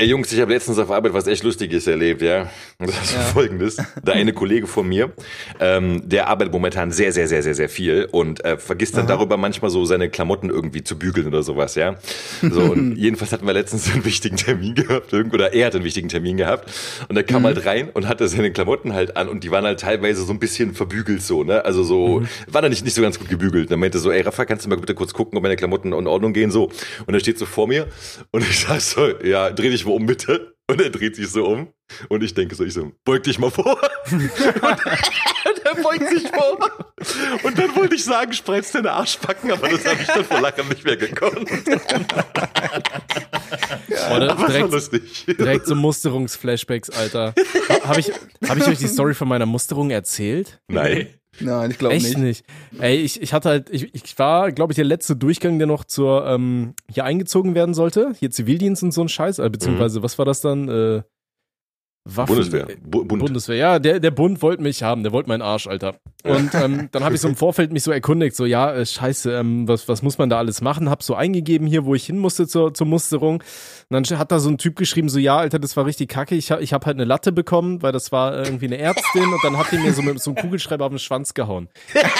Ey Jungs, ich habe letztens auf Arbeit was echt Lustiges erlebt, ja. Das ist ja. folgendes. Der eine Kollege von mir, ähm, der arbeitet momentan sehr, sehr, sehr, sehr, sehr viel und äh, vergisst dann Aha. darüber manchmal so seine Klamotten irgendwie zu bügeln oder sowas, ja. So, und jedenfalls hatten wir letztens einen wichtigen Termin gehabt, oder er hat einen wichtigen Termin gehabt und er kam mhm. halt rein und hatte seine Klamotten halt an und die waren halt teilweise so ein bisschen verbügelt so, ne? Also so, mhm. war da nicht, nicht so ganz gut gebügelt. Und er meinte so, ey Rafa, kannst du mal bitte kurz gucken, ob meine Klamotten in Ordnung gehen, so. Und er steht so vor mir und ich sag so, ja, dreh dich mal um bitte. Und er dreht sich so um und ich denke so, ich so, beug dich mal vor. und, er beugt sich vor. Und dann wollte ich sagen, spreiz deine Arschbacken, aber das habe ich dann vor Lachen nicht mehr gekonnt. ja, aber das direkt, war lustig. Direkt so Musterungsflashbacks, Alter. Habe ich, hab ich euch die Story von meiner Musterung erzählt? Nein. Nein, ich glaube nicht. Echt nicht. Ey, ich, ich hatte halt, ich, ich war, glaube ich, der letzte Durchgang, der noch zur ähm, hier eingezogen werden sollte. Hier Zivildienst und so ein Scheiß, äh, beziehungsweise mhm. was war das dann? Äh, Waffen, Bundeswehr. Bu Bund. Bundeswehr, ja, der, der Bund wollte mich haben, der wollte meinen Arsch, Alter. Und ähm, dann habe ich so im Vorfeld mich so erkundigt, so, ja, äh, scheiße, ähm, was, was muss man da alles machen? Hab so eingegeben hier, wo ich hin musste zur, zur Musterung. Und dann hat da so ein Typ geschrieben, so, ja, Alter, das war richtig kacke. Ich, hab, ich hab halt eine Latte bekommen, weil das war irgendwie eine Ärztin und dann hat die mir so mit so einem Kugelschreiber auf den Schwanz gehauen.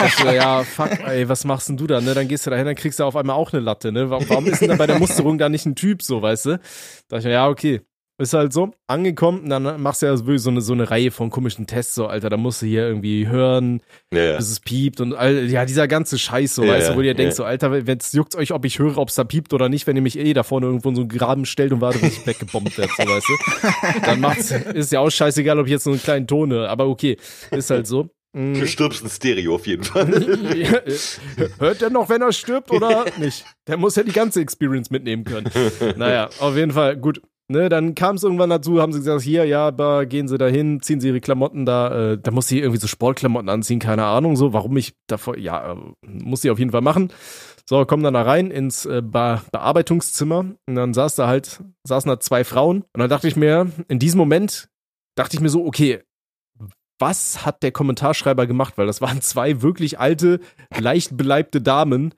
Ich so, ja, fuck, ey, was machst denn du da, ne? Dann gehst du da hin, dann kriegst du auf einmal auch eine Latte, ne? Warum ist denn da bei der Musterung da nicht ein Typ, so, weißt du? Da dachte ich mir, ja, okay. Ist halt so, angekommen, dann machst du ja so eine, so eine Reihe von komischen Tests, so, Alter, da musst du hier irgendwie hören, ja, ja. bis es piept und all, ja, dieser ganze Scheiß, so, ja, weißt du, wo du dir denkst, so, Alter, wenn's juckt euch, ob ich höre, ob es da piept oder nicht, wenn ihr mich eh da vorne irgendwo in so einen Graben stellt und warte, bis ich weggebombt werde, so, weißt du. Dann macht's, ist ja auch scheißegal, ob ich jetzt so einen kleinen Ton höre, aber okay, ist halt so. Mhm. Du stirbst in Stereo auf jeden Fall. Hört der noch, wenn er stirbt oder nicht? Der muss ja die ganze Experience mitnehmen können. Naja, auf jeden Fall, gut. Ne, dann kam es irgendwann dazu, haben sie gesagt, hier, ja, da gehen sie da hin, ziehen sie ihre Klamotten da, äh, da muss sie irgendwie so Sportklamotten anziehen, keine Ahnung, so, warum ich davor, ja, äh, muss sie auf jeden Fall machen. So, kommen dann da rein ins äh, Be Bearbeitungszimmer und dann saß da halt, saßen da zwei Frauen und dann dachte ich mir, in diesem Moment dachte ich mir so, okay, was hat der Kommentarschreiber gemacht? Weil das waren zwei wirklich alte, leicht beleibte Damen,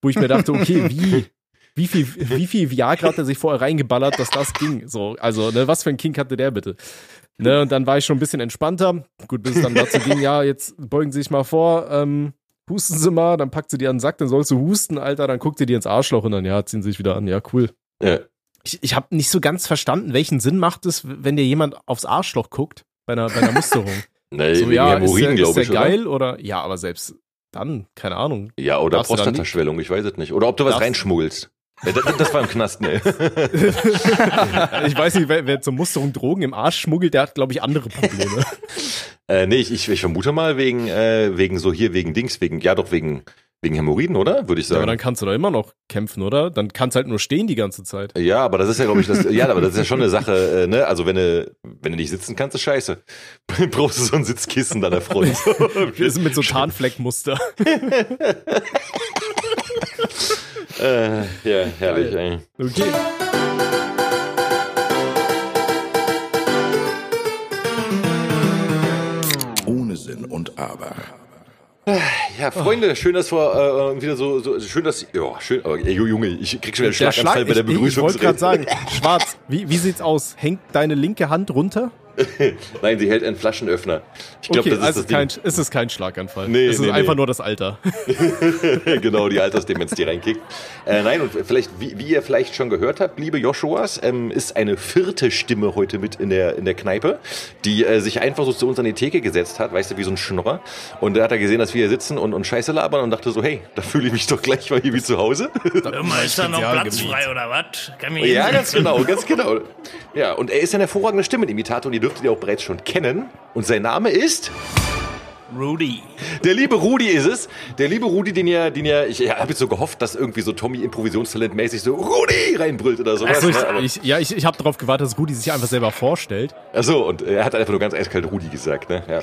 wo ich mir dachte, okay, wie, wie viel, wie viel Viagra hat er sich vorher reingeballert, dass das ging. So, also, ne, was für ein King hatte der bitte? Ne, und dann war ich schon ein bisschen entspannter. Gut, bis es dann dazu ging, ja, jetzt beugen Sie sich mal vor, ähm, husten Sie mal, dann packt sie dir an den Sack, dann sollst du husten, Alter, dann guckt sie dir ins Arschloch und dann, ja, ziehen sie sich wieder an. Ja, cool. Ja. Ich, ich habe nicht so ganz verstanden, welchen Sinn macht es, wenn dir jemand aufs Arschloch guckt bei einer, bei einer Musterung. nee, so, ja, ist der, ist der geil oder? oder? Ja, aber selbst dann, keine Ahnung. Ja, oder Prostataschwellung, ich weiß es nicht. Oder ob du was reinschmuggelst. Das, das, war im Knast, ne? ich weiß nicht, wer, wer zur Musterung Drogen im Arsch schmuggelt, der hat, glaube ich, andere Probleme. äh, nee, ich, ich, ich vermute mal wegen, äh, wegen so hier, wegen Dings, wegen, ja doch, wegen, wegen Hämorrhoiden, oder? Würde ich sagen. Ja, aber dann kannst du da immer noch kämpfen, oder? Dann kannst du halt nur stehen die ganze Zeit. Ja, aber das ist ja, glaube ich, das, ja, aber das ist ja schon eine Sache, äh, ne? Also wenn du, wenn du nicht sitzen kannst, ist scheiße. Brauchst du so ein Sitzkissen da der Front. Wir sind mit so Tarnfleckmuster. Äh, ja, herrlich, ey. Okay. Ohne Sinn und Aber. Ja, Freunde, schön, dass wir äh, wieder so, so schön, dass ja, schön. Ey, Junge, ich krieg schon wieder Schlaganfall Schlag, bei der Begrüßung. Ich, ich wollte gerade sagen, Schwarz, wie, wie sieht's aus? Hängt deine linke Hand runter? Nein, sie hält einen Flaschenöffner. Ich glaube, okay, das ist also das kein, Ding. ist es kein Schlaganfall. Nee, es ist nee, einfach nur das Alter. genau, die Altersdemenz, die reinkickt. Äh, nein, und vielleicht, wie, wie, ihr vielleicht schon gehört habt, liebe Joshuas, ähm, ist eine vierte Stimme heute mit in der, in der Kneipe, die äh, sich einfach so zu uns an die Theke gesetzt hat, weißt du, wie so ein Schnorrer. Und da hat er gesehen, dass wir hier sitzen und, und Scheiße labern und dachte so, hey, da fühle ich mich doch gleich mal hier wie zu Hause. Immer ist da noch Platz frei oder was? Ja, ganz genau, ganz genau. Ja, und er ist ein hervorragender Stimmenimitator und die dürftet ihr auch bereits schon kennen. Und sein Name ist... Rudy. Der liebe Rudy ist es. Der liebe Rudy, den ihr, den ihr, ich ja, habe jetzt so gehofft, dass irgendwie so Tommy Improvisationstalent-mäßig so Rudy reinbrüllt oder sowas. Also ich, ich, ja, ich, ich habe darauf gewartet, dass Rudy sich einfach selber vorstellt. Achso, und er hat einfach nur ganz eiskalt Rudy gesagt, ne? Ja.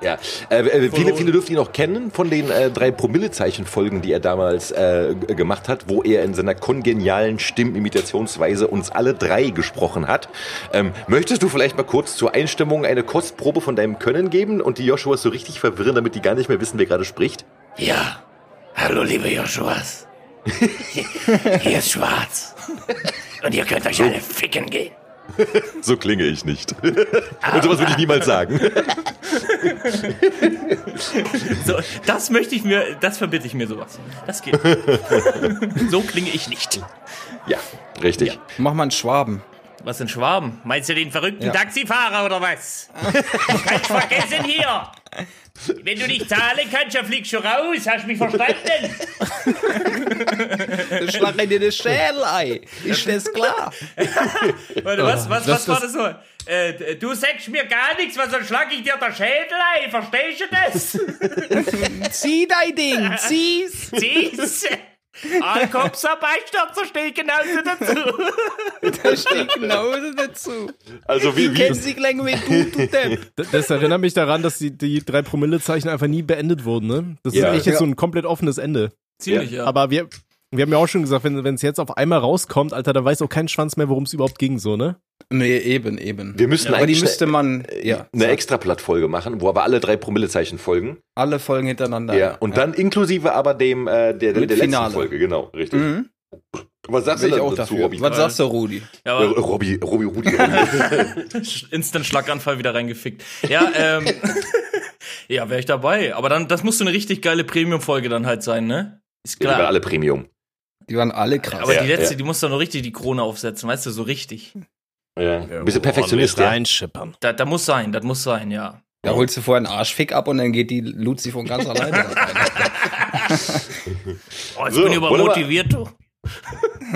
Ja, äh, äh viele, viele dürften ihn auch kennen von den äh, drei Promillezeichen-Folgen, die er damals äh, gemacht hat, wo er in seiner kongenialen Stimmimitationsweise uns alle drei gesprochen hat. Ähm, möchtest du vielleicht mal kurz zur Einstimmung eine Kostprobe von deinem Können geben und die Joshuas so richtig verwirren, damit die gar nicht mehr wissen, wer gerade spricht? Ja, hallo liebe Joshuas. Hier ist Schwarz. Und ihr könnt euch alle ficken gehen. So klinge ich nicht. Und sowas würde ich niemals sagen. So, das möchte ich mir, das verbitte ich mir sowas. Das geht. so klinge ich nicht. Ja, richtig. Mach mal einen Schwaben. Was sind Schwaben? Meinst du den verrückten Ja. Taxifahrer oder was? Kannst vergessen hier. Wenn du nicht zahlen kannst, dann fliegst du raus. Hast du mich verstanden? Ich schlag dir den Schädel ein. Ist das klar? Warte, was, was, das- was war das so? Äh, Du sagst mir gar nichts, weil sonst schlag ich dir der Schädel ein. Verstehst du das? Zieh dein Ding, zieh's. Siehst Ankommsarbeit steht genauso dazu. Da steht genauso dazu. Also wie, Die kennen wie, sich länger wie du, du Das erinnert mich daran, dass die, die drei Promillezeichen einfach nie beendet wurden, ne? Das Ja. ist echt jetzt Ja. so ein komplett offenes Ende. ziemlich, ja. Aber wir, wir haben ja auch schon gesagt, wenn es jetzt auf einmal rauskommt, Alter, dann weiß auch kein Schwanz mehr, worum es überhaupt ging, so, ne? Nee, eben, eben. wir müssten Aber die eigentlich müsste man, eine, ja, eine extra Plattfolge machen, wo aber alle drei Promillezeichen folgen. alle Folgen hintereinander. Ja. Und dann inklusive aber dem äh, der, der, der letzten. Folge, genau, richtig. Mhm. Was sagst Bin du auch dazu, dafür. Robby? Was sagst du, Rudi? ja Äh, aber Robby, Robby, Rudi, Robby. Instant Schlaganfall wieder reingefickt. Ja, ähm, ja, wäre ich dabei. Aber dann, das muss so eine richtig geile Premium-Folge dann halt sein, ne? Ist klar. alle Premium. Die waren alle krass. Aber Ja, die letzte, ja. die muss doch noch richtig die Krone aufsetzen, weißt du, so richtig. Ja. Ein bisschen Perfektionist, ja. Reinschippern. Da, da muss sein, das muss sein, ja. Da holst du vorher einen Arschfick ab und dann geht die Luzi von ganz alleine. Oh, jetzt So, bin ich wollen wir- übermotiviert,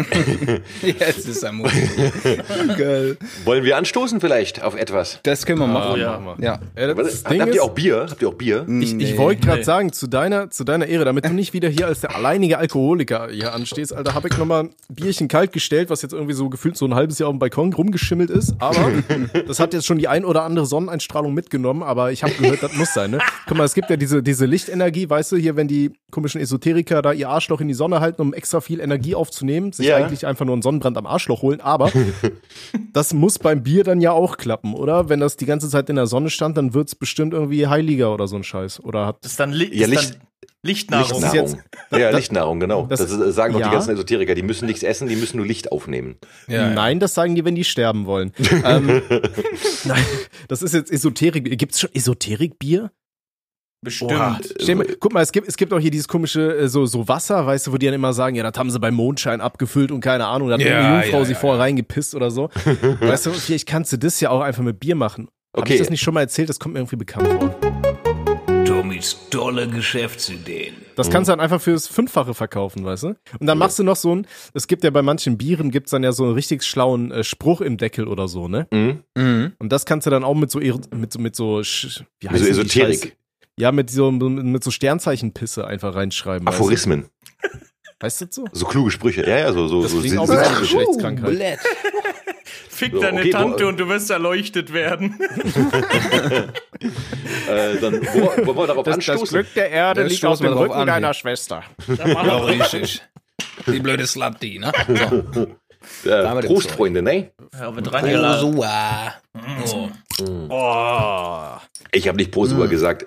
du. Jetzt ist er mutig. Geil. Wollen wir anstoßen vielleicht auf etwas? Das können wir machen. Oh, ja. Machen wir. Ja. Ja, Was, das Ding habt ist, ihr auch Bier? Habt ihr auch Bier? ich, ich Nee. wollte gerade Nee. sagen, zu deiner, zu deiner Ehre, damit du nicht wieder hier als der alleinige Alkoholiker hier anstehst, Alter, habe ich nochmal ein Bierchen kalt gestellt, was jetzt irgendwie so gefühlt so ein halbes Jahr auf dem Balkon rumgeschimmelt ist. Aber das hat jetzt schon die ein oder andere Sonneneinstrahlung mitgenommen, aber ich habe gehört, das muss sein, ne? Guck mal, es gibt ja diese, diese Lichtenergie, weißt du, hier, wenn die komischen Esoteriker da ihr Arschloch in die Sonne halten, um extra viel Energie aufzunehmen, sich Ja. eigentlich einfach nur einen Sonnenbrand am Arschloch holen, aber das muss beim Bier dann ja auch klappen, oder? Wenn das die ganze Zeit in der Sonne stand, dann wird's bestimmt irgendwie heiliger oder so ein Scheiß. Oder hat Das ist dann, Li Ja, ist Licht- dann Lichtnahrung. ist jetzt- Lichtnahrung. Ja, Lichtnahrung, genau. Das, das- ist, sagen doch ja. die ganzen Esoteriker. Die müssen nichts essen, die müssen nur Licht aufnehmen. Ja, Nein, das sagen die, wenn die sterben wollen. ähm, nein, das ist jetzt Esoterik. Gibt's schon Esoterikbier? Bestimmt. Mal, guck mal, es gibt, es gibt auch hier dieses komische, äh, so, so Wasser, weißt du, wo die dann immer sagen, ja, das haben sie beim Mondschein abgefüllt und keine Ahnung, da hat Ja, eine Jungfrau ja, sich ja, vorher reingepisst oder so. weißt du, vielleicht kannst du das ja auch einfach mit Bier machen. Hab Okay. ich das nicht schon mal erzählt? Das kommt mir irgendwie bekannt vor. Tommys tolle Geschäftsideen. Das kannst du dann einfach fürs Fünffache verkaufen, weißt du? Und dann machst du noch so ein, es gibt ja bei manchen Bieren, gibt's dann ja so einen richtig schlauen äh, Spruch im Deckel oder so, ne? Mhm. Mhm. Und das kannst du dann auch mit so, mit so, mit so, sch- wie Mit so Esoterik. Ja, mit so, mit so Sternzeichenpisse einfach reinschreiben. Aphorismen. Weißt du das so? So kluge Sprüche. Ja, ja, so, so, Das so auch wie eine Geschlechtskrankheit. Fick So, deine okay, Tante wo- und du wirst erleuchtet werden. äh, dann wo, wollen wir darauf anstoßen? der Erde Das stoßen wir drauf an hier. Schwester. Ja, richtig. Die blöde Slutty, ne? So. Äh, Prost. Freunde, ne? Ja, wird reingeladen. So, ah. Oh. Ich habe nicht Prosua gesagt.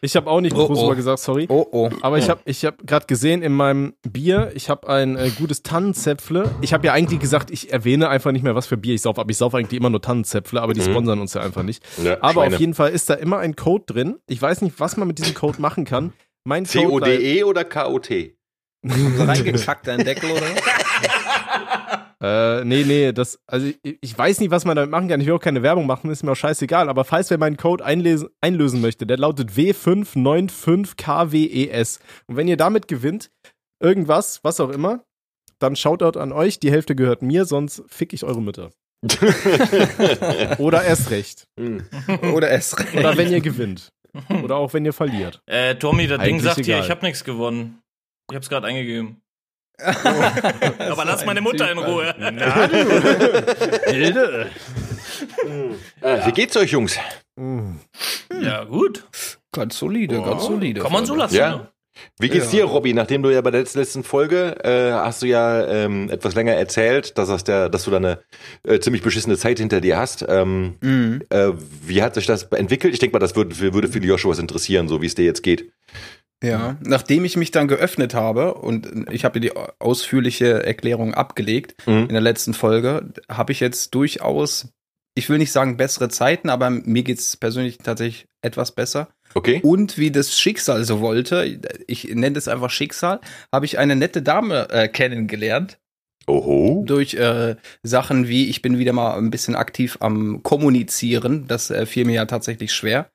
Ich habe auch nicht Oh, Prosua oh. gesagt, sorry. Oh, oh. Aber ich habe ich hab gerade gesehen in meinem Bier, ich habe ein äh, gutes Tannenzäpfle. Ich habe ja eigentlich gesagt, ich erwähne einfach nicht mehr, was für Bier ich sauf, aber ich sauf eigentlich immer nur Tannenzäpfle, aber die sponsern uns ja einfach nicht. Ja, Aber Schweine. auf jeden Fall ist da immer ein Code drin. Ich weiß nicht, was man mit diesem Code machen kann. Mein Code C-O-D-E oder K-O-T? Reingekackt, dein Deckel, oder? Äh, nee, nee, das, also ich, ich weiß nicht, was man damit machen kann. Ich will auch keine Werbung machen, ist mir auch scheißegal. Aber falls wer meinen Code einlesen, einlösen möchte, der lautet W595KWES. Und wenn ihr damit gewinnt, irgendwas, was auch immer, dann Shoutout an euch. Die Hälfte gehört mir, sonst fick ich eure Mütter. Oder erst recht. Oder es Oder wenn ihr gewinnt. Oder auch wenn ihr verliert. Äh, Tommy, das Ding sagt hier, egal. ich habe nichts gewonnen. Ich hab's gerade eingegeben. Aber lass meine Mutter in Ruhe. Hilde. Äh, wie geht's euch, Jungs? Ja, gut. Ganz solide, ganz solide. Kann man so lassen. Ja. Ne? Wie geht's dir, Robby? Nachdem du ja bei der letzten, letzten Folge äh, hast du ja ähm, etwas länger erzählt, dass, das der, dass du da eine äh, ziemlich beschissene Zeit hinter dir hast. Ähm, Mhm. äh, wie hat sich das entwickelt? Ich denke mal, das würde, würde viele Joshuas interessieren, so wie es dir jetzt geht. Ja, nachdem ich mich dann geöffnet habe und ich habe die ausführliche Erklärung abgelegt Mhm. in der letzten Folge, habe ich jetzt durchaus, ich will nicht sagen bessere Zeiten, aber mir geht's persönlich tatsächlich etwas besser. Okay. Und wie das Schicksal so wollte, ich nenne es einfach Schicksal, habe ich eine nette Dame äh, kennengelernt Oho. durch äh, Sachen wie, ich bin wieder mal ein bisschen aktiv am Kommunizieren, das äh, fiel mir ja tatsächlich schwer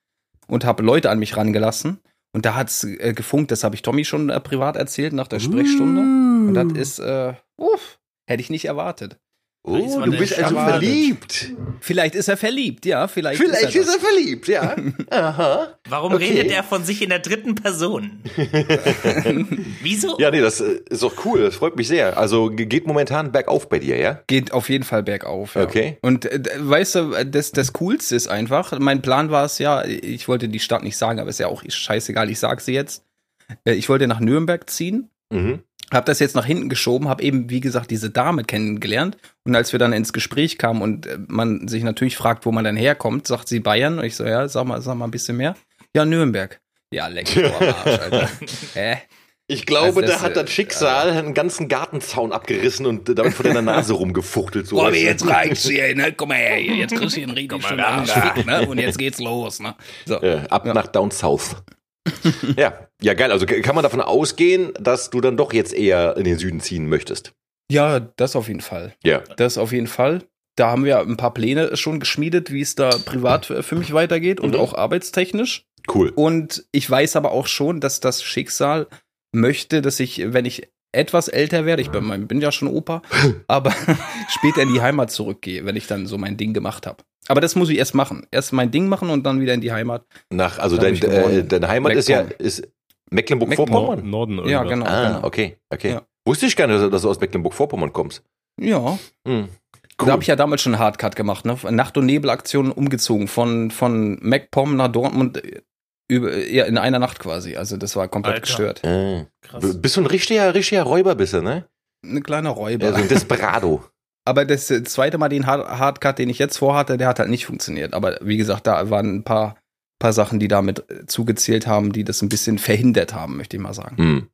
und habe Leute an mich rangelassen. Und da hat's äh, gefunkt, das habe ich Tommy schon äh, privat erzählt nach der Sprechstunde. Und das ist, äh, uff, hätte ich nicht erwartet. Oh, du bist also verliebt. Vielleicht ist er verliebt, ja, vielleicht, Vielleicht ist ist er verliebt, ja. Aha. Warum Okay. redet er von sich in der dritten Person? Wieso? Ja, nee, das äh, ist doch cool. Das freut mich sehr. Also ge- geht momentan bergauf bei dir, ja? Geht auf jeden Fall bergauf. Ja. Okay. Und äh, weißt du, das, das Coolste ist einfach, mein Plan war es ja, ich wollte die Stadt nicht sagen, aber ist ja auch scheißegal, ich sag sie jetzt. Äh, Ich wollte nach Nürnberg ziehen, Mhm. Hab das jetzt nach hinten geschoben, hab eben, wie gesagt, diese Dame kennengelernt. Und als wir dann ins Gespräch kamen und äh, man sich natürlich fragt, wo man dann herkommt, sagt sie Bayern. Und ich so, ja, sag mal, sag mal ein bisschen mehr. Ja, Nürnberg. Ja, leck mich am Arsch, Alter. Hä? Ich glaube, Also da hat äh, das Schicksal einen ganzen Gartenzaun abgerissen und damit vor deiner Nase rumgefuchtelt. So du? jetzt reicht's hier, ne? Komm mal her, hier. jetzt kriegst du einen richtig schönen Arschfick, ne? Und jetzt geht's los, ne? So. Äh, ab nach Down South. ja, ja, geil. Also kann man davon ausgehen, dass du dann doch jetzt eher in den Süden ziehen möchtest. Ja, das auf jeden Fall. Ja. Das auf jeden Fall. Da haben wir ein paar Pläne schon geschmiedet, wie es da privat für für mich weitergeht und Mhm. auch arbeitstechnisch. Cool. Und ich weiß aber auch schon, dass das Schicksal möchte, dass ich, wenn ich etwas älter werde, ich bin, bin ja schon Opa, aber später in die Heimat zurückgehe, wenn ich dann so mein Ding gemacht habe. Aber das muss ich erst machen. Erst mein Ding machen und dann wieder in die Heimat. Nach, also dein, äh, deine Heimat ist ja Mecklenburg. ist Mecklenburg-Vorpommern. Norden Ja, irgendwas. genau. Ah, genau. okay, okay. Ja. Wusste ich gar nicht, dass du aus Mecklenburg-Vorpommern kommst. Ja, Hm. Da habe ich ja damals schon einen Hardcut gemacht, ne? Nacht- und Nebelaktion umgezogen von, von MacPom nach Dortmund äh, über, ja, in einer Nacht quasi. Also das war komplett Alter. gestört. Äh. Krass. B- Bist du ein richtiger, richtiger Räuber, bist du, ne? Ein kleiner Räuber. Ja, so ein Desperado. Aber das äh, zweite Mal den Hard Hardcut, den ich jetzt vorhatte, der hat halt nicht funktioniert. Aber wie gesagt, da waren ein paar, paar Sachen, die damit äh, zugezählt haben, die das ein bisschen verhindert haben, möchte ich mal sagen. Hm.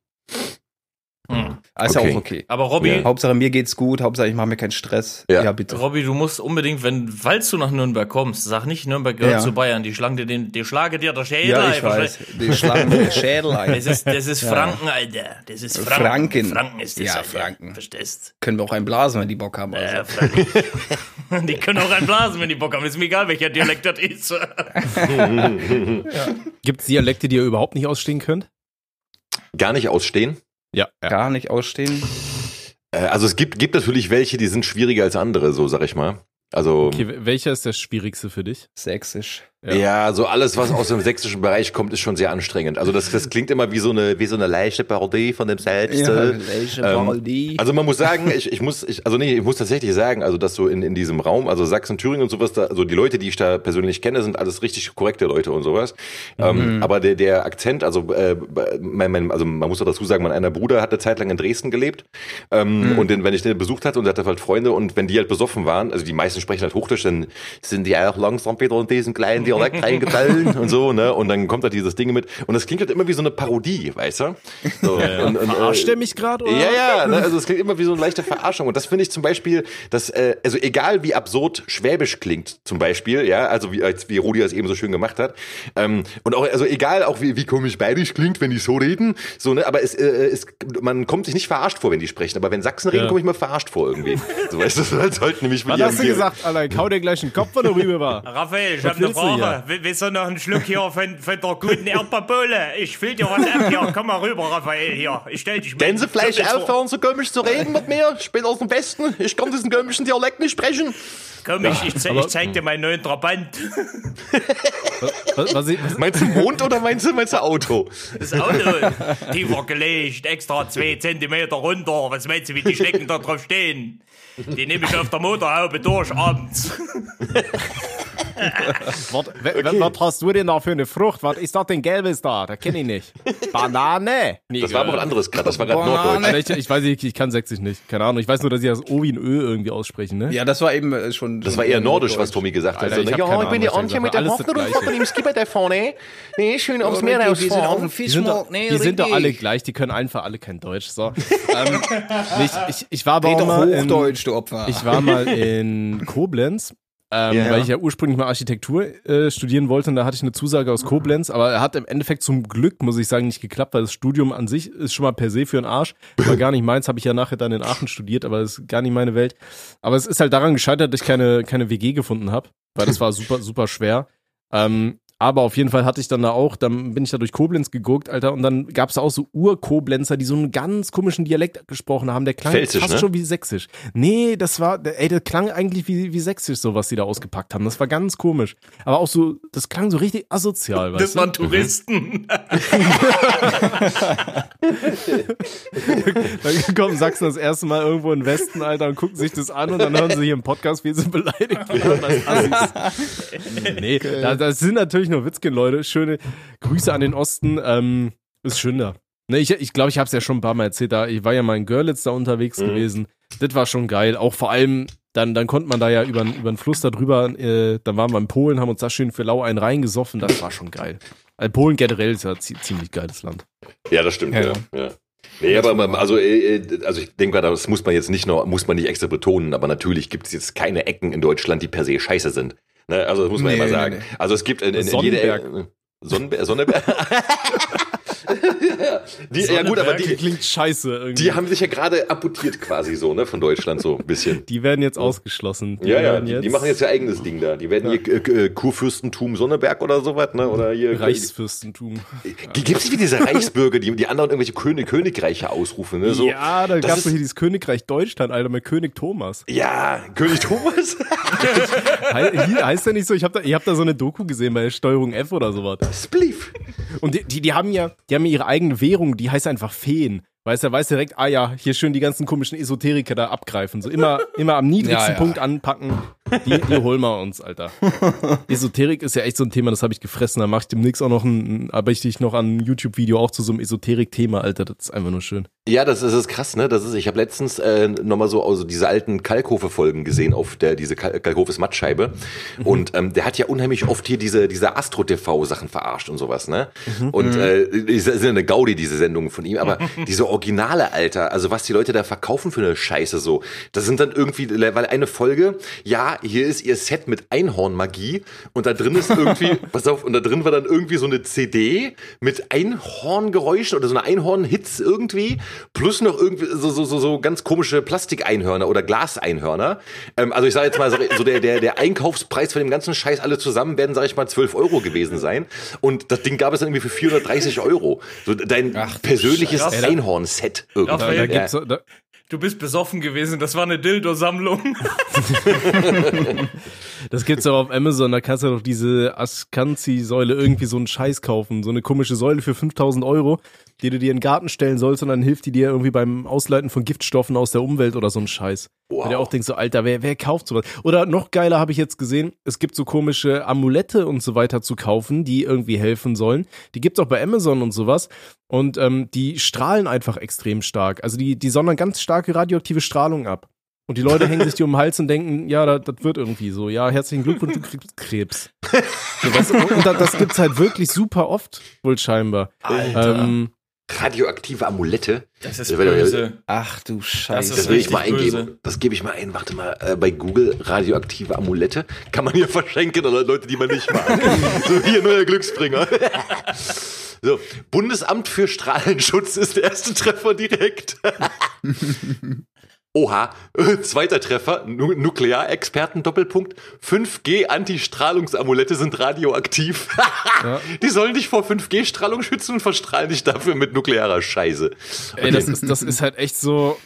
Hm. Also Okay. auch okay. Aber Robby, Ja. Hauptsache mir geht's gut, Hauptsache ich mache mir keinen Stress. Ja. bitte. Robby, du musst unbedingt, wenn, falls du nach Nürnberg kommst, sag nicht, Nürnberg gehört Ja. zu Bayern. Die schlagen dir den, die schlage dir der Schädel. Ja, ich einfach. weiß. Die schlagen den Schädel ein. Das ist, das ist Ja. Franken, Alter. Das ist Franken. Franken. Franken ist das, Ja, Alter. Franken. Verstehst? Können wir auch einblasen, wenn die Bock haben. Also. Äh, Franken. die können auch einblasen, wenn die Bock haben. Ist mir egal, welcher Dialekt das ist. Gibt es Dialekte, die ihr überhaupt nicht ausstehen könnt? Gar nicht ausstehen. Ja. ja. Gar nicht ausstehen. Äh, Also es gibt, gibt natürlich welche, die sind schwieriger als andere, so sag ich mal. Also Okay, welcher ist der schwierigste für dich? Sächsisch. Ja. so alles, was aus dem sächsischen Bereich kommt, ist schon sehr anstrengend. Also das, das klingt immer wie so eine, wie so eine leichte Parodie von dem Selbst. äh. welche ähm, Parodie? Also man muss sagen, ich, ich muss, ich, also nee, ich muss tatsächlich sagen, also dass so in, in diesem Raum, also Sachsen, Thüringen und sowas, da, also die Leute, die ich da persönlich kenne, sind alles richtig korrekte Leute und sowas. Ähm, aber der, der Akzent, also äh, mein, mein, also man muss auch dazu sagen, mein einer Bruder hat eine Zeit lang in Dresden gelebt ähm, und den, wenn ich den besucht hatte und er hatte halt Freunde und wenn die halt besoffen waren, also die meisten sprechen halt Hochdeutsch, dann sind die auch langsam wieder in diesen kleinen Dialekt reingefallen und so, ne? Und dann kommt halt dieses Ding mit und das klingt halt immer wie so eine Parodie, weißt du? So, und, und, Verarscht äh, der mich gerade? ja, ja, ne? also es klingt immer wie so eine leichte Verarschung. Und das finde ich zum Beispiel, dass, äh, also egal wie absurd Schwäbisch klingt, zum Beispiel, ja, also wie, als wie Rudi das eben so schön gemacht hat. Ähm, und auch, also egal auch wie, wie komisch bayerisch klingt, wenn die so reden, so, ne, aber es, äh, es, man kommt sich nicht verarscht vor, wenn die sprechen. Aber wenn Sachsen reden, Ja. komme ich mir verarscht vor irgendwie. So weißt du, das halt halt nämlich Was hast du gesagt, Alter? Ich hau dir gleich den Kopf, wenn du rüber war. Raphael, ich Was hab eine? Frage. Will- Willst du noch einen Schluck hier von, von der guten Erdbeerbohle? Ich füll dir was ab hier. Komm mal rüber, Raphael, hier. Ich stell dich mal. Komm jetzt vor. aufhören, so komisch zu reden mit mir. Ich bin aus dem Westen. Ich kann diesen komischen Dialekt nicht sprechen. Komm, ich, ich, ze- ich zeig dir meinen neuen Trabant. Was, was, ich- was, Meinst du Mond oder meinst du, meinst du Auto? Das Auto. Tiefer gelegt, extra zwei Zentimeter runter. Was meinst du, wie die Schnecken da drauf stehen? Die nehme ich auf der Motorhaube durch abends. Was, was, was hast du denn da für eine Frucht? Was ist das denn Gelbes da? Das kenne ich nicht. Banane. Nee, Das war aber was anderes gerade, das war gerade. Norddeutsch. Ich, ich weiß nicht, ich kann Sächsisch nicht. Keine Ahnung. Ich weiß nur, dass sie das O wie ein Ö irgendwie aussprechen, ne? Ja, das war eben äh, schon. Das war eher nordisch, was Tommy gesagt hat. Alter, So, ich hab ja, ich bin die Ahnung, was Antje ich mit der. Hoffnung Hoffnung im Skipper da vorne. Nee, schön aufs Meer rausfahren. Die sind, doch, die sind doch alle gleich, die können einfach alle kein Deutsch. So. ähm, ich, ich, ich war aber auch mal in, Hochdeutsch, du Opfer. ich war mal in Koblenz, ähm, Ja. weil ich ja ursprünglich mal Architektur äh, studieren wollte und da hatte ich eine Zusage aus Koblenz, aber er hat im Endeffekt zum Glück, muss ich sagen, nicht geklappt, weil das Studium an sich ist schon mal per se für den Arsch. War gar nicht meins, habe ich ja nachher dann in Aachen studiert, aber das ist gar nicht meine Welt. Aber es ist halt daran gescheitert, dass ich keine, keine WG gefunden habe, weil das war super, super schwer. Ähm, aber auf jeden Fall hatte ich dann da auch, dann bin ich da durch Koblenz geguckt, Alter, und dann gab es auch so Ur-Koblenzer, die so einen ganz komischen Dialekt gesprochen haben. Der klang Pfälzisch, fast ne? schon wie sächsisch. Nee, das war, ey, das klang eigentlich wie, wie sächsisch, so was die da ausgepackt haben. Das war ganz komisch. Aber auch so, das klang so richtig asozial, weißt Das du? waren Touristen. Dann kommen Sachsen das erste Mal irgendwo in den Westen, Alter, und gucken sich das an und dann hören sie hier im Podcast, wie sie beleidigt werden. Nee, da, das sind natürlich nur Witzken, Leute. Schöne Grüße an den Osten. Ähm, ist schön da. Ne, ich ich, glaube, ich habe es ja schon ein paar Mal erzählt. Da, ich war ja mal in Görlitz da unterwegs gewesen. Das war schon geil. Auch vor allem, dann, dann konnte man da ja über, über den Fluss da drüber, äh, dann waren wir in Polen, haben uns da schön für lau einen reingesoffen. Das war schon geil. Also Polen generell ist ja ziemlich geiles Land. Ja, das stimmt, Ja. ja. ja. Nee, aber man- also, äh, äh, also ich denke mal, das muss man jetzt nicht noch, muss man nicht extra betonen, aber natürlich gibt es jetzt keine Ecken in Deutschland, die per se scheiße sind. Ne? Also das muss man Nee, immer nee, sagen. nee. Also es gibt in, in, in jeder Ecke. Sonnenberg. Die, ja gut, aber die, klingt scheiße irgendwie. die haben sich ja gerade amputiert quasi so, ne, von Deutschland so ein bisschen. Die werden jetzt ausgeschlossen. Die Ja, ja, die, jetzt die machen jetzt ihr eigenes Ding da. Die werden hier äh, äh, Kurfürstentum Sonneberg oder sowas, ne? Oder hier. Reichsfürstentum. Gibt es wie diese Reichsbürger, die, die anderen irgendwelche König, Königreiche ausrufen, ne? So, ja, da gab's ist- doch hier dieses Königreich Deutschland, Alter, mit König Thomas. Ja, König Thomas? He hier, heißt der nicht so? Ich hab da, habt da so eine Doku gesehen bei Steuerung F oder sowas. Spliff. Und die, die, die haben ja, die haben ja ihre eigene Währung, die heißt einfach Feen. Weißt du, weiß direkt, ah ja, hier schön die ganzen komischen Esoteriker da abgreifen. So immer, immer am niedrigsten Ja, ja. Punkt anpacken. Die, die holen wir uns, Alter. Esoterik ist ja echt so ein Thema, das habe ich gefressen. Da mache ich demnächst auch noch ein, aber ich dich noch an YouTube-Video auch zu so einem Esoterik-Thema, Alter. Das ist einfach nur schön. Ja, das ist, das ist krass, ne? Das ist, ich habe letztens äh, nochmal so also diese alten Kalkofe-Folgen gesehen auf der diese Kal Kalkofes Mattscheibe. Und ähm, der hat ja unheimlich oft hier diese, diese Astro-TV-Sachen verarscht und sowas, ne? Und äh, die sind eine Gaudi, diese Sendungen von ihm, aber diese Originale, Alter, also was die Leute da verkaufen für eine Scheiße so, das sind dann irgendwie, weil eine Folge, ja, hier ist ihr Set mit Einhornmagie und da drin ist irgendwie, pass auf, und da drin war dann irgendwie so eine CD mit Einhorngeräuschen oder so eine Einhornhits irgendwie, plus noch irgendwie so, so, so, so ganz komische Plastikeinhörner oder Glaseinhörner. Ähm, also ich sage jetzt mal, so der, der, der Einkaufspreis von dem ganzen Scheiß alle zusammen werden, sage ich mal, 12 Euro gewesen sein. Und das Ding gab es dann irgendwie für 430 Euro. So dein Ach persönliches Scheiße. Einhorn-Set irgendwie. Da, da Ja. gibt's, da, Du bist besoffen gewesen, das war eine Dildo-Sammlung. Das gibt's auch auf Amazon, da kannst du doch diese Askanzi-Säule irgendwie so einen Scheiß kaufen. So eine komische Säule für 5000 Euro, die du dir in den Garten stellen sollst und dann hilft die dir irgendwie beim Ausleiten von Giftstoffen aus der Umwelt oder so ein Scheiß. Wow. Weil du auch denkst so, Alter, wer, wer kauft sowas? Oder noch geiler habe ich jetzt gesehen, es gibt so komische Amulette und so weiter zu kaufen, die irgendwie helfen sollen. Die gibt's auch bei Amazon und sowas. Und ähm, die strahlen einfach extrem stark. Also die, die sondern ganz starke radioaktive Strahlung ab. Und die Leute hängen sich die um den Hals und denken, ja, das, das wird irgendwie so. Ja, herzlichen Glückwunsch, du kriegst Krebs. So, du, und das, das gibt's halt wirklich super oft, wohl scheinbar. Alter, Ähm, Radioaktive Amulette. das ist das wäre- böse. Ach du Das Scheiße. ist Das will ich mal eingeben. böse. Das gebe ich mal ein. Warte mal, äh, bei Google radioaktive Amulette kann man hier verschenken oder Leute, die man nicht mag. so hier neuer Glücksbringer. so, Bundesamt für Strahlenschutz ist der erste Treffer direkt. Oha, äh, zweiter Treffer, nu Nuklearexperten Doppelpunkt. 5G Antistrahlungsamulette sind radioaktiv. Die sollen dich vor 5G-Strahlung schützen und verstrahlen dich dafür mit nuklearer Scheiße. ey, das ist, das ist halt echt so.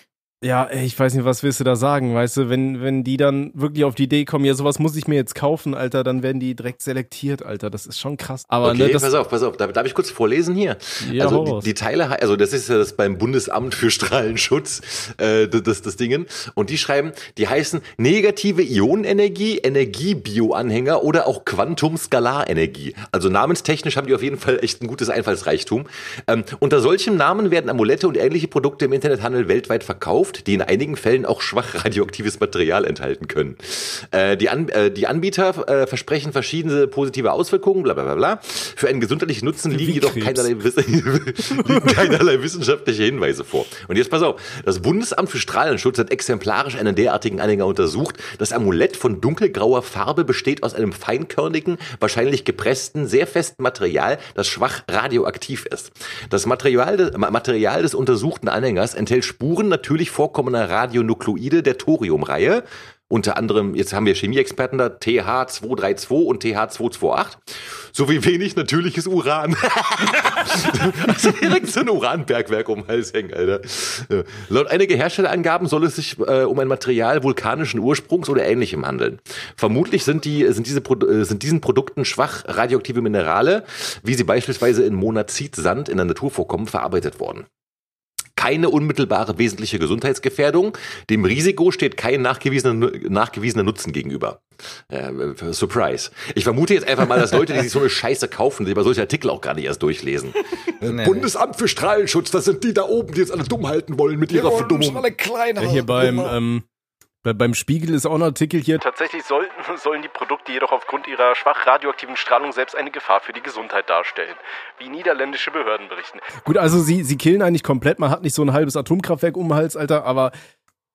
Ja, ey, ich weiß nicht, was willst du da sagen, weißt du, wenn, wenn die dann wirklich auf die Idee kommen, ja, sowas muss ich mir jetzt kaufen, Alter, dann werden die direkt selektiert, Alter, das ist schon krass. Aber Okay, ne, das, pass auf, pass auf. Darf, darf ich kurz vorlesen hier? Ja, also die, die Teile, also das ist ja das beim Bundesamt für Strahlenschutz, äh, das, das, das Dingen. Und die schreiben, die heißen negative Ionenenergie, Energiebioanhänger oder auch Quantum-Skalarenergie. Also namenstechnisch haben die auf jeden Fall echt ein gutes Einfallsreichtum. Ähm, unter solchem Namen werden Amulette und ähnliche Produkte im Internethandel weltweit verkauft, die in einigen Fällen auch schwach radioaktives Material enthalten können. Äh, die, An äh, die Anbieter äh, versprechen verschiedene positive Auswirkungen, bla bla bla bla. Für einen gesundheitlichen Nutzen liegen Wie jedoch keinerlei, Wiss liegen keinerlei wissenschaftliche Hinweise vor. Und jetzt pass auf, das Bundesamt für Strahlenschutz hat exemplarisch einen derartigen Anhänger untersucht. Das Amulett von dunkelgrauer Farbe besteht aus einem feinkörnigen, wahrscheinlich gepressten, sehr festen Material, das schwach radioaktiv ist. Das Material, Material des untersuchten Anhängers enthält Spuren natürlich vorkommender Radionukleide der Thoriumreihe. Unter anderem, jetzt haben wir Chemieexperten da, TH232 und TH228, sowie wenig natürliches Uran. also direkt so ein Uranbergwerk um den Hals hängen, Alter. Ja. Laut einiger Herstellerangaben soll es sich äh, um ein Material vulkanischen Ursprungs oder ähnlichem handeln. Vermutlich sind, die, sind, diese, Produ- äh, sind diesen Produkten schwach radioaktive Minerale, wie sie beispielsweise in Monazitsand in der Natur vorkommen, verarbeitet worden keine unmittelbare wesentliche Gesundheitsgefährdung. Dem Risiko steht kein nachgewiesener, nachgewiesener Nutzen gegenüber. Äh, Surprise. Ich vermute jetzt einfach mal, dass Leute, die sich so eine Scheiße kaufen, sich bei solche Artikel auch gar nicht erst durchlesen. Nee, Bundesamt für Strahlenschutz, das sind die da oben, die jetzt alle dumm halten wollen mit ihrer Verdummung. Ja, hier beim, ähm, bei, beim Spiegel ist auch ein Artikel hier. Tatsächlich sollten, sollen die Produkte jedoch aufgrund ihrer schwach radioaktiven Strahlung selbst eine Gefahr für die Gesundheit darstellen, wie niederländische Behörden berichten. Gut, also sie, sie killen eigentlich komplett, man hat nicht so ein halbes Atomkraftwerk um den Hals, Alter, aber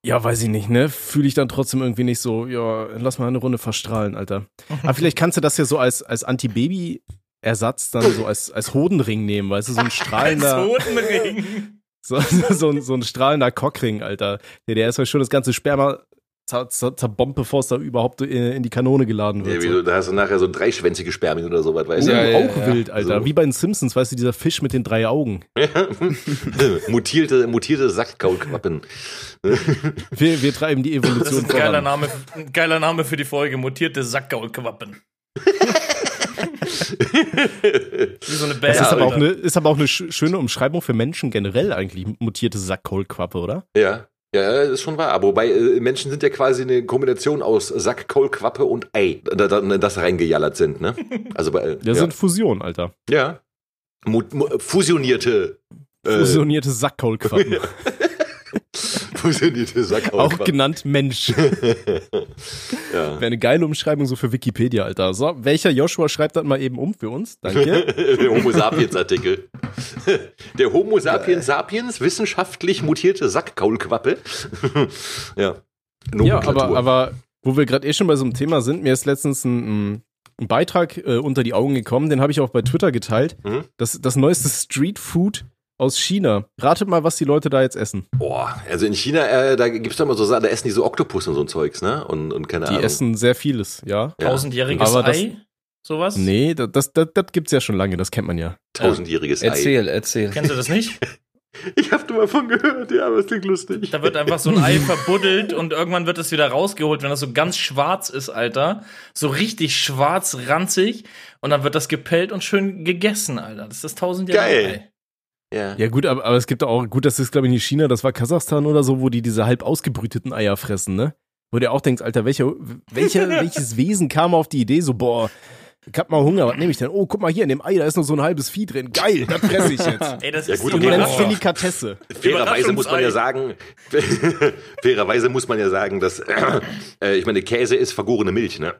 ja, weiß ich nicht, ne? Fühle ich dann trotzdem irgendwie nicht so, ja, lass mal eine Runde verstrahlen, Alter. Aber vielleicht kannst du das ja so als, als Anti-Baby-Ersatz dann so als, als Hodenring nehmen, weißt du, so ein strahlender. Hodenring. So, so, ein, so ein strahlender Cockring, Alter. Der, der ist halt schon das ganze Sperma zer, zer, zerbombt, bevor es da überhaupt in, die Kanone geladen Ja, wird. wie, so. da hast du nachher so ein dreischwänzige Spermien oder sowas, weißt Oh, du? Ja, ja, auch ja. wild, Alter. So. Wie bei den Simpsons, weißt du, dieser Fisch mit den drei Augen. mutierte, mutierte Sackkaulquappen. Wir, wir treiben die Das Evolution ist ein geiler voran. Name, ein geiler Name für die Folge. Mutierte Sackgaulquappen. Wie so eine Band. Das ist, aber auch eine, ist aber auch eine sch- schöne Umschreibung für Menschen generell eigentlich, mutierte Sackkohlquappe, oder? Ja. Ja, das ist schon wahr. Aber wobei, äh, Menschen sind ja quasi eine Kombination aus Sack, Kohlquappe und Ei, da, da, das reingejallert sind, ne? Also bei, äh, Der ja. sind Fusion, Alter. ja. Mu mu fusionierte, äh, Fusionierte Sackkohlquappen. fusionierte auch Sackkaulquappen. genannt Mensch. Ja. Wäre eine geile Umschreibung so für Wikipedia, Alter. So, welcher Joshua schreibt das mal eben um für uns? Danke. Der Homo sapiens Artikel. Der Homo sapiens sapiens wissenschaftlich mutierte Sackkaulquappe. ja. Ja, aber, aber wo wir gerade eh schon bei so einem Thema sind, mir ist letztens ein, ein Beitrag äh, unter die Augen gekommen, den habe ich auch bei Twitter geteilt. Mhm. Das, das neueste Street Food aus China. Ratet mal, was die Leute da jetzt essen. Boah, also in China, äh, da gibt's doch mal so Sachen, da essen die so Oktopus und so ein Zeugs, ne? Und, und keine Die Ahnung. essen sehr vieles, ja. Ja. Tausendjähriges Aber das- Ei? Sowas? Nee, das, das, das, das gibt's ja schon lange, das kennt man ja. Tausendjähriges Ei. Erzähl, erzähl. Kennst du das nicht? Ich hab nur mal von gehört, ja, aber es klingt lustig. Da wird einfach so ein Ei verbuddelt und irgendwann wird es wieder rausgeholt, wenn das so ganz schwarz ist, Alter. So richtig schwarz, ranzig. Und dann wird das gepellt und schön gegessen, Alter. Das ist das tausendjährige Geil. Ei. Ja. Ja, gut, aber, aber es gibt auch, gut, das ist, glaube ich, nicht China, das war Kasachstan oder so, wo die diese halb ausgebrüteten Eier fressen, ne? Wo du auch denkst, Alter, welcher, welcher, welches Wesen kam auf die Idee, so, boah, ich hab mal Hunger, was nehme ich denn? Oh, guck mal hier, in dem Ei, da ist noch so ein halbes Vieh drin. Geil, das fresse ich jetzt. Ey, das Ja, ist gut, die okay, aber- Delikatesse. Fairerweise muss man ja sagen, fairerweise muss man ja sagen, dass, äh, ich meine, Käse ist vergorene Milch, ne?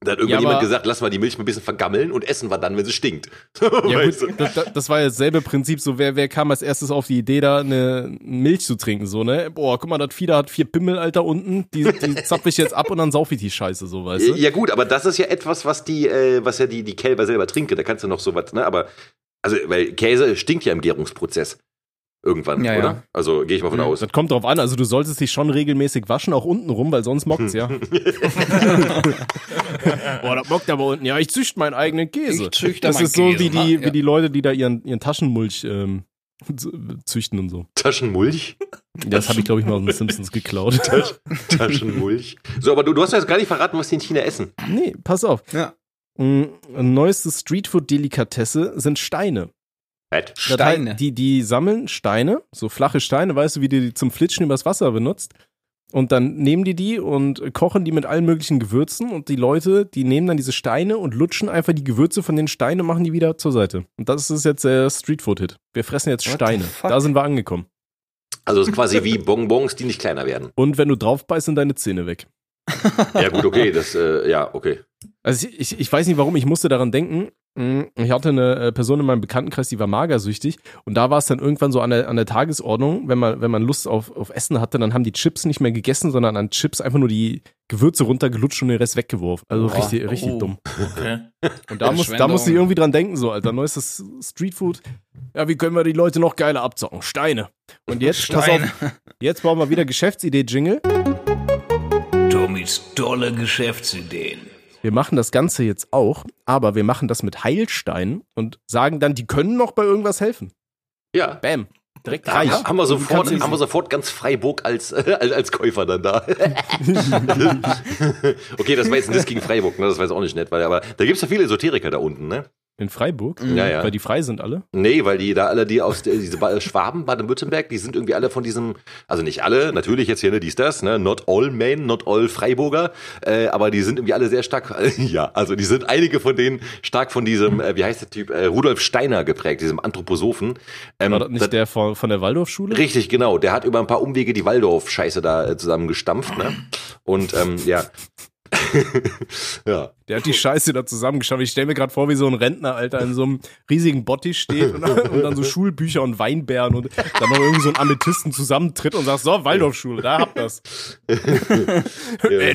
Da hat irgendjemand aber- gesagt, lass mal die Milch mal ein bisschen vergammeln und essen wir dann, wenn sie stinkt. Ja, Weißt gut, das, das- das war ja dasselbe Prinzip, so, wer, wer kam als erstes auf die Idee, da eine Milch zu trinken, so, ne? Boah, guck mal, das da hat vier Pimmel, Alter, unten, die, die zapfe ich jetzt ab und dann sauf ich die Scheiße, so, weißt du? Ja gut, aber das ist ja etwas, was die, äh, was ja die, die Kälber selber trinken. Da kannst du noch sowas, ne? Aber, also, weil Käse stinkt ja im Gärungsprozess. Irgendwann, Ja, ja. oder? Also gehe ich mal von aus. Das kommt drauf an, also du solltest dich schon regelmäßig waschen, auch unten rum, weil sonst mockt's ja. Boah, das mockt aber unten. Ja, ich züchte meinen eigenen Käse. Ich züchte das meinen ist so Käse, wie die, ha? Ja. wie die Leute, die da ihren, ihren Taschenmulch ähm, züchten und so. Taschenmulch? Das habe ich, glaube ich, mal aus den Simpsons geklaut. Taschenmulch. So, aber du, du hast ja jetzt gar nicht verraten, was die in China essen. Nee, pass auf. Ja. Mm, Neueste Streetfood-Delikatesse sind Steine. Fett. Steine. Die, die sammeln Steine, so flache Steine, weißt du, wie du die zum Flitschen übers Wasser benutzt. Und dann nehmen die die und kochen die mit allen möglichen Gewürzen und die Leute, die nehmen dann diese Steine und lutschen einfach die Gewürze von den Steinen und machen die wieder zur Seite. Und das ist jetzt der Streetfood-Hit. Wir fressen jetzt What Steine. Da sind wir angekommen. Also es ist quasi wie Bonbons, die nicht kleiner werden. Und wenn du drauf beißt, sind deine Zähne weg. Ja gut, okay, das, äh, ja, okay. Also ich, ich, weiß nicht warum, ich musste daran denken. Mm, Ich hatte eine äh, Person in meinem Bekanntenkreis, die war magersüchtig und da war es dann irgendwann so an der, an der Tagesordnung, wenn man, wenn man Lust auf, auf Essen hatte, dann haben die Chips nicht mehr gegessen, sondern an Chips einfach nur die Gewürze runtergelutscht und den Rest weggeworfen. Also Boah. richtig, richtig Oh. dumm. Okay. Und da, muss, da musste ich irgendwie dran denken, so, Alter, neuestes Streetfood. Ja, wie können wir die Leute noch geiler abzocken? Steine. Und jetzt, pass auf, jetzt brauchen wir wieder Geschäftsidee-Jingle. Tommys tolle Geschäftsideen. Wir machen das Ganze jetzt auch, aber wir machen das mit Heilsteinen und sagen dann, die können noch bei irgendwas helfen. Ja. Bam. Direkt Da reich. haben wir sofort, haben wir sofort ganz Freiburg als, äh, als, Käufer dann da. okay, das war jetzt ein Diss gegen Freiburg, ne? Das war jetzt auch nicht nett, weil, aber da gibt's ja viele Esoteriker da unten, ne? In Freiburg? Ja, ja. Weil die frei sind alle? Nee, weil die da alle, die aus der, diese Ba- Schwaben, Baden-Württemberg, die sind irgendwie alle von diesem, also nicht alle, natürlich jetzt hier, ne, dies, das, ne, not all men, not all Freiburger, äh, aber die sind irgendwie alle sehr stark, ja, also die sind einige von denen stark von diesem, äh, wie heißt der Typ, äh, Rudolf Steiner geprägt, diesem Anthroposophen. Ähm, War das nicht das- der von, von der Waldorfschule? Richtig, genau. Der hat über ein paar Umwege die Waldorf-Scheiße da äh, zusammengestampft, ne? Und ähm, ja. ja. Der hat die Scheiße da zusammengeschaut. Ich stelle mir gerade vor, wie so ein Rentner, Alter, in so einem riesigen Bottich steht und, und dann so Schulbücher und Weinbären und dann noch irgendwie so ein Amethysten zusammentritt und sagt, so, Waldorfschule, da habt das. Äh,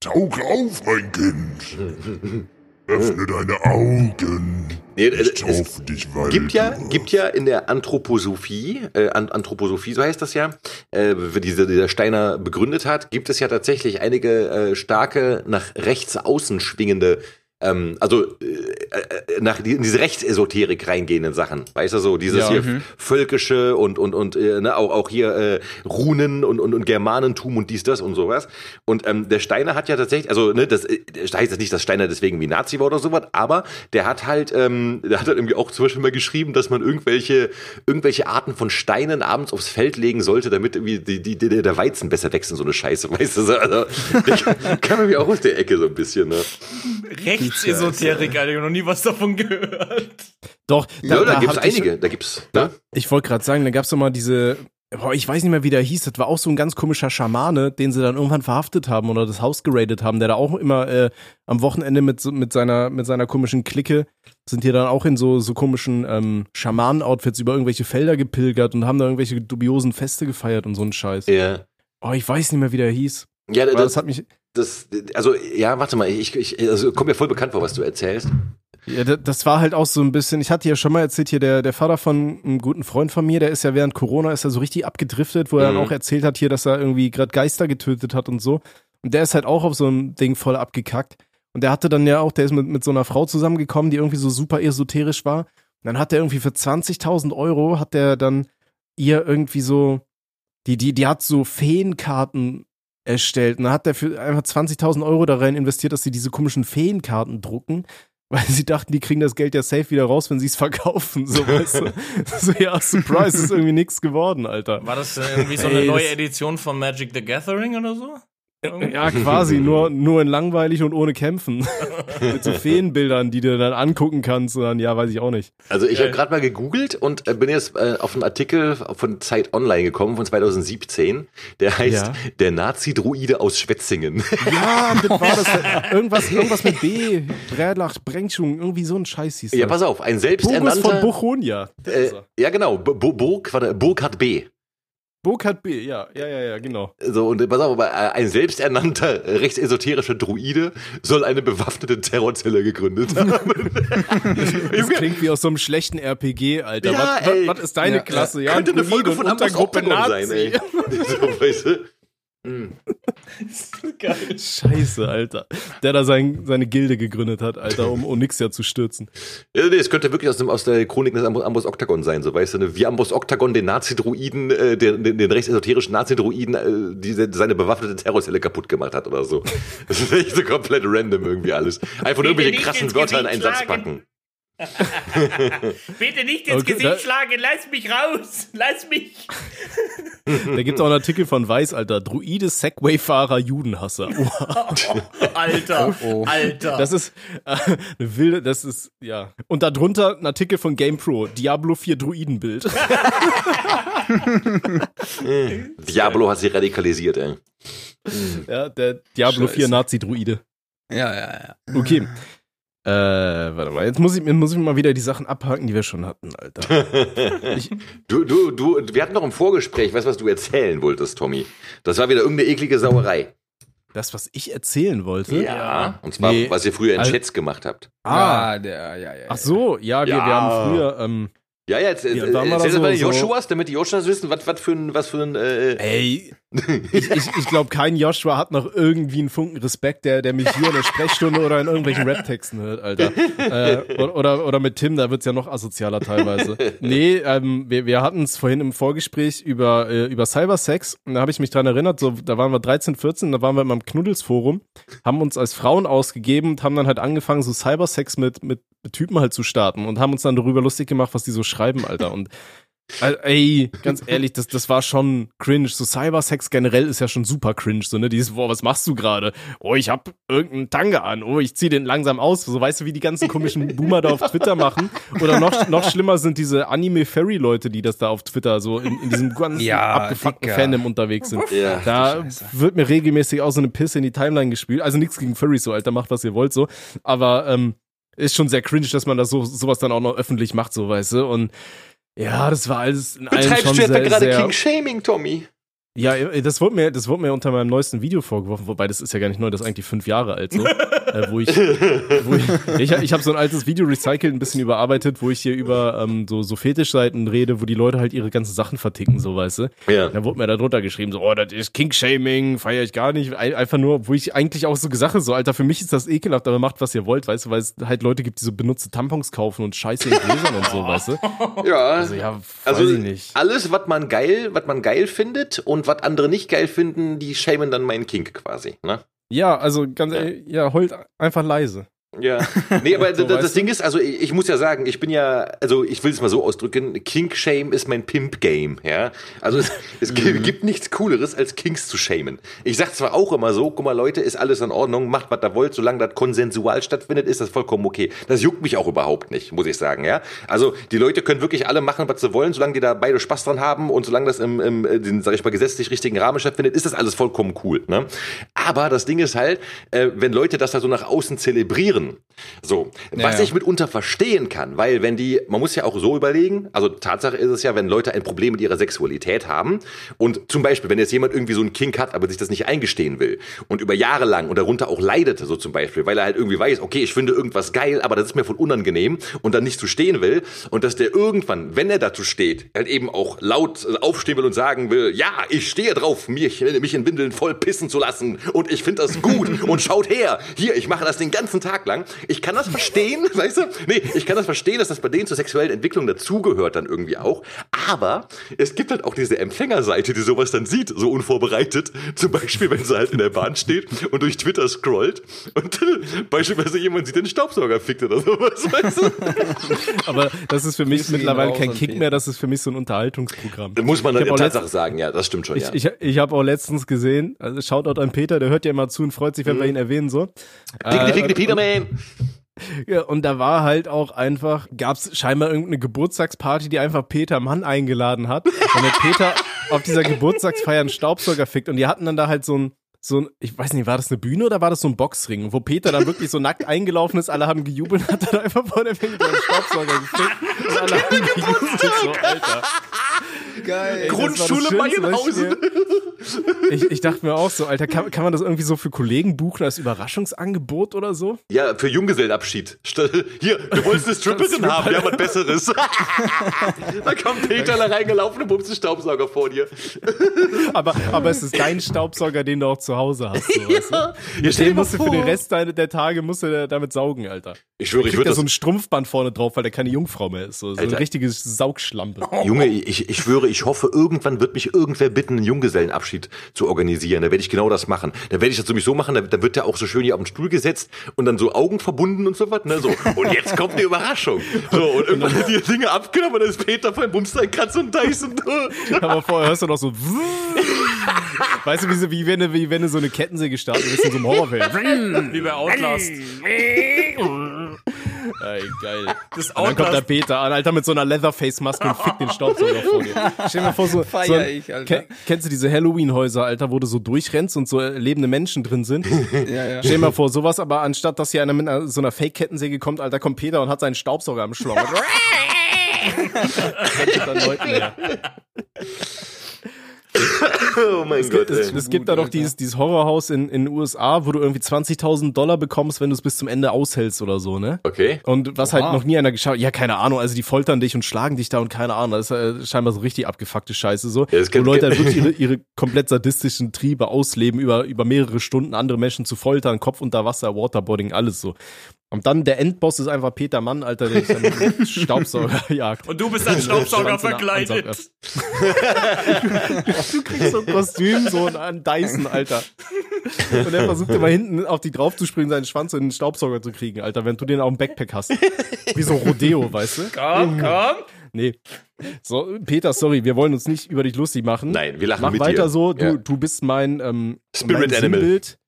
Tauch auf, mein Kind. Öffne deine Augen. Nee, Ich es taufe dich weiter. gibt ja, gibt ja in der Anthroposophie, äh, An- Anthroposophie, so heißt das ja, äh, wie diese, dieser Steiner begründet hat, gibt es ja tatsächlich einige äh, starke, nach rechts außen schwingende ähm, also äh, äh, nach die, in diese Rechtsesoterik reingehenden Sachen, weißt du so, dieses Ja, hier völkische und und und äh, ne, auch auch hier äh, Runen und, und und Germanentum und dies das und sowas. Und ähm, der Steiner hat ja tatsächlich, also ne, das äh, das heißt jetzt nicht, dass Steiner deswegen wie Nazi war oder sowas, aber der hat halt, ähm, der hat halt irgendwie auch zum Beispiel mal geschrieben, dass man irgendwelche irgendwelche Arten von Steinen abends aufs Feld legen sollte, damit irgendwie die, die, die, der Weizen besser wächst und so eine Scheiße, weißt du? so. Also, ich kann man mir auch aus der Ecke so ein bisschen, ne? Rechtsesoterik, Alter, ich hab noch nie was davon gehört. Doch, Ja, da, gibt's hab ich- einige, da gibt's, ne? Ich wollte gerade sagen, da gab's doch mal diese, boah, ich weiß nicht mehr, wie der hieß, das war auch so ein ganz komischer Schamane, den sie dann irgendwann verhaftet haben oder das Haus geradet haben, der da auch immer äh, am Wochenende mit, so- mit, seiner, mit seiner komischen Clique sind hier dann auch in so, so komischen ähm, Schamanen-Outfits über irgendwelche Felder gepilgert und haben da irgendwelche dubiosen Feste gefeiert und so einen Scheiß. Ja. Oh, ich weiß nicht mehr, wie der hieß. Ja, das, das hat mich, das, also, ja, warte mal, ich, ich, also, kommt mir voll bekannt vor, was du erzählst. Ja, da- das war halt auch so ein bisschen, ich hatte ja schon mal erzählt, hier der, der Vater von einem guten Freund von mir, der ist ja während Corona, ist ja so richtig abgedriftet, wo er Mhm. dann auch erzählt hat hier, dass er irgendwie gerade Geister getötet hat und so. Und der ist halt auch auf so einem Ding voll abgekackt. Und der hatte dann ja auch, der ist mit, mit so einer Frau zusammengekommen, die irgendwie so super esoterisch war. Und dann hat er irgendwie für 20.000 Euro, hat der dann ihr irgendwie so, die, die, die hat so Feenkarten erstellt. Und dann hat der für einfach 20.000 Euro da rein investiert, dass sie diese komischen Feenkarten drucken. Weil sie dachten, die kriegen das Geld ja safe wieder raus, wenn sie es verkaufen. So, weißt du? So, ja, Surprise, ist irgendwie nichts geworden, Alter. War das äh, irgendwie so eine Ey, neue Edition von Magic the Gathering oder so? Ja, quasi, nur, nur in langweilig und ohne Kämpfen. Mit so Feenbildern, die du dann angucken kannst. Und dann, ja, weiß ich auch nicht. Also ich habe gerade mal gegoogelt und äh, bin jetzt äh, auf einen Artikel von Zeit Online gekommen von 2017. Der heißt Ja. Der Nazi-Druide aus Schwetzingen. Ja, das war das. Irgendwas, irgendwas mit B. Brädlach, Brengschung, irgendwie so ein Scheiß hieß das. ja, pass auf, ein Bogus von selbsternannter... Buchonia. Der Äh, ja, genau, Burg, warte, Burkhard B. Burkhard B, ja, ja, ja, ja, genau. So, und pass auf, äh, ein selbsternannter äh, rechtsesoterischer Druide soll eine bewaffnete Terrorzelle gegründet haben. Das klingt wie aus so einem schlechten RPG, Alter. Ja, was, was, was ist deine Ja, Klasse? Ja, Könnte eine Folge von Untergruppe Nazi. sein, ey. so, weißt du? Geil. Scheiße, Alter. Der da sein, seine Gilde gegründet hat, Alter, um Onyxia zu stürzen. Ja, nee, es könnte wirklich aus, dem, aus der Chronik des Ambos, Ambos Octagon sein, so weißt du, ne? wie Ambos Octagon den Nazi-Druiden, äh, den, den, den rechtsesoterischen Nazi-Druiden, äh, die seine bewaffnete Terrorzelle kaputt gemacht hat oder so. Das ist echt so komplett random irgendwie alles. Einfach nur irgendwelche krassen Wörter in einen Satz packen. Bitte nicht ins Okay, Gesicht schlagen, lass mich raus, lass mich. Da gibt's auch einen Artikel von Weiß, Alter. Druide, Segway-Fahrer, Judenhasser. Oha. Alter, Oh. Alter. Das ist äh, eine wilde, das ist, ja. Und darunter ein Artikel von GamePro. Diablo 4 Druidenbild. Diablo hat sich radikalisiert, ey. ja, der Diablo 4 Scheiße. Nazi-Druide. Ja, ja, ja. Okay. Äh, warte mal, jetzt muss ich, mir- muss ich mal wieder die Sachen abhaken, die wir schon hatten, Alter. Ich, Du, du, du, wir hatten noch im Vorgespräch, weißt du, was du erzählen wolltest, Tommy? Das war wieder irgendeine eklige Sauerei. das, was ich erzählen wollte. Ja. Und zwar, Nee. was ihr früher in Also- Chats gemacht habt. Ah, Ja, der, ja, ja. ach so, ja, wir, wir Ja. haben früher, ähm, Ja, ja, jetzt, Ja, ja, da haben wir erzähl da das mal so- Joshuas, damit die Joshuas wissen, was, was für ein, was für ein, äh, ey, ich, ich, ich glaube, kein Joshua hat noch irgendwie einen Funken Respekt, der, der mich hier in der Sprechstunde oder in irgendwelchen Rap-Texten hört, Alter. Äh, oder, oder, mit Tim, da wird's ja noch asozialer teilweise. Nee, ähm, wir, wir hatten es vorhin im Vorgespräch über, äh, über Cybersex und da habe ich mich dran erinnert, so, da waren wir 13, 14, da waren wir immer im Knuddelsforum, haben uns als Frauen ausgegeben und haben dann halt angefangen, so Cybersex mit, mit Typen halt zu starten und haben uns dann darüber lustig gemacht, was die so schreiben, Alter. Und also, ey, ganz ehrlich, das, das war schon cringe. So Cybersex generell ist ja schon super cringe. So, ne? Dieses, boah, was machst du gerade? Oh, ich hab irgendeinen Tanga an. Oh, ich zieh den langsam aus. So, weißt du, wie die ganzen komischen Boomer da auf Twitter machen? Oder noch, noch schlimmer sind diese Anime-Fairy-Leute, die das da auf Twitter so in, in diesem ganzen Ja, abgefuckten Dicker. Fandom unterwegs sind. ja. Da wird mir regelmäßig auch so eine Pisse in die Timeline gespielt. Also nichts gegen Furries, so Alter, macht was ihr wollt so. Aber ähm, ist schon sehr cringe, dass man das so sowas dann auch noch öffentlich macht, so weißt du. Und ja, das war alles in allem Betreibst schon du etwa gerade King Shaming, Tommy? Ja, das wurde mir, das wurde mir unter meinem neuesten Video vorgeworfen, wobei das ist ja gar nicht neu, das ist eigentlich fünf Jahre alt so, äh, wo ich, wo ich, ich, ich habe so ein altes Video recycelt, ein bisschen überarbeitet, wo ich hier über ähm, so so Fetischseiten rede, wo die Leute halt ihre ganzen Sachen verticken, so weißt du. Ja. Da wurde mir da drunter geschrieben, so, oh, das ist King-Shaming, feiere ich gar nicht. Ein- Einfach nur, wo ich eigentlich auch so gesagt habe, so, Alter, für mich ist das ekelhaft, aber macht, was ihr wollt, weißt du, weil es halt Leute gibt, die so benutzte Tampons kaufen und Scheiße in Gläsern und so, weißt du. Ja. Also, ja, weiß Also ich nicht. alles, was man geil, was man geil findet und was andere nicht geil finden, die shamen dann meinen Kink quasi. Ne? Ja, also, ganz ehrlich, ja, heult einfach leise. Ja. Nee, aber So, das? Ding ist, also ich, ich muss ja sagen, ich bin ja, also ich will es mal so ausdrücken, Kink Shame ist mein Pimp Game, ja. Also es, es Mhm. gibt nichts cooleres als Kinks zu shamen. Ich sag zwar auch immer so, guck mal Leute, ist alles in Ordnung, macht was da wollt, solange das konsensual stattfindet, ist das vollkommen okay. Das juckt mich auch überhaupt nicht, muss ich sagen, ja. Also die Leute können wirklich alle machen, was sie wollen, solange die da beide Spaß dran haben und solange das im, im äh, den, sag ich mal, gesetzlich richtigen Rahmen stattfindet, ist das alles vollkommen cool, ne. Aber das Ding ist halt, äh, wenn Leute das da so nach außen zelebrieren, so, was ja. ich mitunter verstehen kann, weil wenn die, man muss ja auch so überlegen, also Tatsache ist es ja, wenn Leute ein Problem mit ihrer Sexualität haben und zum Beispiel, wenn jetzt jemand irgendwie so einen Kink hat, aber sich das nicht eingestehen will und über Jahre lang und darunter auch leidete, so zum Beispiel, weil er halt irgendwie weiß, okay, ich finde irgendwas geil, aber das ist mir voll unangenehm und dann nicht zu stehen will und dass der irgendwann, wenn er dazu steht, halt eben auch laut äh, aufstehen will und sagen will, ja, ich stehe drauf, mich, mich in Windeln voll pissen zu lassen und ich finde das gut und schaut her, hier, ich mache das den ganzen Tag lang. Ich kann das verstehen, weißt du? Nee, ich kann das verstehen, dass das bei denen zur sexuellen Entwicklung dazugehört dann irgendwie auch. Aber es gibt halt auch diese Empfängerseite, die sowas dann sieht, so unvorbereitet. Zum Beispiel, wenn sie halt in der Bahn steht und durch Twitter scrollt und beispielsweise jemand sieht den Staubsauger fickt oder sowas, weißt du? Aber das ist für mich mittlerweile kein Kick mehr, das ist für mich so ein Unterhaltungsprogramm. Muss man dann Ich in Tatsache sagen, ja, das stimmt schon, ja. Ich, ich, ich habe auch letztens gesehen, also Shoutout an Peter, der hört ja immer zu und freut sich, wenn wir ihn erwähnen so. Pickle, Äh, pickle, Peterman. Ja, und da war halt auch einfach, gab's scheinbar irgendeine Geburtstagsparty, die einfach Peter Mann eingeladen hat. Und der Peter auf dieser Geburtstagsfeier einen Staubsauger fickt. Und die hatten dann da halt so ein, so ein, ich weiß nicht, war das eine Bühne oder war das so ein Boxring, wo Peter dann wirklich so nackt eingelaufen ist, alle haben gejubelt, hat dann einfach vor der Fänge einen Staubsauger gefickt und alle haben gejubelt, so, Alter. Geil. Grundschule Meienhausen. Ich, ich dachte mir auch so, Alter, kann, kann man das irgendwie so für Kollegen buchen als Überraschungsangebot oder so? Ja, für Junggesellenabschied. Hier, du wolltest eine Stripperin haben, wir haben was Besseres. da kommt Peter da reingelaufen und bumst den Staubsauger vor dir. Aber, aber es ist dein Staubsauger, den du auch zu Hause hast. So, weißt du? Den musst du für den. Rest deiner- der Tage musst du damit saugen, Alter. Ich schwöre, ich würde ja das so ein Strumpfband vorne drauf, weil der keine Jungfrau mehr ist. So, so eine richtige Saugschlampe. Junge, ich, ich schwöre, ich hoffe, irgendwann wird mich irgendwer bitten, einen Junggesellenabschied zu organisieren. Da werde ich genau das machen. Da werde ich das nämlich so machen, da, da wird der auch so schön hier auf den Stuhl gesetzt und dann so Augen verbunden und so was. Ne? So. Und jetzt kommt die Überraschung. So, und irgendwann wird die Dinge abgenommen und dann ist Peter voll Bums ein Kratz und Dyson. Aber vorher hörst du noch so. Weißt du, wie, so, wie, wenn du, wie wenn du so eine Kettensäge starten willst in so einem Horrorfilm. Wie bei Outlast. Ey, geil. Das Und dann kommt der. Peter an, Alter, mit so einer Leatherface-Maske und fickt den Staubsauger vor dir. Stell dir mal vor, so, Feier so ein- ich, Alter. Ken- Kennst du diese Halloween-Häuser, Alter, wo du so durchrennst und so lebende Menschen drin sind? Ja, ja. Stell dir mal vor, sowas, aber anstatt, dass hier einer mit einer, so einer Fake-Kettensäge kommt, Alter, kommt Peter und hat seinen Staubsauger am Schlauch. Dann Leuten her. Oh mein Gott, Es, ey. es gibt da doch dieses, dieses Horrorhaus in, in den USA, wo du irgendwie 20.000 Dollar bekommst, wenn du es bis zum Ende aushältst oder so, ne? Okay. Und was Oha. halt noch nie einer geschaut, ja, keine Ahnung, also die foltern dich und schlagen dich da und keine Ahnung, das ist äh, scheinbar so richtig abgefuckte Scheiße so. Ja, das wo Leute halt wirklich ihre, ihre komplett sadistischen Triebe ausleben, über, über mehrere Stunden andere Menschen zu foltern, Kopf unter Wasser, Waterboarding, alles so. Und dann der Endboss ist einfach Peter Mann, Alter, der dich dann Staubsauger jagt. Und du bist als Staubsauger verkleidet. Du kriegst so ein Kostüm, so ein- Dyson, Alter. Und er versucht immer hinten auf die draufzuspringen, seinen Schwanz in den Staubsauger zu kriegen, Alter, wenn du den auf dem Backpack hast. Wie so Rodeo, weißt du? Komm, komm. Nee. So, Peter, sorry, wir wollen uns nicht über dich lustig machen. Nein, wir lachen Mach mit weiter dir. so, du, Ja. du bist mein, ähm, Spirit mein Animal. Sinnbild.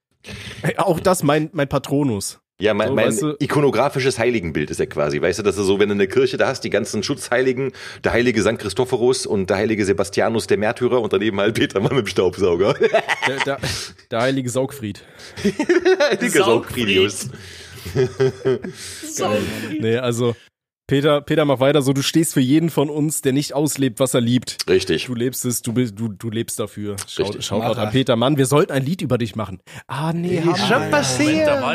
Ey, Auch das mein, mein Patronus. Ja, mein, So, mein weißt du- ikonografisches Heiligenbild ist er quasi. Weißt du, dass du so, wenn du eine Kirche da hast, die ganzen Schutzheiligen, der heilige St. Christophorus und der heilige Sebastianus, der Märtyrer und daneben halt Peter Mann mit dem Staubsauger. Der, der, der heilige Saugfried. Heiliger Saugfried. Saugfriedius. Nee, also, Peter, Peter, mach weiter so, du stehst für jeden von uns, der nicht auslebt, was er liebt. Richtig. Du lebst es, du, du, du lebst dafür. Schau, Richtig. Shoutout an er. Peter Mann, wir sollten ein Lied über dich machen. Ah, nee, haben wir. Moment, da war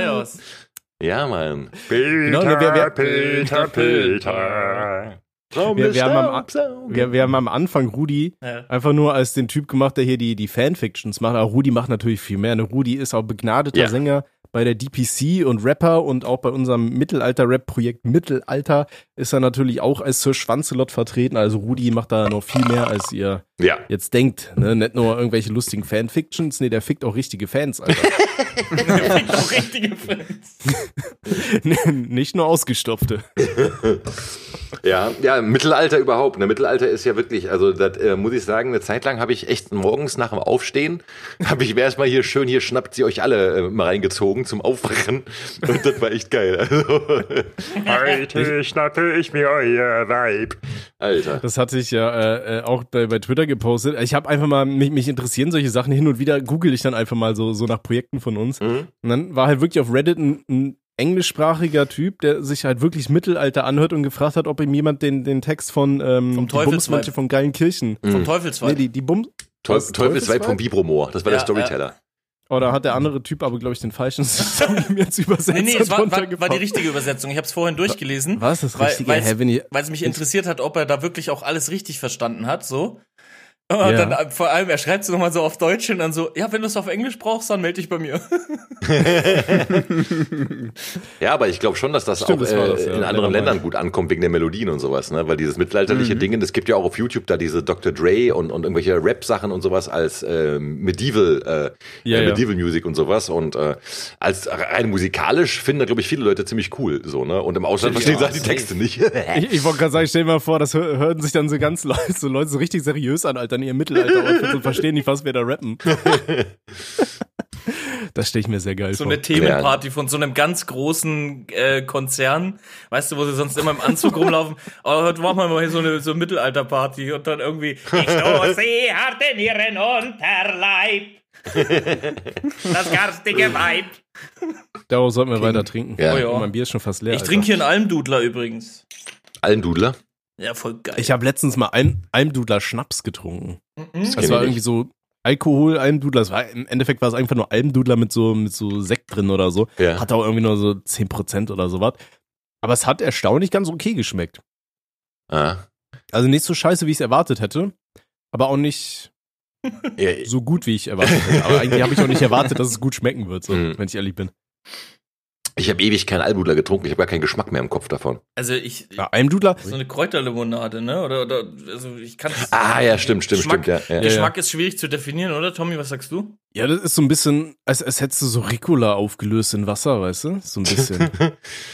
ja Mann. Genau, ne, wir, wir, Peter, Peter. wir, wir, haben am, wir, wir haben am Anfang Rudi Ja. einfach nur als den Typ gemacht, der hier die, die Fanfictions macht. Aber Rudi macht natürlich viel mehr. Ne? Rudi ist auch begnadeter Ja. Sänger bei der DPC und Rapper und auch bei unserem Mittelalter-Rap-Projekt Mittelalter ist er natürlich auch als Sir Schwanzelot vertreten. Also Rudi macht da noch viel mehr, als ihr Ja. jetzt denkt. Ne? Nicht nur irgendwelche lustigen Fanfictions, nee, der fickt auch richtige Fans, Alter. Auch richtige Fans. Nicht nur ausgestopfte. Ja, ja, Mittelalter überhaupt. Ne, Mittelalter ist ja wirklich, also das äh, muss ich sagen, eine Zeit lang habe ich echt morgens nach dem Aufstehen, habe ich mir erstmal hier schön, hier schnappt sie euch alle äh, mal reingezogen zum Aufwachen. Und das war echt geil. Also, Heute schnappe ich mir euer Weib. Alter. Das hatte ich ja äh, äh, auch bei, bei Twitter gepostet. Ich habe einfach mal, mich, mich interessieren solche Sachen hin und wieder, google ich dann einfach mal so, so nach Projekten von uns. Mhm. Und dann war halt wirklich auf Reddit ein, ein englischsprachiger Typ, der sich halt wirklich Mittelalter anhört und gefragt hat, ob ihm jemand den, den Text von ähm, Vom. Bumsmönche von geilen Kirchen. Vom Teufelsweib. Nee, die, die Bums. Teufel, Was, Teufelsweib vom? Vibromoor. Das war der Ja, Storyteller. Oder hat der andere Typ aber, glaube ich, den falschen Song jetzt übersetzt Nee, nee, es war, war, war die richtige Übersetzung. Ich habe es vorhin durchgelesen. Was ist das Richtige? Weil es mich interessiert hat, ob er da wirklich auch alles richtig verstanden hat, so. Und Ja. dann äh, vor allem, er schreibt es nochmal so auf Deutsch und dann so, ja, wenn du es auf Englisch brauchst, dann melde dich bei mir. Ja, aber ich glaube schon, dass das Stimmt, auch das äh, das, ja. in anderen. Ländern gut ankommt wegen der Melodien und sowas, ne? Weil dieses mittelalterliche Mhm. Ding, es gibt ja auch auf YouTube da diese Dr. Dre und, und irgendwelche Rap-Sachen und sowas als ähm, Medieval, äh, Ja, äh, ja. Medieval Music und sowas. Und äh, als rein musikalisch finden da, glaube ich, viele Leute ziemlich cool, so, ne? Und im Ausland verstehen sie halt die Texte nicht. Ich, ich wollte gerade sagen, stell dir mal vor, das hör- hören sich dann so ganz Leute, so Leute so richtig seriös an, Alter, in ihrem Mittelalter und verstehen nicht, was wir da rappen. Das stelle ich mir sehr geil So vor. eine Themenparty von so einem ganz großen äh, Konzern, weißt du, wo sie sonst immer im Anzug rumlaufen. Aber heute machen wir mal hier so eine so Mittelalterparty und dann irgendwie. Ich stoße hart in ihren Unterleib. Das garstige Weib. Darauf sollten wir weiter trinken. Ja. Oh ja. Mein Bier ist schon fast leer. Ich trinke hier einen Almdudler übrigens. Allendudler. Ja, voll geil. Ich habe letztens mal Alm, Almdudler Schnaps getrunken. Mhm. Das kenn war irgendwie so Alkohol, Almdudler. Das war, Im Endeffekt war es einfach nur Almdudler mit so, mit so Sekt drin oder so. Ja. Hatte auch irgendwie nur so 10% oder sowas. Aber es hat erstaunlich ganz okay geschmeckt. Ah. Also nicht so scheiße, wie ich es erwartet hätte. Aber auch nicht so gut, wie ich erwartet hätte. Aber eigentlich habe ich auch nicht erwartet, dass es gut schmecken wird, so, Mhm. wenn ich ehrlich bin. Ich habe ewig keinen Almdudler getrunken, ich habe gar keinen Geschmack mehr im Kopf davon. Also ich, Ja, Almdudler, so eine Kräuterlimonade, ne? Oder, oder also ich kann Ah, ja, stimmt, stimmt, Geschmack, stimmt, ja. ja. Geschmack ist schwierig zu definieren, oder Tommy? Was sagst du? Ja, das ist so ein bisschen, als, als hättest du so Ricola aufgelöst in Wasser, weißt du? So ein bisschen.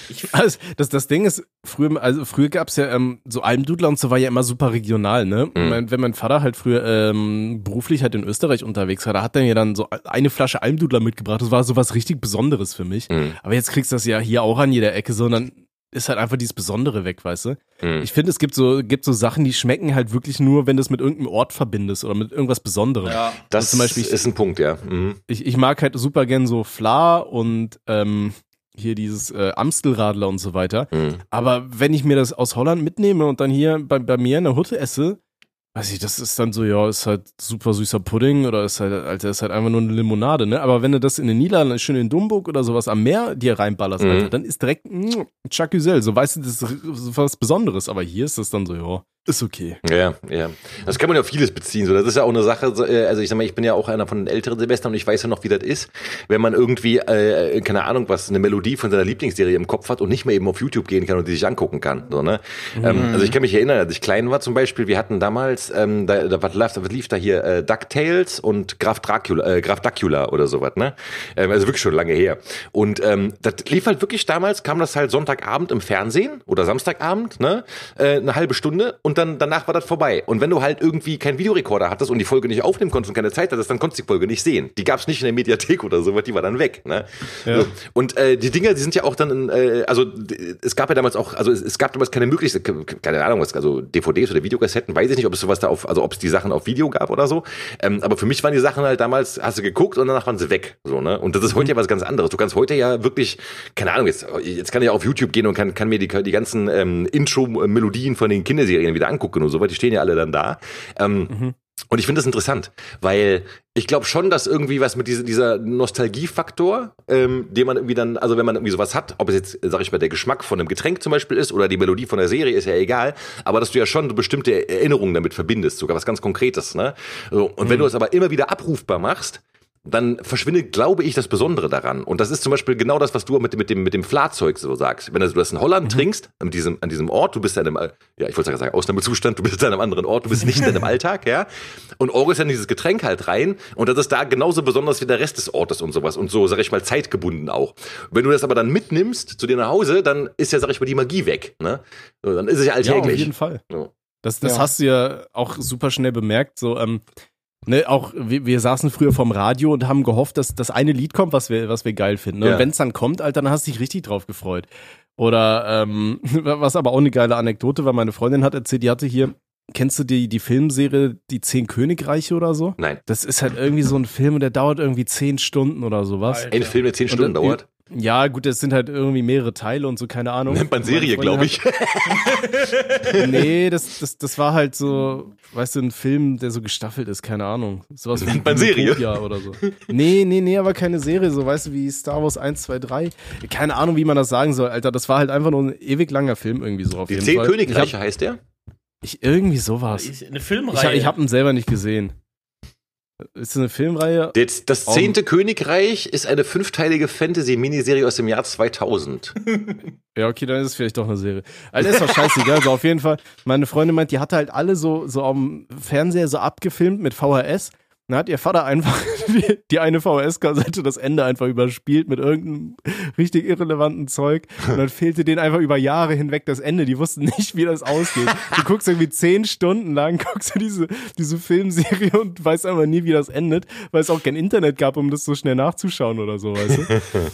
Ich, Also, das, das Ding ist, früher, also früher gab's ja ähm, so Almdudler und so war ja immer super regional, ne? Mhm. Mein, wenn mein Vater halt früher ähm, beruflich halt in Österreich unterwegs war, da hat er ja dann so eine Flasche Almdudler mitgebracht. Das war sowas richtig Besonderes für mich. Mhm. Aber jetzt kriegst du das ja hier auch an jeder Ecke, sondern ist halt einfach dieses Besondere weg, weißt du? Mhm. Ich finde, es gibt so, gibt so Sachen, die schmecken halt wirklich nur, wenn du es mit irgendeinem Ort verbindest oder mit irgendwas Besonderem. ja. Das zum Beispiel- ist ein Punkt, ja. Mhm. Ich, ich mag halt super gern so Fla und ähm, hier dieses äh, Amstelradler und so weiter. Mhm. Aber wenn ich mir das aus Holland mitnehme und dann hier bei, bei mir in der Hütte esse, weiß ich, das ist dann so, ja, ist halt super süßer Pudding oder ist halt, Alter, ist halt einfach nur eine Limonade, ne? Aber wenn du das in den Niederlanden, schön in Dumburg oder sowas am Meer dir reinballerst, Mhm. Alter, dann ist direkt mm, Chacusel. So weißt du, das ist was Besonderes. Aber hier ist das dann so, ja, ist okay. Ja, ja. Das kann man ja auf vieles beziehen. So, das ist ja auch eine Sache. äh, Also ich sag mal, ich bin ja auch einer von den älteren Silvestern und ich weiß ja noch, wie das ist, wenn man irgendwie äh, keine Ahnung was eine Melodie von seiner Lieblingsserie im Kopf hat und nicht mehr eben auf YouTube gehen kann und die sich angucken kann. So ne. Ähm, also ich kann mich erinnern, als ich klein war zum Beispiel, wir hatten damals, ähm, da, da was, lief, was lief da hier äh, Ducktales und Graf Dracula, äh, Graf Dracula oder sowas. Ne. Ähm, also wirklich schon lange her. Und ähm, das lief halt wirklich damals, kam das halt Sonntagabend im Fernsehen oder Samstagabend, ne, äh, eine halbe Stunde und dann danach war das vorbei. Und wenn du halt irgendwie keinen Videorekorder hattest und die Folge nicht aufnehmen konntest und keine Zeit hattest, dann konntest du die Folge nicht sehen. Die gab's nicht in der Mediathek oder sowas, die war dann weg. Ne? Ja. So. Und äh, die Dinger, die sind ja auch dann, in, äh, also es gab ja damals auch, also es, es gab damals keine Möglichkeit, keine Ahnung, was, also DVDs oder Videokassetten, weiß ich nicht, ob es sowas da auf, also ob es die Sachen auf Video gab oder so. Ähm, aber für mich waren die Sachen halt damals, hast du geguckt und danach waren sie weg. So, ne? Und das ist heute ja was ganz anderes. Du kannst heute ja wirklich, keine Ahnung, jetzt, jetzt kann ich auf YouTube gehen und kann, kann mir die, die ganzen ähm, Intro-Melodien von den Kinderserien wieder angucken und so weiter. Die stehen ja alle dann da. Ähm, Und ich finde das interessant, weil ich glaube schon, dass irgendwie was mit dieser, dieser Nostalgiefaktor, ähm, den man irgendwie dann, also wenn man irgendwie sowas hat, ob es jetzt, sag ich mal, der Geschmack von einem Getränk zum Beispiel ist oder die Melodie von der Serie, ist ja egal, aber dass du ja schon bestimmte Erinnerungen damit verbindest, sogar was ganz Konkretes, ne? So, und wenn du es aber immer wieder abrufbar machst, dann verschwindet, glaube ich, das Besondere daran. Und das ist zum Beispiel genau das, was du mit, mit dem, mit dem Flazeug so sagst. Wenn du das in Holland trinkst, an diesem, an diesem Ort, du bist ja in einem, ja, ich wollte gerade sagen, Ausnahmezustand, du bist in einem anderen Ort, du bist nicht in deinem Alltag, ja. Und orgelst dann dieses Getränk halt rein. Und das ist da genauso besonders wie der Rest des Ortes und sowas. Und so, sag ich mal, zeitgebunden auch. Wenn du das aber dann mitnimmst zu dir nach Hause, dann ist ja, sag ich mal, die Magie weg, ne? So, dann ist es ja Ja, auf alltäglich. jeden Fall. So. Das, das Ja. hast du ja auch super schnell bemerkt. So, ähm, ne, auch wir, wir saßen früher vorm Radio und haben gehofft, dass das eine Lied kommt, was wir, was wir geil finden. Ne? Ja. Und wenn es dann kommt, Alter, dann hast du dich richtig drauf gefreut. Oder ähm, was aber auch eine geile Anekdote war, meine Freundin hat erzählt, die hatte hier, kennst du die, die Filmserie Die Zehn Königreiche oder so? Nein. Das ist halt irgendwie so ein Film und der dauert irgendwie zehn Stunden oder sowas. Alter. Ein Film, der zehn Und Stunden dann- dauert. Ja, gut, das sind halt irgendwie mehrere Teile und so, keine Ahnung. Nennt man Serie, glaube hat- ich. Nee, das, das, das war halt so, weißt du, ein Film, der so gestaffelt ist, keine Ahnung. Sowas wie Nennt man Serie? Utopia oder so. Nee, nee, nee, aber keine Serie, so weißt du, wie Star Wars 1, 2, 3. Keine Ahnung, wie man das sagen soll, Alter. Das war halt einfach nur ein ewig langer Film irgendwie so auf Die jeden zehn Fall. Königreiche heißt der? Ich hab, ich, irgendwie sowas. Eine Ich, Filmreihe. hab- ich habe ihn selber nicht gesehen. Ist das eine Filmreihe? Das, das zehnte Königreich ist eine fünfteilige Fantasy-Miniserie aus dem Jahr 2000. Ja, okay, dann ist es vielleicht doch eine Serie. Also ist doch scheißegal. Also auf jeden Fall, meine Freundin meint, die hatte halt alle so, so am Fernseher so abgefilmt mit VHS. Dann hat ihr Vater einfach die, die eine VHS-Kassette das Ende einfach überspielt mit irgendeinem richtig irrelevanten Zeug. Und dann fehlte denen einfach über Jahre hinweg das Ende. Die wussten nicht, wie das ausgeht. Du guckst irgendwie zehn Stunden lang, guckst du diese, diese Filmserie und weißt einfach nie, wie das endet, weil es auch kein Internet gab, um das so schnell nachzuschauen oder so, weißt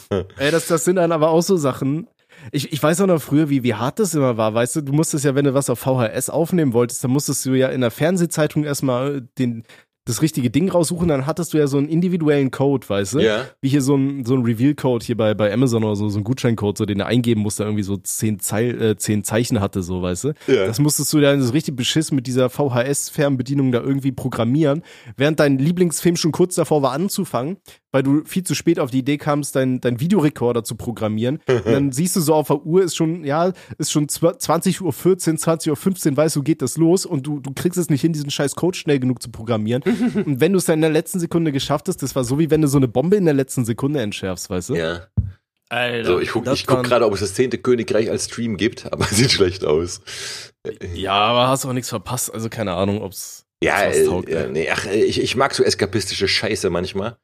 du? Ey, das, das sind dann aber auch so Sachen. Ich, ich weiß auch noch früher, wie, wie hart das immer war, weißt du, du musstest ja, wenn du was auf VHS aufnehmen wolltest, dann musstest du ja in der Fernsehzeitung erstmal den, das richtige Ding raussuchen, dann hattest du ja so einen individuellen Code, weißt du? Ja. Wie hier so ein, so ein Reveal-Code hier bei, bei Amazon oder so, so ein Gutscheincode, so den du eingeben musst, der irgendwie so zehn, Zeil, äh, zehn Zeichen hatte, so, weißt du? Ja. Das musstest du dann so richtig beschissen mit dieser VHS-Fernbedienung da irgendwie programmieren, während dein Lieblingsfilm schon kurz davor war anzufangen, weil du viel zu spät auf die Idee kamst, dein, dein Videorekorder zu programmieren. Und dann siehst du so auf der Uhr, ist schon, ja, ist schon 20 Uhr 14, 20 Uhr 15, weißt du, geht das los und du, du kriegst es nicht hin, diesen scheiß Code schnell genug zu programmieren. und wenn du es dann in der letzten Sekunde geschafft hast, das war so wie wenn du so eine Bombe in der letzten Sekunde entschärfst, weißt du? Ja. Alter. So, ich guck, ich guck gerade, ob es das zehnte Königreich als Stream gibt, aber sieht schlecht aus. Ja, aber hast auch nichts verpasst, also keine Ahnung, ob's Ja, was äh, taugt, ja ey. nee, ach, äh, ich, ich mag so eskapistische Scheiße manchmal.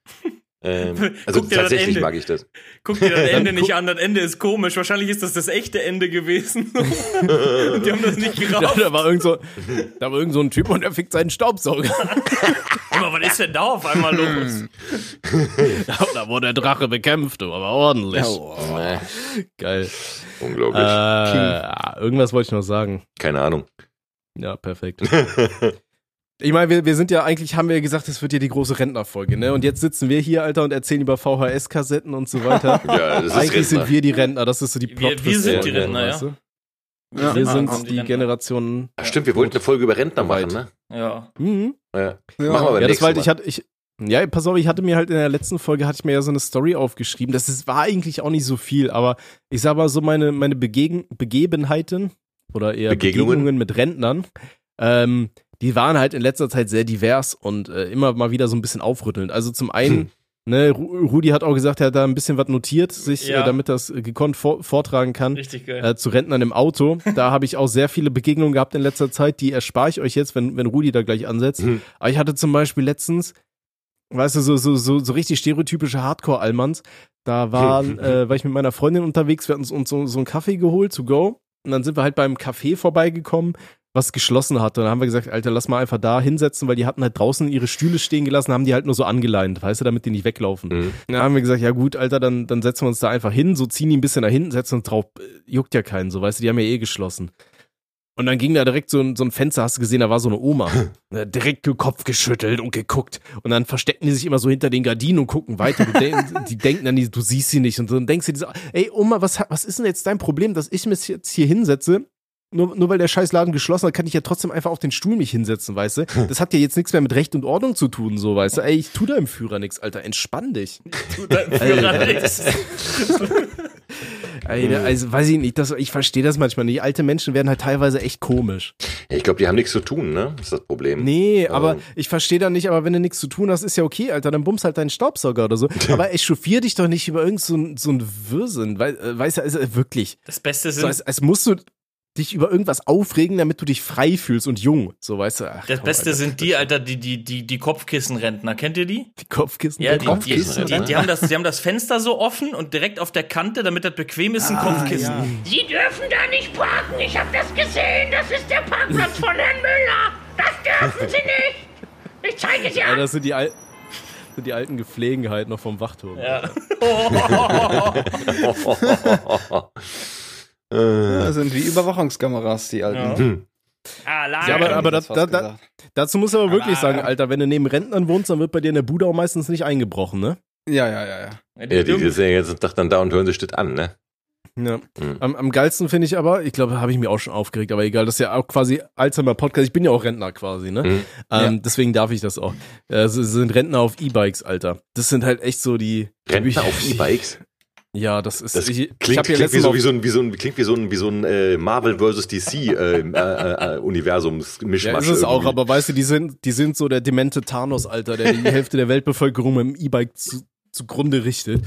Ähm, also Guck dir das tatsächlich Ende. mag ich das. Guck dir das Ende nicht an, das Ende ist komisch. Wahrscheinlich ist das das echte Ende gewesen. Und die haben das nicht Da, geraubt. da war irgend so, da war irgend so ein Typ und der fickt seinen Staubsauger. Aber was ist denn da auf einmal los? da wurde der Drache bekämpft, aber ordentlich. Äh, Geil. unglaublich. Äh, irgendwas wollte ich noch sagen. Keine Ahnung. Ja, perfekt. Ich meine, wir, wir sind ja eigentlich, haben wir ja gesagt, das wird ja die große Rentnerfolge, ne? Und jetzt sitzen wir hier, Alter, und erzählen über VHS-Kassetten und so weiter. Ja, das ist eigentlich Rentner. sind wir die Rentner, das ist so die Wir- Plot wir sind die Rentner, ja. du? Ja, Wir sind die Rentner. Generation. Ach, stimmt, wir wollten eine Folge über Rentner machen, ne? Ja. Mhm. Ja. Ja. Machen wir aber Ja, das war halt, ich hatte, ich, ja, pass auf, ich hatte mir halt in der letzten Folge, hatte ich mir ja so eine Story aufgeschrieben. Das ist, war eigentlich auch nicht so viel, aber ich sag mal so meine, meine Begegen, Begebenheiten oder eher Begegnungen? Begegnungen mit Rentnern, ähm, die waren halt in letzter Zeit sehr divers und äh, immer mal wieder so ein bisschen aufrüttelnd. Also zum einen, Hm. ne, Ru- Rudi hat auch gesagt, er hat da ein bisschen was notiert, sich, Ja. äh, damit das äh, gekonnt vor, vortragen kann Richtig geil. äh, zu Rentnern im Auto. Da habe ich auch sehr viele Begegnungen gehabt in letzter Zeit, die erspare ich euch jetzt, wenn, wenn Rudi da gleich ansetzt. Hm. Aber ich hatte zum Beispiel letztens, weißt du, so, so, so, so richtig stereotypische Hardcore-Almans. Da waren, äh, war ich mit meiner Freundin unterwegs, wir hatten uns so, so einen Kaffee geholt, to go. Und dann sind wir halt beim Café vorbeigekommen, was geschlossen hatte. Und dann haben wir gesagt, Alter, lass mal einfach da hinsetzen, weil die hatten halt draußen ihre Stühle stehen gelassen, haben die halt nur so angeleint, weißt du, damit die nicht weglaufen. Mhm. Dann haben wir gesagt, ja gut, Alter, dann, dann setzen wir uns da einfach hin, so ziehen die ein bisschen nach hinten, setzen uns drauf, äh, juckt ja keinen, so, weißt du, die haben ja eh geschlossen. Und dann ging da direkt so ein, so ein Fenster, hast du gesehen, da war so eine Oma. Ne, direkt den Kopf geschüttelt und geguckt. Und dann verstecken die sich immer so hinter den Gardinen und gucken weiter. Denk, die denken dann, die- du siehst sie nicht. Und dann denkst du dir so, ey Oma, was, was ist denn jetzt dein Problem, dass ich mich jetzt hier hinsetze? Nur, nur weil der scheiß Laden geschlossen hat, kann ich ja trotzdem einfach auf den Stuhl mich hinsetzen, weißt du? Das hat ja jetzt nichts mehr mit Recht und Ordnung zu tun, so, weißt du? Ey, ich tu da im Führer nix, Alter, entspann dich. Führer nix. Ey, da- also weiß ich nicht, das, ich verstehe das manchmal nicht. Alte Menschen werden halt teilweise echt komisch. Ja, ich glaube, die haben nichts zu tun, ne? Das ist das Problem. Nee, aber Ähm. ich verstehe da nicht, aber wenn du nichts zu tun hast, ist ja okay, Alter, dann bummst halt deinen Staubsauger oder so. Aber echauffier dich doch nicht über irgend so ein, so ein Wirrsinn, weil, äh, weißt du, also wirklich. Das Beste So, sind, als, als musst du dich über irgendwas aufregen, damit du dich frei fühlst und jung. So, weißt du. Ach, das komm, Beste Alter, sind die, Alter, die, die, die, die Kopfkissenrentner. Kennt ihr die? die Kopfkissen. Ja, die, die, Kopfkissen, die, ne? die, haben das, die haben das Fenster so offen und direkt auf der Kante, damit das bequem ist, ein Kopfkissen. Sie dürfen da nicht parken. Ich habe das gesehen. Das ist der Parkplatz von Herrn Müller. Das dürfen Sie nicht. Ich zeige es Ja, dir. das sind die, Al die alten Gepflegenheiten noch vom Wachturm. Ja. Äh, Das sind wie Überwachungskameras, die alten. Alarm. Ja, aber, aber Das da, fast da, da, gesagt. dazu muss aber wirklich sagen, Alter, wenn du neben Rentnern wohnst, dann wird bei dir in der Bude auch meistens nicht eingebrochen, ne? Ja, ja, ja, ja. Die ja, die, die sind ja jetzt Tag dann da und hören sich das an, ne? Ja. Mhm. Am, am geilsten finde ich aber, ich glaube, habe ich mir auch schon aufgeregt, aber egal, das ist ja auch quasi Alzheimer-Podcast. Ich bin ja auch Rentner quasi, ne? Mhm. Ähm, Deswegen darf ich das auch. Äh, Es sind Rentner auf E-Bikes, Alter. Das sind halt echt so die. Rentner auf E-Bikes? Ja, das ist. Das ich ich klingt, hier klingt wie so, wie so ein, wie so ein, klingt wie so ein, wie so ein äh, Marvel vs. DC äh, äh, äh, Universums ja, Mischmasch. ist es auch, irgendwie. aber weißt du, die sind, die sind so der demente Thanos, Alter, der die Hälfte der Weltbevölkerung mit dem E-Bike zu, zugrunde richtet.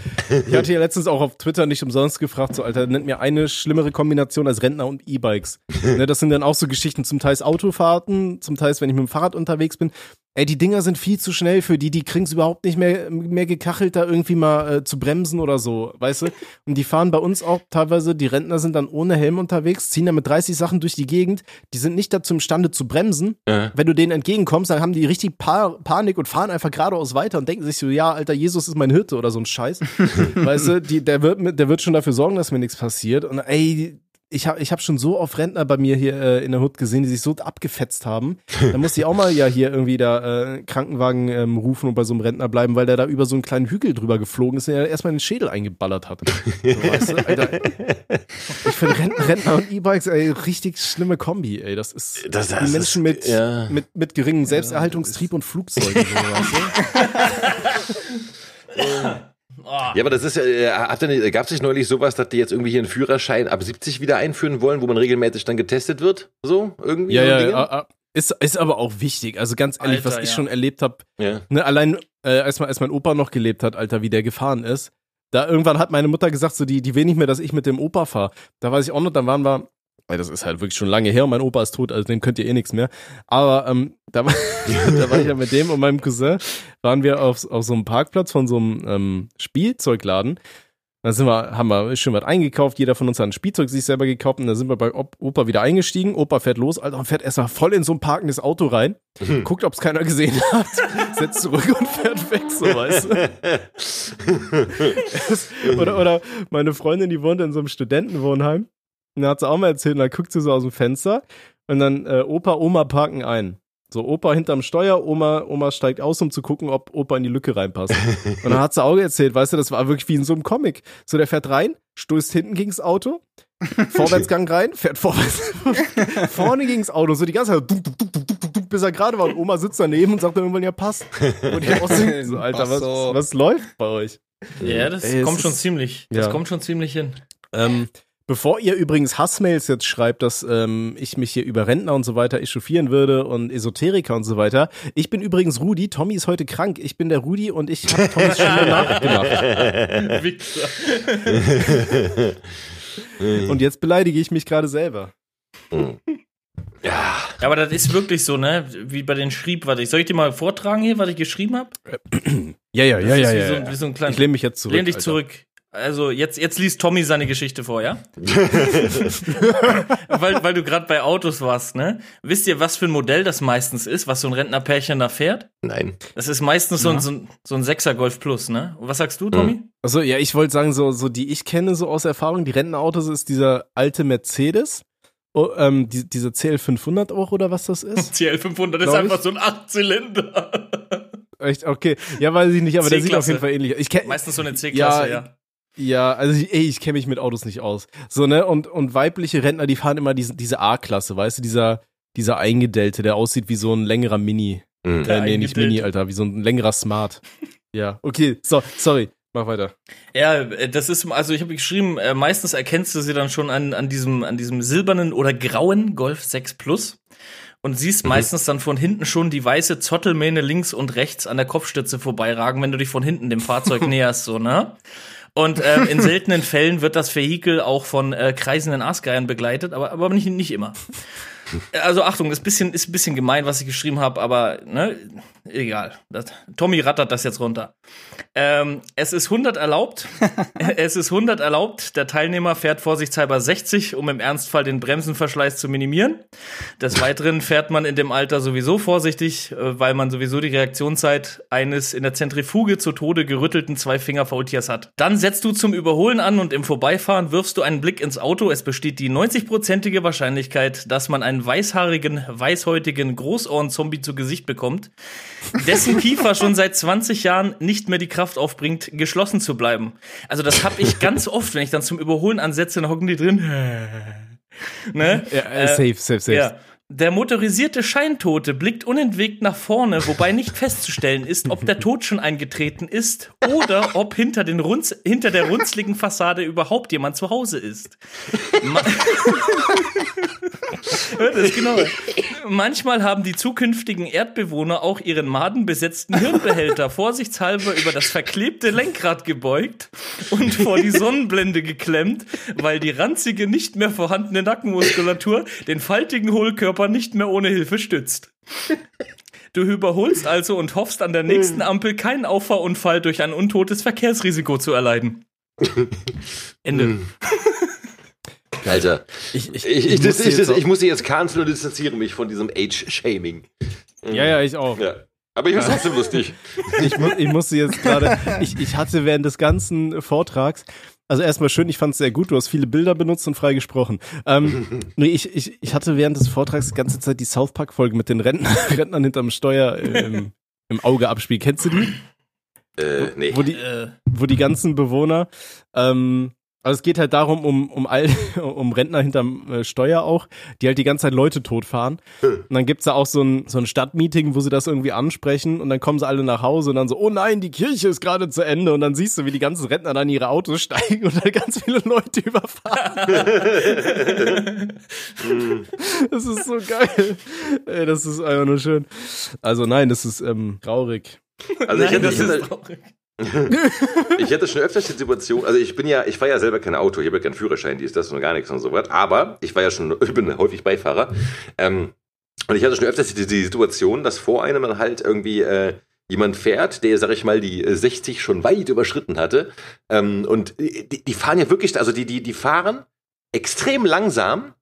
Ich hatte ja letztens auch auf Twitter nicht umsonst gefragt, so, Alter, nennt mir eine schlimmere Kombination als Rentner und E-Bikes. ne, das sind dann auch so Geschichten, zum Teils Autofahrten, zum Teils, wenn ich mit dem Fahrrad unterwegs bin. Ey, die Dinger sind viel zu schnell für die, die kriegen's überhaupt nicht mehr, mehr gekachelt, da irgendwie mal äh, zu bremsen oder so, weißt du? Und die fahren bei uns auch teilweise, die Rentner sind dann ohne Helm unterwegs, ziehen da mit 30 Sachen durch die Gegend, die sind nicht dazu imstande zu bremsen. Ja. Wenn du denen entgegenkommst, dann haben die richtig pa Panik und fahren einfach geradeaus weiter und denken sich so, ja, Alter, Jesus ist mein Hirte oder so ein Scheiß. weißt du, die, der, wird, der wird schon dafür sorgen, dass mir nichts passiert. Und ey, ich habe ich hab schon so oft Rentner bei mir hier äh, in der Hut gesehen, die sich so abgefetzt haben. Da musste ich auch mal ja hier irgendwie da äh, Krankenwagen ähm, rufen und bei so einem Rentner bleiben, weil der da über so einen kleinen Hügel drüber geflogen ist und er erstmal den Schädel eingeballert hat. So, weißt du? Alter, ich finde Rentner, Rentner und E-Bikes, ey, richtig schlimme Kombi, ey. Das ist Das- das die ist- Menschen mit, ja. mit, mit geringem Selbsterhaltungstrieb und Flugzeugen. So, weißt du? Oh, Ja, aber das ist ja, äh, gab es nicht neulich sowas, dass die jetzt irgendwie hier einen Führerschein ab 70 wieder einführen wollen, wo man regelmäßig dann getestet wird? So? Irgendwie? Ja, so ja, ja. Ist, ist aber auch wichtig. Also ganz ehrlich, Alter, was ich ja. schon erlebt habe, ja. ne, allein äh, als, mein, als mein Opa noch gelebt hat, Alter, wie der gefahren ist. Da irgendwann hat meine Mutter gesagt, so die, die will nicht mehr, dass ich mit dem Opa fahre. Da weiß ich auch noch, dann waren wir, weil das ist halt wirklich schon lange her und mein Opa ist tot, also dem könnt ihr eh nichts mehr. Aber ähm, da, war, da war ich ja mit dem und meinem Cousin, waren wir auf, auf so einem Parkplatz von so einem ähm, Spielzeugladen. Dann sind wir, haben wir schön was eingekauft, jeder von uns hat ein Spielzeug sich selber gekauft und dann sind wir bei Op Opa wieder eingestiegen. Opa fährt los, Alter, und fährt erstmal voll in so ein parkendes Auto rein, guckt, ob es keiner gesehen hat, setzt zurück und fährt weg, so weißt du. Oder, oder meine Freundin, die wohnt in so einem Studentenwohnheim. Und da hat sie auch mal erzählt, und da guckt sie so aus dem Fenster und dann äh, Opa, Oma parken ein. So, Opa hinterm Steuer, Oma, Oma steigt aus, um zu gucken, ob Opa in die Lücke reinpasst. Und dann hat sie auch erzählt, weißt du, das war wirklich wie in so einem Comic. So, der fährt rein, stößt hinten gegens Auto, Vorwärtsgang rein, fährt vorwärts, vorne gegens Auto, so die ganze Zeit, duck, duck, duck, bis er gerade war und Oma sitzt daneben und sagt dann irgendwann, ja, passt. Und ich auch so, Alter, was, was läuft bei euch? ja, das Ey, kommt schon ziemlich. Das ja. kommt schon ziemlich hin. Ähm, bevor ihr übrigens Hassmails jetzt schreibt, dass ähm, ich mich hier über Rentner und so weiter echauffieren würde und Esoteriker und so weiter. Ich bin übrigens Rudi, Tommy ist heute krank. Ich bin der Rudi und ich habe Tommys Stimme nachgemacht. Wichser. Und jetzt beleidige ich mich gerade selber. Ja. Ja, aber das ist wirklich so, ne? Wie bei den Schrieb, warte, soll ich dir mal vortragen hier, was ich geschrieben habe? Ja, ja, ja, ja. So, so. Ich lehne mich jetzt zurück. Lehn dich Alter. zurück. Also jetzt, jetzt liest Tommy seine Geschichte vor, ja? weil, weil du gerade bei Autos warst, ne? Wisst ihr, was für ein Modell das meistens ist, was so ein Rentnerpärchen da fährt? Nein. Das ist meistens so, ein, so, ein, so ein 6er Golf Plus, ne? Und was sagst du, Tommy? Also ja, ich wollte sagen, so, so die ich kenne so aus Erfahrung, die Rentenautos ist dieser alte Mercedes, oh, ähm, die, dieser CL500 auch oder was das ist. CL500 ist einfach ich. so ein Achtzylinder. Echt, okay. Ja, weiß ich nicht, aber der sieht auf jeden Fall ähnlich. aus. Meistens so eine C-Klasse, Ja, ja. Also ich, ey, ich kenne mich mit Autos nicht aus. So, ne? Und, und weibliche Rentner, die fahren immer diese, diese A-Klasse, weißt du, dieser, dieser Eingedellte, der aussieht wie so ein längerer Mini. Mhm. Der Äh, nee, nicht. Mini, Alter, wie so ein längerer Smart. Ja, okay, so, sorry, mach weiter. Ja, äh, das ist, also ich habe geschrieben, äh, meistens erkennst du sie dann schon an, an, diesem, an diesem silbernen oder grauen Golf 6 Plus und siehst meistens dann von hinten schon die weiße Zottelmähne links und rechts an der Kopfstütze vorbeiragen, wenn du dich von hinten dem Fahrzeug näherst, so, ne? Und ähm, in seltenen Fällen wird das Vehikel auch von äh, kreisenden Aasgeiern begleitet, aber, aber nicht, nicht immer. Also Achtung, ist bisschen, ist ein bisschen gemein, was ich geschrieben habe, aber ne, egal. Das, Tommy rattert das jetzt runter. Ähm, es ist 100 erlaubt. es ist 100 erlaubt. Der Teilnehmer fährt vorsichtshalber 60, um im Ernstfall den Bremsenverschleiß zu minimieren. Des Weiteren fährt man in dem Alter sowieso vorsichtig, äh, weil man sowieso die Reaktionszeit eines in der Zentrifuge zu Tode gerüttelten Zwei-Finger-Faultiers hat. Dann setzt du zum Überholen an und im Vorbeifahren wirfst du einen Blick ins Auto. Es besteht die 90-prozentige Wahrscheinlichkeit, dass man einen weißhaarigen, weißhäutigen Großohren-Zombie zu Gesicht bekommt, dessen Kiefer schon seit 20 Jahren nicht mehr die Kraft aufbringt, geschlossen zu bleiben. Also das habe ich ganz oft, wenn ich dann zum Überholen ansetze, dann hocken die drin. ne? Ja, äh, safe, safe, safe. Ja. Der motorisierte Scheintote blickt unentwegt nach vorne, wobei nicht festzustellen ist, ob der Tod schon eingetreten ist oder ob hinter, den Runz, hinter der runzligen Fassade überhaupt jemand zu Hause ist. Ma das ist genau. Manchmal haben die zukünftigen Erdbewohner auch ihren madenbesetzten Hirnbehälter vorsichtshalber über das verklebte Lenkrad gebeugt und vor die Sonnenblende geklemmt, weil die ranzige, nicht mehr vorhandene Nackenmuskulatur den faltigen Hohlkörper nicht mehr ohne Hilfe stützt. Du überholst also und hoffst an der nächsten Ampel keinen Auffahrunfall durch ein untotes Verkehrsrisiko zu erleiden. Ende. Alter. Ich, ich, Ich, ich, muss ich, auch- ich muss sie jetzt canceln und distanziere mich von diesem Age-Shaming. ja, ja, ich auch. Ja. Aber ich es trotzdem lustig. Ich, mu ich musste jetzt gerade, ich, ich hatte während des ganzen Vortrags, Also erstmal schön, ich fand es sehr gut. Du hast viele Bilder benutzt und frei gesprochen. Ähm, nee, ich, ich, ich hatte während des Vortrags die ganze Zeit die South Park-Folge mit den Rentner, Rentnern hinterm Steuer im, im Auge abspielen. Kennst du die? Äh, nee. Wo die, Äh, wo die ganzen Bewohner, ähm, also es geht halt darum, um, um, all, um Rentner hinterm äh, Steuer auch, die halt die ganze Zeit Leute totfahren. Und dann gibt's da auch so ein, so ein Stadtmeeting, wo sie das irgendwie ansprechen und dann kommen sie alle nach Hause und dann so, oh nein, die Kirche ist gerade zu Ende und dann siehst du, wie die ganzen Rentner dann in ihre Autos steigen und dann ganz viele Leute überfahren. das ist so geil. Ey, das ist einfach nur schön. Also nein, das ist ähm, traurig. Also ich nein, hätte, das ich, ist hätte, traurig. Ich hätte schon öfters die Situation, also ich bin ja, ich fahre ja selber kein Auto, ich habe ja keinen Führerschein, die ist das und gar nichts und so was, aber ich war ja schon, ich bin häufig Beifahrer. Ähm, und ich hatte schon öfters die, die Situation, dass vor einem dann halt irgendwie äh, jemand fährt, der, sag ich mal, die äh, 60 schon weit überschritten hatte. Ähm, und die, die fahren ja wirklich, also die, die, die fahren extrem langsam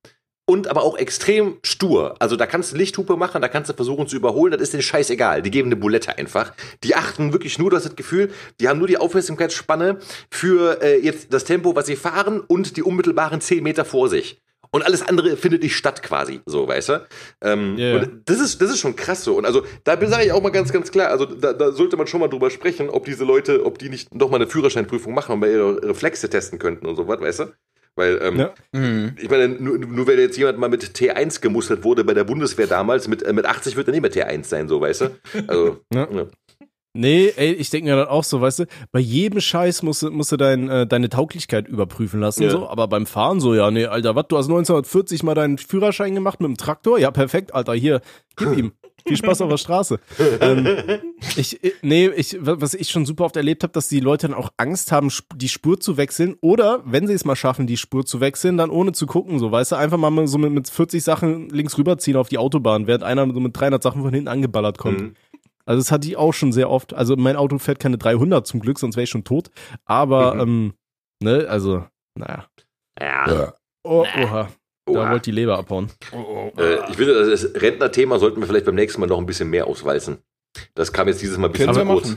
und aber auch extrem stur. Also da kannst du Lichthupe machen, da kannst du versuchen zu überholen, das ist denen scheißegal. Die geben eine Bulette einfach. Die achten wirklich nur, du hast das Gefühl, die haben nur die Aufmerksamkeitsspanne für äh, jetzt das Tempo, was sie fahren und die unmittelbaren 10 Meter vor sich. Und alles andere findet nicht statt quasi, so, weißt du? Ähm. Und das ist, das ist schon krass so. Und also da sage ich auch mal ganz, ganz klar, also da, da sollte man schon mal drüber sprechen, ob diese Leute, ob die nicht noch mal eine Führerscheinprüfung machen und mal ihre Reflexe testen könnten und so was, weißt du? Weil, ähm, Ja. Mhm. ich meine, nur, nur weil jetzt jemand mal mit T1 gemustert wurde bei der Bundeswehr damals, mit, äh, mit 80 wird er nicht mehr T1 sein, so, weißt du? Also, Ja. ja. Nee, ey, ich denke mir dann auch so, weißt du, bei jedem Scheiß musst du, musst du dein, äh, deine Tauglichkeit überprüfen lassen, Ja. so, aber beim Fahren so, ja, nee, Alter, was, du hast 1940 mal deinen Führerschein gemacht mit dem Traktor? Ja, perfekt, Alter, hier, gib ihm. Viel Spaß auf der Straße. ähm, ich, ich- nee, ich, was ich schon super oft erlebt habe, dass die Leute dann auch Angst haben, die Spur zu wechseln oder, wenn sie es mal schaffen, die Spur zu wechseln, dann ohne zu gucken, so, weißt du, einfach mal so mit, mit 40 Sachen links rüberziehen auf die Autobahn, während einer so mit 300 Sachen von hinten angeballert kommt. Mhm. Also das hatte ich auch schon sehr oft. Also mein Auto fährt keine 300 zum Glück, sonst wäre ich schon tot. Aber, Mhm. ähm, ne, also, naja. ja. Oh, oha. Da Oha. wollte die Leber abhauen. Äh, ich finde, das Rentnerthema sollten wir vielleicht beim nächsten Mal noch ein bisschen mehr auswalzen. Das kam jetzt dieses Mal ein bisschen zu kurz.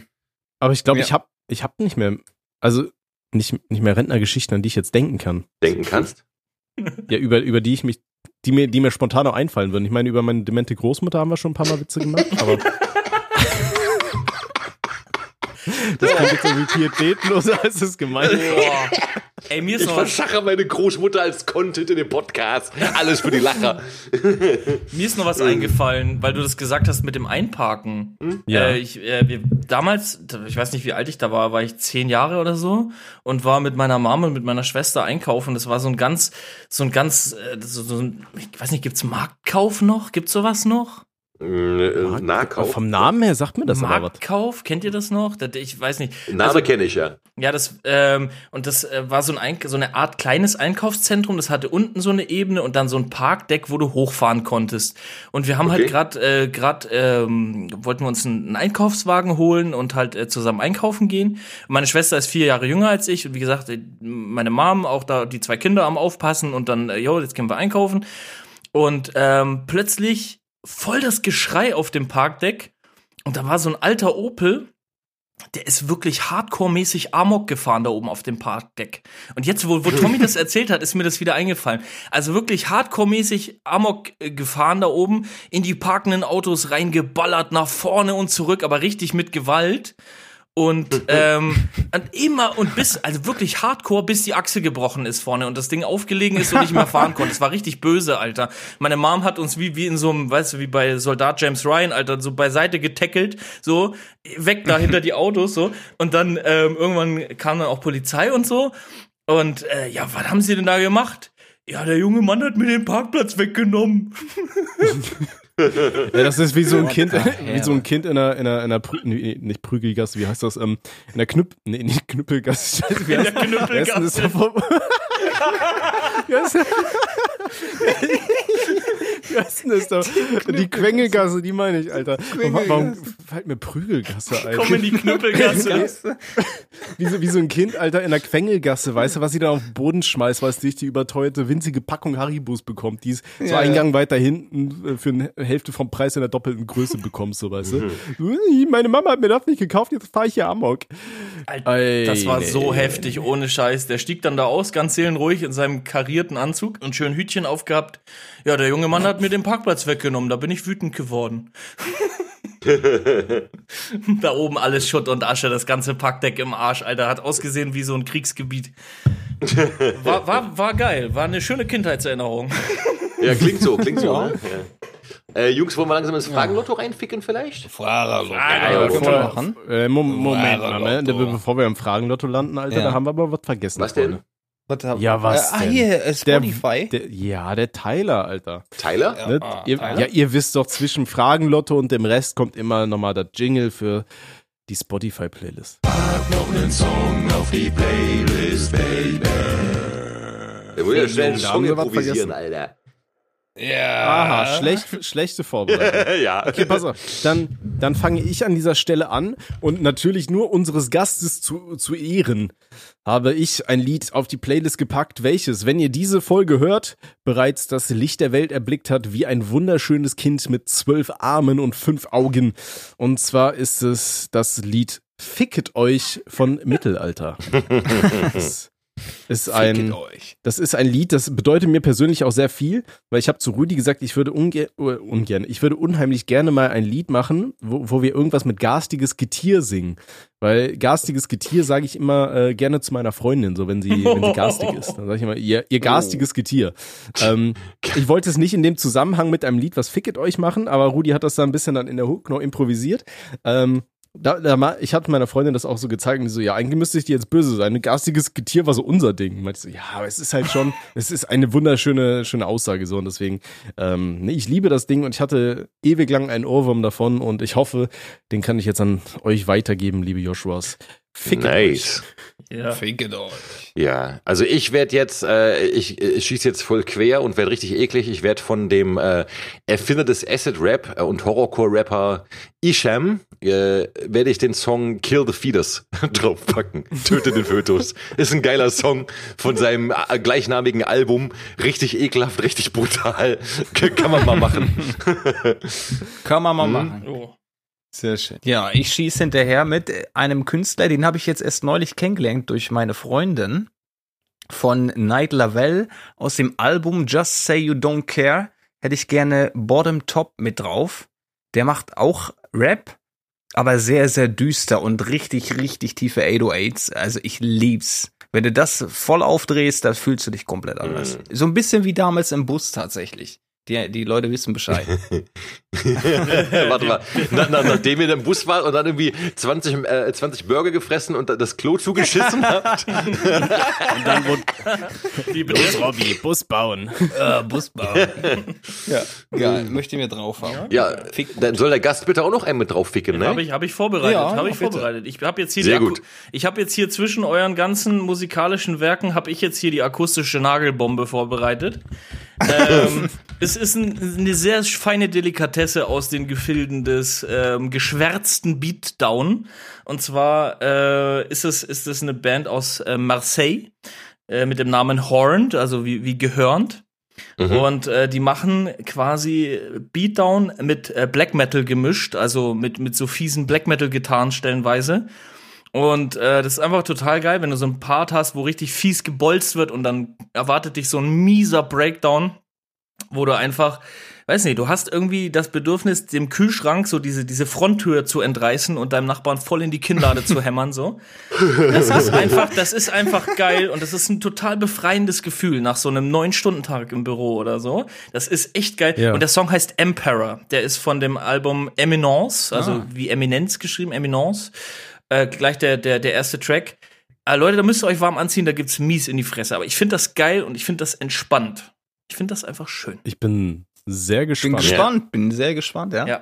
Aber ich glaube, Ja. ich hab, ich hab nicht mehr, also nicht, nicht mehr Rentnergeschichten, an die ich jetzt denken kann. Denken kannst. Ja, über, über die ich mich, die mir, die mir spontan auch einfallen würden. Ich meine, über meine demente Großmutter haben wir schon ein paar Mal Witze gemacht, aber. das klingt jetzt irgendwie pietätloser, als es gemeint ist. Boah. Ey, mir ist Ich noch was, verschache meine Großmutter als Content in dem Podcast. Alles für die Lacher. mir ist noch was eingefallen, weil du das gesagt hast mit dem Einparken. Ja. Äh, ich, äh, wir, damals, ich weiß nicht, wie alt ich da war, war ich zehn Jahre oder so und war mit meiner Mama und mit meiner Schwester einkaufen. Das war so ein ganz, so ein ganz, äh, so, so ein, ich weiß nicht, gibt's Marktkauf noch? Gibt's sowas noch? Äh, Nahkauf. Vom Namen her sagt mir das aber was. Marktkauf, kennt ihr das noch? Das, ich weiß nicht. Name Also, kenne ich ja. Ja, das ähm, und das äh, war so ein so eine Art kleines Einkaufszentrum. Das hatte unten so eine Ebene und dann so ein Parkdeck, wo du hochfahren konntest. Und wir haben halt Okay. gerade äh, gerade ähm, wollten wir uns einen, einen Einkaufswagen holen und halt äh, zusammen einkaufen gehen. Meine Schwester ist vier Jahre jünger als ich und wie gesagt äh, meine Mom auch da die zwei Kinder am aufpassen und dann äh, jo jetzt können wir einkaufen und ähm, plötzlich voll das Geschrei auf dem Parkdeck und da war so ein alter Opel der ist wirklich hardcore-mäßig Amok gefahren da oben auf dem Parkdeck. Und jetzt, wo, wo Tommy das erzählt hat, ist mir das wieder eingefallen. Also wirklich hardcore-mäßig Amok äh, gefahren da oben, in die parkenden Autos reingeballert, nach vorne und zurück, aber richtig mit Gewalt. Und, ähm, und immer und bis, also wirklich hardcore, bis die Achse gebrochen ist vorne und das Ding aufgelegen ist und nicht mehr fahren konnte. Es war richtig böse, Alter. Meine Mom hat uns wie, wie in so einem, weißt du, wie bei Soldat James Ryan, Alter, so beiseite getackelt, so, weg da hinter die Autos, so. Und dann, ähm, irgendwann kam dann auch Polizei und so. Und, äh, ja, was haben sie denn da gemacht? Ja, der junge Mann hat mir den Parkplatz weggenommen. Ja, das ist wie so ein Kind, wie so ein Kind in einer, in einer, in einer Prü nee, nicht Prügelgasse, wie heißt das? Ähm, in der Knüpp, nee, nicht Knüppelgasse. Scheiße, wie heißt, der Knüppelgasse. Wie heißt- denn das da? Die Quengelgasse, die meine ich, Alter. Warum, warum halt mir Prügelgasse, Alter. Komm in die Knüppelgasse. Wie so, wie so ein Kind, Alter, in der Quengelgasse, weißt du, was sie da auf den Boden schmeißt, weil es durch die überteuerte winzige Packung Haribus bekommt, die es so Ja, einen ja. Gang weiter hinten äh, für eine Hälfte vom Preis in der doppelten Größe bekommst, so weißt Mhm. du. Ui, Meine Mama hat mir das nicht gekauft, jetzt fahre ich hier Amok. Ey, Das war so heftig, ohne Scheiß. Der stieg dann da aus, ganz seelenruhig in seinem karierten Anzug und schön Hütchen aufgehabt. Ja, der junge Mann hat mir den Parkplatz weggenommen, da bin ich wütend geworden. da oben alles Schutt und Asche, das ganze Parkdeck im Arsch, Alter, hat ausgesehen wie so ein Kriegsgebiet. War, war, war geil, war eine schöne Kindheitserinnerung. Ja, klingt so, klingt so. Ne? Ja. Äh, Jungs, wollen wir langsam ins Fragenlotto reinficken vielleicht? So. Ah, ja, machen. Äh, Mom Moment mal, ne? Fragenlotto. bevor wir im Fragenlotto landen, Alter, Ja. da haben wir aber was vergessen. Was denn? Ja, was Äh, ah, hier, äh, Der, Spotify. der, ja, der Tyler, Alter. Tyler? Ne? ah, ihr, Tyler? ja, ihr wisst doch, zwischen Fragenlotto und dem Rest kommt immer nochmal das Jingle für die Spotify-Playlist. Der will ja schnell einen Song improvisieren, Alter. Ja. Aha, schlecht, schlechte Vorbereitung. ja. Okay, pass auf. Dann, dann fange ich an dieser Stelle an und natürlich nur unseres Gastes zu, zu ehren habe ich ein Lied auf die Playlist gepackt, welches, wenn ihr diese Folge hört, bereits das Licht der Welt erblickt hat, wie ein wunderschönes Kind mit zwölf Armen und fünf Augen. Und zwar ist es das Lied Ficket euch von Mittelalter. Das ist ein, das ist ein Lied, das bedeutet mir persönlich auch sehr viel, weil ich habe zu Rudi gesagt, ich würde unge äh, ungern, ich würde unheimlich gerne mal ein Lied machen, wo, wo wir irgendwas mit garstiges Getier singen. Weil garstiges Getier sage ich immer äh, gerne zu meiner Freundin, so wenn sie, wenn sie garstig ist. Dann sage ich immer, ihr, ihr garstiges Getier. Ähm, ich wollte es nicht in dem Zusammenhang mit einem Lied, was Ficket euch machen, aber Rudi hat das da ein bisschen dann in der Hook noch improvisiert. Ähm, da, da, ich hatte meiner Freundin das auch so gezeigt und die so, ja, eigentlich müsste ich dir jetzt böse sein. Ein garstiges Getier war so unser Ding. Meinte ich so, ja, aber es ist halt schon, es ist eine wunderschöne schöne Aussage so und deswegen, ähm, nee, ich liebe das Ding und ich hatte ewig lang einen Ohrwurm davon und ich hoffe, den kann ich jetzt an euch weitergeben, liebe Joshuas. Fick Nice. Ja. Ficket euch. Ja, also ich werde jetzt, äh, ich, ich schieße jetzt voll quer und werde richtig eklig. Ich werde von dem äh, Erfinder des Acid Rap äh, und Horrorcore-Rapper Isham, äh, werde ich den Song Kill the Fetus draufpacken. Töte den Fötus. Ist ein geiler Song von seinem äh, gleichnamigen Album. Richtig ekelhaft, richtig brutal. Kann man mal machen. Kann man mal Mhm. machen. Oh. Sehr schön. Ja, ich schieße hinterher mit einem Künstler, den habe ich jetzt erst neulich kennengelernt durch meine Freundin von Night Lavelle aus dem Album Just Say You Don't Care. Hätte ich gerne Bottom Top mit drauf. Der macht auch Rap, aber sehr, sehr düster und richtig, richtig tiefe 808s. Also ich lieb's. Wenn du das voll aufdrehst, da fühlst du dich komplett anders. So ein bisschen wie damals im Bus tatsächlich. Die, die Leute wissen Bescheid. Warte mal, na, na, nachdem ihr im Bus wart und dann irgendwie 20, äh, 20 Burger gefressen und das Klo zugeschissen habt. Und dann wurde Wie Bus bitte? Robby, Bus bauen. äh, Busbau. ja, geil. Möchte ich mir drauf haben. Ja, dann soll der Gast bitte auch noch einen mit drauf ficken, ne? Habe ich, hab ich vorbereitet, Ja, habe ich bitte. vorbereitet. Ich habe jetzt hier Sehr die gut. Ich habe jetzt hier zwischen euren ganzen musikalischen Werken habe ich jetzt hier die akustische Nagelbombe vorbereitet. Ähm, es ist ein, eine sehr feine Delikatesse aus den Gefilden des ähm, geschwärzten Beatdown. Und zwar äh, ist es ist es eine Band aus äh, Marseille äh, mit dem Namen Horned, also wie wie gehörnt. Und äh, die machen quasi Beatdown mit äh, Black Metal gemischt, also mit, mit so fiesen Black Metal-Gitarren stellenweise. Und äh, das ist einfach total geil, wenn du so ein Part hast, wo richtig fies gebolzt wird und dann erwartet dich so ein mieser Breakdown, wo du einfach, weiß nicht, du hast irgendwie das Bedürfnis, dem Kühlschrank so diese, diese Fronttür zu entreißen und deinem Nachbarn voll in die Kinnlade zu hämmern, so. Das ist einfach, das ist einfach geil und das ist ein total befreiendes Gefühl nach so einem neun Stunden Tag im Büro oder so. Das ist echt geil. Ja. Und der Song heißt Emperor. Der ist von dem Album Eminence, also wie Eminenz geschrieben, Eminence. Äh, gleich der, der, der erste Track. Äh, Leute, da müsst ihr euch warm anziehen, da gibt's mies in die Fresse. Aber ich finde das geil und ich finde das entspannt. Ich finde das einfach schön. Ich bin sehr Bin gespannt. gespannt, bin sehr gespannt, ja. Ja.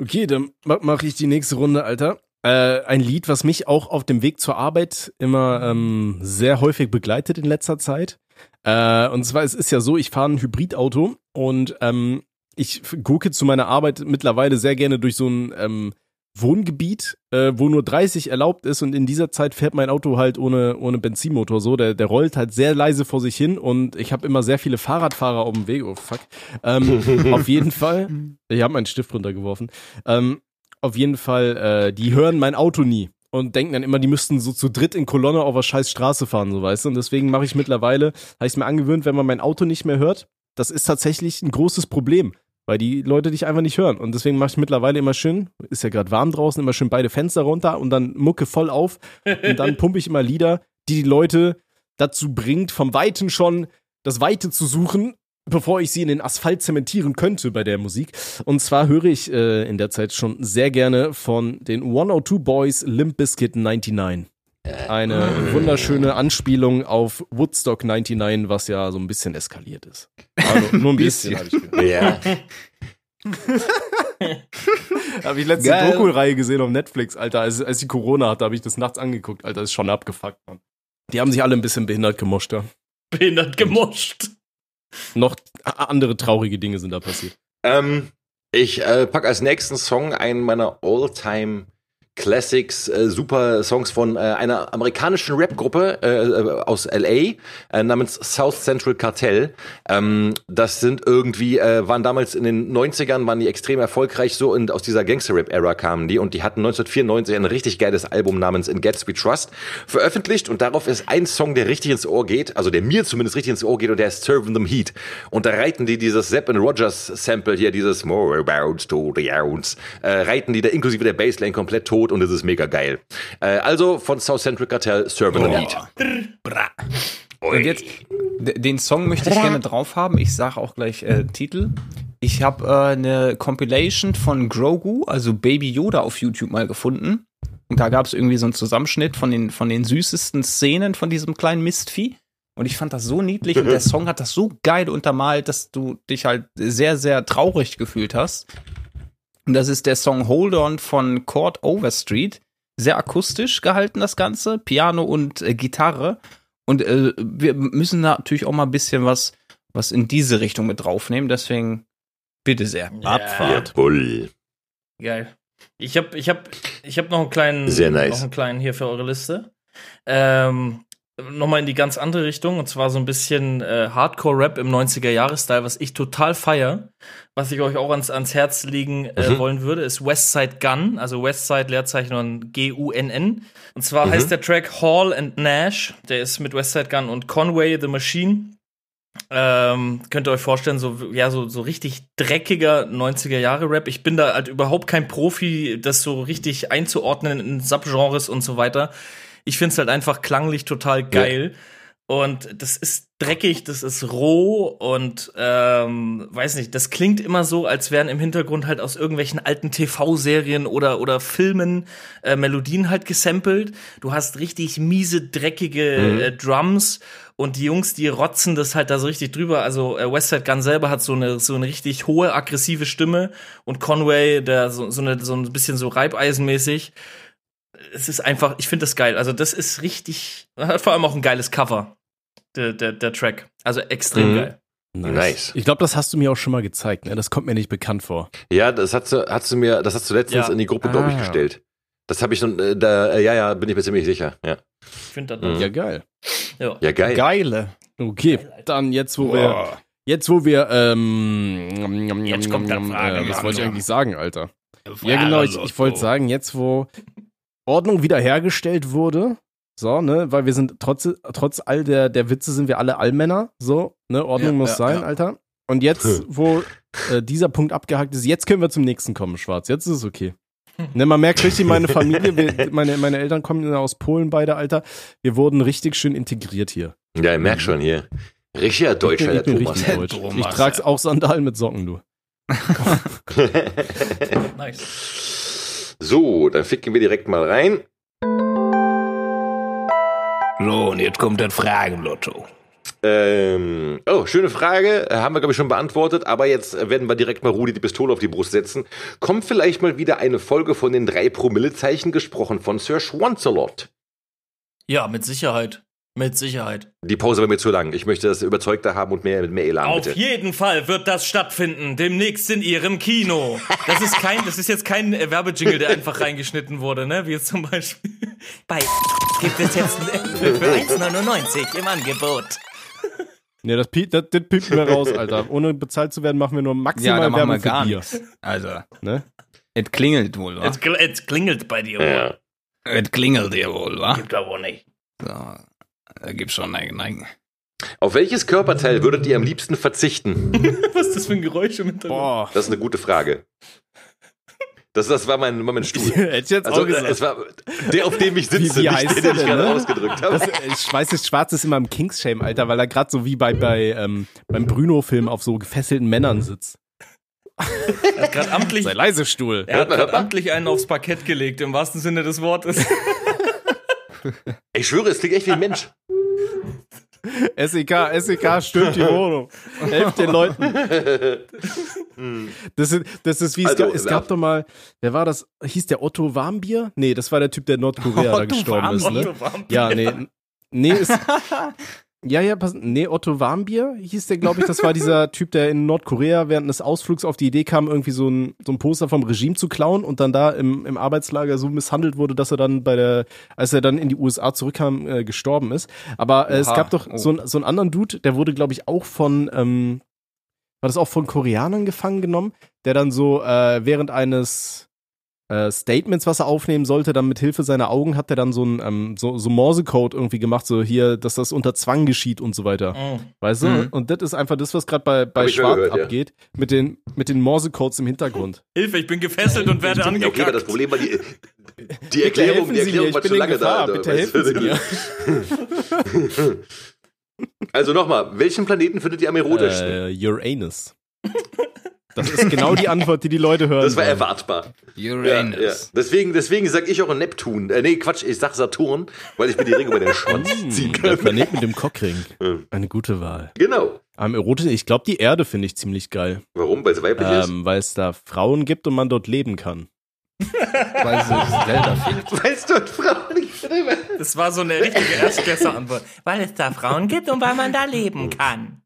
Okay, dann ma- mache ich die nächste Runde, Alter. Äh, ein Lied, was mich auch auf dem Weg zur Arbeit immer ähm, sehr häufig begleitet in letzter Zeit. Äh, und zwar, es ist ja so, ich fahre ein Hybridauto und ähm, ich gucke zu meiner Arbeit mittlerweile sehr gerne durch so ein ähm, Wohngebiet, äh, wo nur 30 erlaubt ist und in dieser Zeit fährt mein Auto halt ohne, ohne Benzinmotor so. Der, der rollt halt sehr leise vor sich hin und ich habe immer sehr viele Fahrradfahrer auf dem Weg. Oh fuck. Ähm, auf jeden Fall. Ich habe meinen Stift runtergeworfen. Ähm, auf jeden Fall, äh, die hören mein Auto nie und denken dann immer, die müssten so zu dritt in Kolonne auf der scheiß Straße fahren, so weißt du. Und deswegen mache ich mittlerweile, habe ich mir angewöhnt, wenn man mein Auto nicht mehr hört, das ist tatsächlich ein großes Problem, weil die Leute dich einfach nicht hören. Und deswegen mache ich mittlerweile immer schön, ist ja gerade warm draußen, immer schön beide Fenster runter und dann Mucke voll auf und dann pumpe ich immer Lieder, die die Leute dazu bringt, vom Weiten schon das Weite zu suchen, bevor ich sie in den Asphalt zementieren könnte bei der Musik. Und zwar höre ich äh, in der Zeit schon sehr gerne von den 102 Boys Limp Bizkit 99. Eine wunderschöne Anspielung auf Woodstock 99, was ja so ein bisschen eskaliert ist. Also nur ein bisschen, habe ich gehört. Ja. Habe ich letzte. Doku-Reihe gesehen auf Netflix, Alter. Als, als die Corona hatte, habe ich das nachts angeguckt, Alter. Das ist schon abgefuckt, Mann. Die haben sich alle ein bisschen behindert gemoscht, ja. Behindert gemoscht. Noch andere traurige Dinge sind da passiert. Ähm, ich äh, pack als nächsten Song einen meiner All-Time Classics, äh, super Songs von äh, einer amerikanischen Rap-Gruppe äh, aus LA äh, namens South Central Cartel. Ähm, das sind irgendwie, äh, waren damals in den 90ern, waren die extrem erfolgreich so und aus dieser Gangster-Rap-Ära kamen die und die hatten 1994 ein richtig geiles Album namens In Gatsby Trust veröffentlicht und darauf ist ein Song, der richtig ins Ohr geht, also der mir zumindest richtig ins Ohr geht und der ist Serving Them Heat. Und da reiten die dieses Sepp and Rogers Sample hier, dieses More about to the ounce, äh, reiten die da inklusive der Bassline komplett tot und es ist mega geil. Äh, also von South Central Cartel Serving Them Heat. Und jetzt, den Song möchte ich gerne drauf haben. Ich sage auch gleich äh, Titel. Ich habe äh, eine Compilation von Grogu, also Baby Yoda, auf YouTube mal gefunden. Und da gab es irgendwie so einen Zusammenschnitt von den, von den süßesten Szenen von diesem kleinen Mistvieh. Und ich fand das so niedlich und der Song hat das so geil untermalt, dass du dich halt sehr, sehr traurig gefühlt hast. Und das ist der Song Hold On von Court Overstreet. Sehr akustisch gehalten, das Ganze. Piano und äh, Gitarre. Und äh, wir müssen natürlich auch mal ein bisschen was, was in diese Richtung mit draufnehmen. Deswegen bitte sehr. Abfahrt. Jawohl. Geil. Ich habe ich hab, ich hab noch einen kleinen Sehr nice. noch einen kleinen hier für eure Liste. Ähm, Nochmal in die ganz andere Richtung, und zwar so ein bisschen äh, Hardcore-Rap im 90er-Jahres-Style, was ich total feier. Was ich euch auch ans, ans Herz legen äh, Mhm. wollen würde, ist Westside Gun, also Westside Leerzeichen und G-U-N-N. Und zwar Mhm. heißt der Track Hall and Nash, der ist mit Westside Gun und Conway the Machine. Ähm, könnt ihr euch vorstellen, so, ja, so, so richtig dreckiger 90er-Jahre-Rap. Ich bin da halt überhaupt kein Profi, das so richtig einzuordnen in Subgenres und so weiter. Ich find's halt einfach klanglich total geil. Und das ist dreckig, das ist roh und ähm, weiß nicht, das klingt immer so, als wären im Hintergrund halt aus irgendwelchen alten TV-Serien oder, oder Filmen äh, Melodien halt gesampelt. Du hast richtig miese, dreckige Mhm. äh, Drums und die Jungs, die rotzen das halt da so richtig drüber. Also äh, Westside Gun selber hat so eine, so eine richtig hohe, aggressive Stimme und Conway, der so, so, eine, so ein bisschen so Reibeisenmäßig. Es ist einfach, ich finde das geil. Also das ist richtig, hat vor allem auch ein geiles Cover, der, der, der Track. Also extrem Mhm. geil. Nice. Ich glaube, das hast du mir auch schon mal gezeigt, ne? Das kommt mir nicht bekannt vor. Ja, das hast du, hast du mir, das hast du letztens Ja. in die Gruppe, glaube ich, Ah. gestellt. Das habe ich schon, äh, da, äh, ja, ja, bin ich mir ziemlich sicher. Ja, Ich finde das. Mhm. Ja, geil. Ja. ja geil. Geile. Okay, dann jetzt, wo wir, jetzt, wo wir, ähm, Jetzt kommt dann Frage, äh, was wollte ich eigentlich sagen, Alter? Ja, genau, ich, ich wollte sagen, jetzt, wo Ordnung wiederhergestellt wurde, so, ne, weil wir sind trotz, trotz all der, der Witze sind wir alle Allmänner, so, ne, Ordnung Ja, muss ja, sein, ja. Alter. Und jetzt, wo äh, dieser Punkt abgehakt ist, jetzt können wir zum nächsten kommen, Schwarz. Jetzt ist es okay. Ne, man merkt richtig, meine Familie, wir, meine, meine Eltern kommen aus Polen beide, Alter. Wir wurden richtig schön integriert hier. Ja, ich merk schon hier. Richtiger Deutscher, ich der bin Thomas. richtig deutsch. Ich trag's auch Sandalen mit Socken, du. Nice. So, dann ficken wir direkt mal rein. So, und jetzt kommt das Fragenlotto. Ähm, oh, schöne Frage. Äh, Haben wir, glaube ich, schon beantwortet. Aber jetzt äh, werden wir direkt mal Rudi die Pistole auf die Brust setzen. Kommt vielleicht mal wieder eine Folge von den drei Promillezeichen gesprochen von Sir Schwanzelot. Ja, mit Sicherheit. Mit Sicherheit. Die Pause war mir zu lang. Ich möchte das überzeugter haben und mehr mit mehr Elan, Auf bitte. jeden Fall wird das stattfinden, demnächst in ihrem Kino. Das ist kein, das ist jetzt kein äh, Werbejingle, der einfach reingeschnitten wurde, ne? Wie jetzt zum Beispiel. Bei gibt es jetzt einen Äpfel für 1,99 im Angebot. Ne, das, piep, das, das piepen wir raus, Alter. Ohne bezahlt zu werden, machen wir nur Ja, maximal da machen Werbung wir für gar Bier. nichts. Also, Ne? es klingelt wohl, wa? Es, kl- es klingelt bei dir. Ja. Es klingelt ja wohl, wa? Gibt aber nicht. So, da gibt's schon nein, nein. Auf welches Körperteil würdet ihr am liebsten verzichten? Was ist das für ein Geräusch im Hintergrund? Boah. Das ist eine gute Frage. Das, das war mein, mein Stuhl. Hätte ich jetzt Also, auch gesagt. es war der, auf dem ich sitze, Wie- wie nicht heißt der, der den ich gerade ne? ausgedrückt habe. Das, ich weiß, das Schwarz ist immer im Kingshame, Alter, weil er gerade so wie bei, bei ähm, beim Bruno-Film auf so gefesselten Männern sitzt. Er hat gerade amtlich, Sei leise, Stuhl. er hat amtlich einen aufs Parkett gelegt, im wahrsten Sinne des Wortes. Ich schwöre, es klingt echt wie ein Mensch. SEK, SEK stürmt die Wohnung. Helft den Leuten. Das ist, das ist wie, es, Also, gab, es gab doch mal, wer war das? Hieß der Otto Warmbier? Nee, das war der Typ, der in Nordkorea da Otto gestorben ist, ne? Otto Warmbier. Ja, nee. Nee, ist. Ja, ja, pass, nee, Otto Warmbier hieß der, glaube ich. Das war dieser Typ, der in Nordkorea während des Ausflugs auf die Idee kam, irgendwie so ein, so ein Poster vom Regime zu klauen und dann da im, im Arbeitslager so misshandelt wurde, dass er dann bei der, als er dann in die USA zurückkam, äh, gestorben ist. Aber äh, es gab doch Oh. so, ein, so einen anderen Dude, der wurde, glaube ich, auch von, ähm, war das auch von Koreanern gefangen genommen, der dann so äh, während eines äh, Statements, was er aufnehmen sollte, dann mit Hilfe seiner Augen hat er dann so ein ähm, so, so Morsecode irgendwie gemacht, so hier, dass das unter Zwang geschieht und so weiter. Mhm. Weißt du? Mhm. Und das ist einfach das, was gerade bei, bei Schwarz gehört, ja. abgeht, mit den, mit den Morsecodes im Hintergrund. Hilfe, ich bin gefesselt und werde Ja, okay, aber das angekackt. Problem war die, die Erklärung, die Erklärung war zu lange Gefahr, da. bitte helfen Sie du? mir. Also nochmal, welchen Planeten findet ihr am erotischsten? Äh, Uranus. Das ist genau die Antwort, die die Leute hören. das war wollen. erwartbar. Ja, Uranus. ja. Deswegen, deswegen sag ich auch Neptun. Äh, nee, Quatsch, ich sag Saturn, weil ich mir die Ringe über den Schwanz ziehen Hm, Der kann. Planet mit dem Cockring. Eine gute Wahl. Genau. Am erotischen, ich glaube, die Erde finde ich ziemlich geil. Warum? Weil es weiblich ist? Ähm, weil es da Frauen gibt und man dort leben kann. Weil sie Zelda fickt. Weil es dort Frauen nicht drin Das war so eine richtige Erstklässler-Antwort. Weil es da Frauen gibt und weil man da leben kann.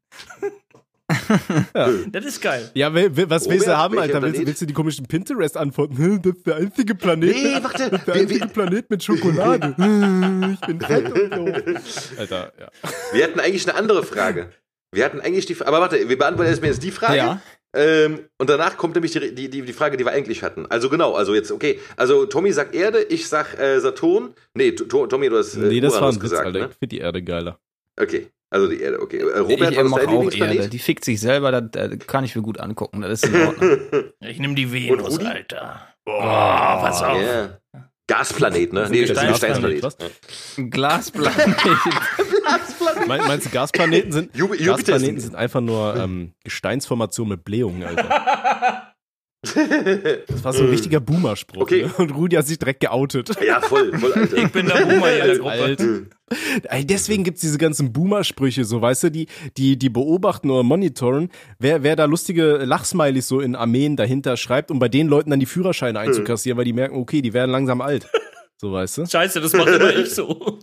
Das ist geil. Ja, will, will, was willst du haben, Alter? Willst, willst du die komischen Pinterest-Antworten? Das ist der einzige Planet. Nee, warte. Das ist der Wir, einzige wir, Planet mit Schokolade. Ich bin fett und so. Alter, ja. wir hatten eigentlich eine andere Frage. Wir hatten eigentlich die Aber warte, wir beantworten erstmal jetzt die Frage. Ja. Ähm, und danach kommt nämlich die, die, die, die Frage, die wir eigentlich hatten. Also genau, also jetzt, okay. Also Tommy sagt Erde, ich sag äh, Saturn. Nee, To- Tommy, du hast äh, Nee, das war Uranus ein Witz, gesagt, Alter. ne? Ich finde die Erde geiler. Okay, also die Erde, okay. Äh, Robert, ich mache dein auch Erde. Die fickt sich selber, das, das kann ich mir gut angucken. Das ist in Ordnung. Ich nehme die Venus, Rudi? Alter. Boah, pass auf. Ja. Gasplanet, ne? Nee, das ist ein Gesteinsplanet? Ein Glasplanet. Mein, meinst du, Gasplaneten sind, Ju- Jupiter Gasplaneten sind einfach nur ähm, Gesteinsformationen mit Blähungen, Alter. Das war so ein richtiger Boomer-Spruch. Okay. Ne? Und Rudi hat sich direkt geoutet. Ja, voll, voll, Alter. Ich bin der Boomer hier in der Gruppe. Alt. Ey, deswegen gibt's diese ganzen Boomer-Sprüche, so, weißt du, die, die, die beobachten oder monitoren, wer, wer da lustige Lachsmilies so in Armeen dahinter schreibt, um bei den Leuten dann die Führerscheine einzukassieren, weil die merken, okay, die werden langsam alt. So, weißt du? Scheiße, das mache immer ich so.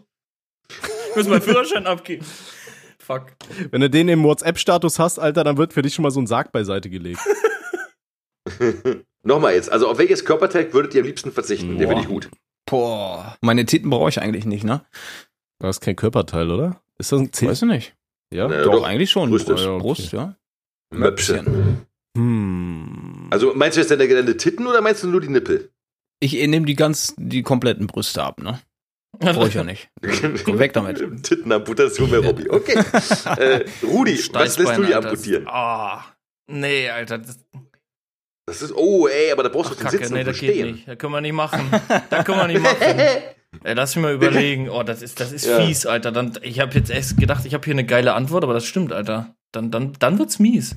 Ich muss meinen Führerschein abgeben. Fuck. Wenn du den im WhatsApp-Status hast, Alter, dann wird für dich schon mal so ein Sarg beiseite gelegt. Nochmal jetzt, also auf welches Körperteil würdet ihr am liebsten verzichten? Der finde ich gut. Boah. Meine Titten brauche ich eigentlich nicht, ne? Das ist kein Körperteil, oder? Ist das ein Zeh? Weißt du nicht? Ja? Ja, doch, doch. eigentlich schon. Brust ja, okay. Brust ja. Möpse. Hm. Also meinst du jetzt deine, deine Titten oder meinst du nur die Nippel? Ich nehme die ganz, die kompletten Brüste ab, ne? Brauche ich ja nicht. Komm weg damit. Tittenamputation bei Robby. Okay. äh, Rudi, was lässt du dir amputieren? Ah. Nee, Alter. Das, Das ist, oh, ey, aber da brauchst du ach, zum Kacke, Sitzen nee, und das zum geht nicht. Das können wir nicht machen. Das können wir nicht machen. Ey, lass mich mal überlegen. Oh, das ist, das ist Ja. fies, Alter. Dann, ich habe jetzt echt gedacht, ich habe hier eine geile Antwort, aber das stimmt, Alter. Dann, dann, dann wird's mies.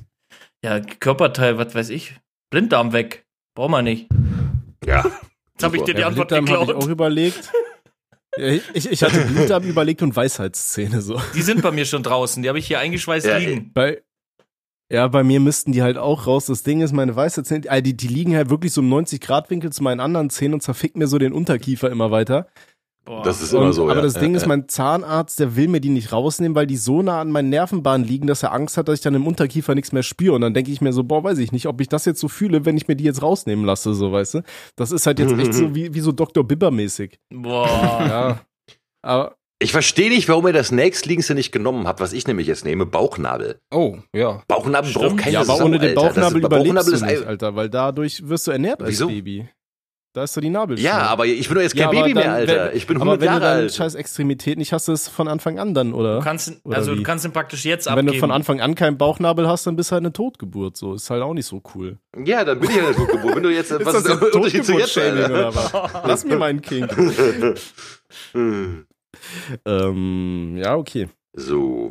Ja, Körperteil, was weiß ich. Blinddarm weg. Brauchen wir nicht. Ja. Jetzt habe ich dir die Ja, Antwort Blinddarm habe ich geklaut. auch überlegt. Ich, ich hatte Blinddarm überlegt und Weisheitszähne so. Die sind bei mir schon draußen. Die habe ich hier eingeschweißt Ja, liegen. Bei, ja, bei mir müssten die halt auch raus. Das Ding ist, meine Weisheitszähne, also die, die liegen halt wirklich so im 90-Grad-Winkel zu meinen anderen Zähnen und zerfickt mir so den Unterkiefer immer weiter. Boah. Das ist Und, immer so. aber ja. das Ding ja, ist, mein Zahnarzt, der will mir die nicht rausnehmen, weil die so nah an meinen Nervenbahnen liegen, dass er Angst hat, dass ich dann im Unterkiefer nichts mehr spüre. Und dann denke ich mir so, boah, weiß ich nicht, ob ich das jetzt so fühle, wenn ich mir die jetzt rausnehmen lasse, so, weißt du? Das ist halt jetzt echt so wie, wie so Dr. Bibber-mäßig. Boah. Ja. Aber Ich verstehe nicht, warum ihr das nächstliegendste nicht genommen habt, was ich nämlich jetzt nehme, Bauchnabel. Oh, ja. Bauchnabel Stimmt. braucht keine ja, aber ohne den. Das Bauchnabel ist- überlebst Bauchnabel du ist nicht, Alter, weil dadurch wirst du ernährt als Wieso? Baby. Da ist so die Nabel. Ja, aber ich bin doch jetzt kein aber Baby mehr, dann, Alter. Wenn, ich bin aber 100 wenn du Jahre deine alt. scheiß Extremität nicht hast, du es von Anfang an dann, oder? Du kannst, ihn- Oder also wie? du kannst ihn praktisch jetzt wenn abgeben. du von Anfang an keinen Bauchnabel hast, dann bist du halt eine Totgeburt. So ist halt auch nicht so cool. Ja, dann bin ich ja nicht geboren. Wenn du jetzt, was ist der jetzt Unterschied zu jetzt, Totgeburtsshaming Alter? oder was? Lass mir meinen King. Ähm, ja, okay. So,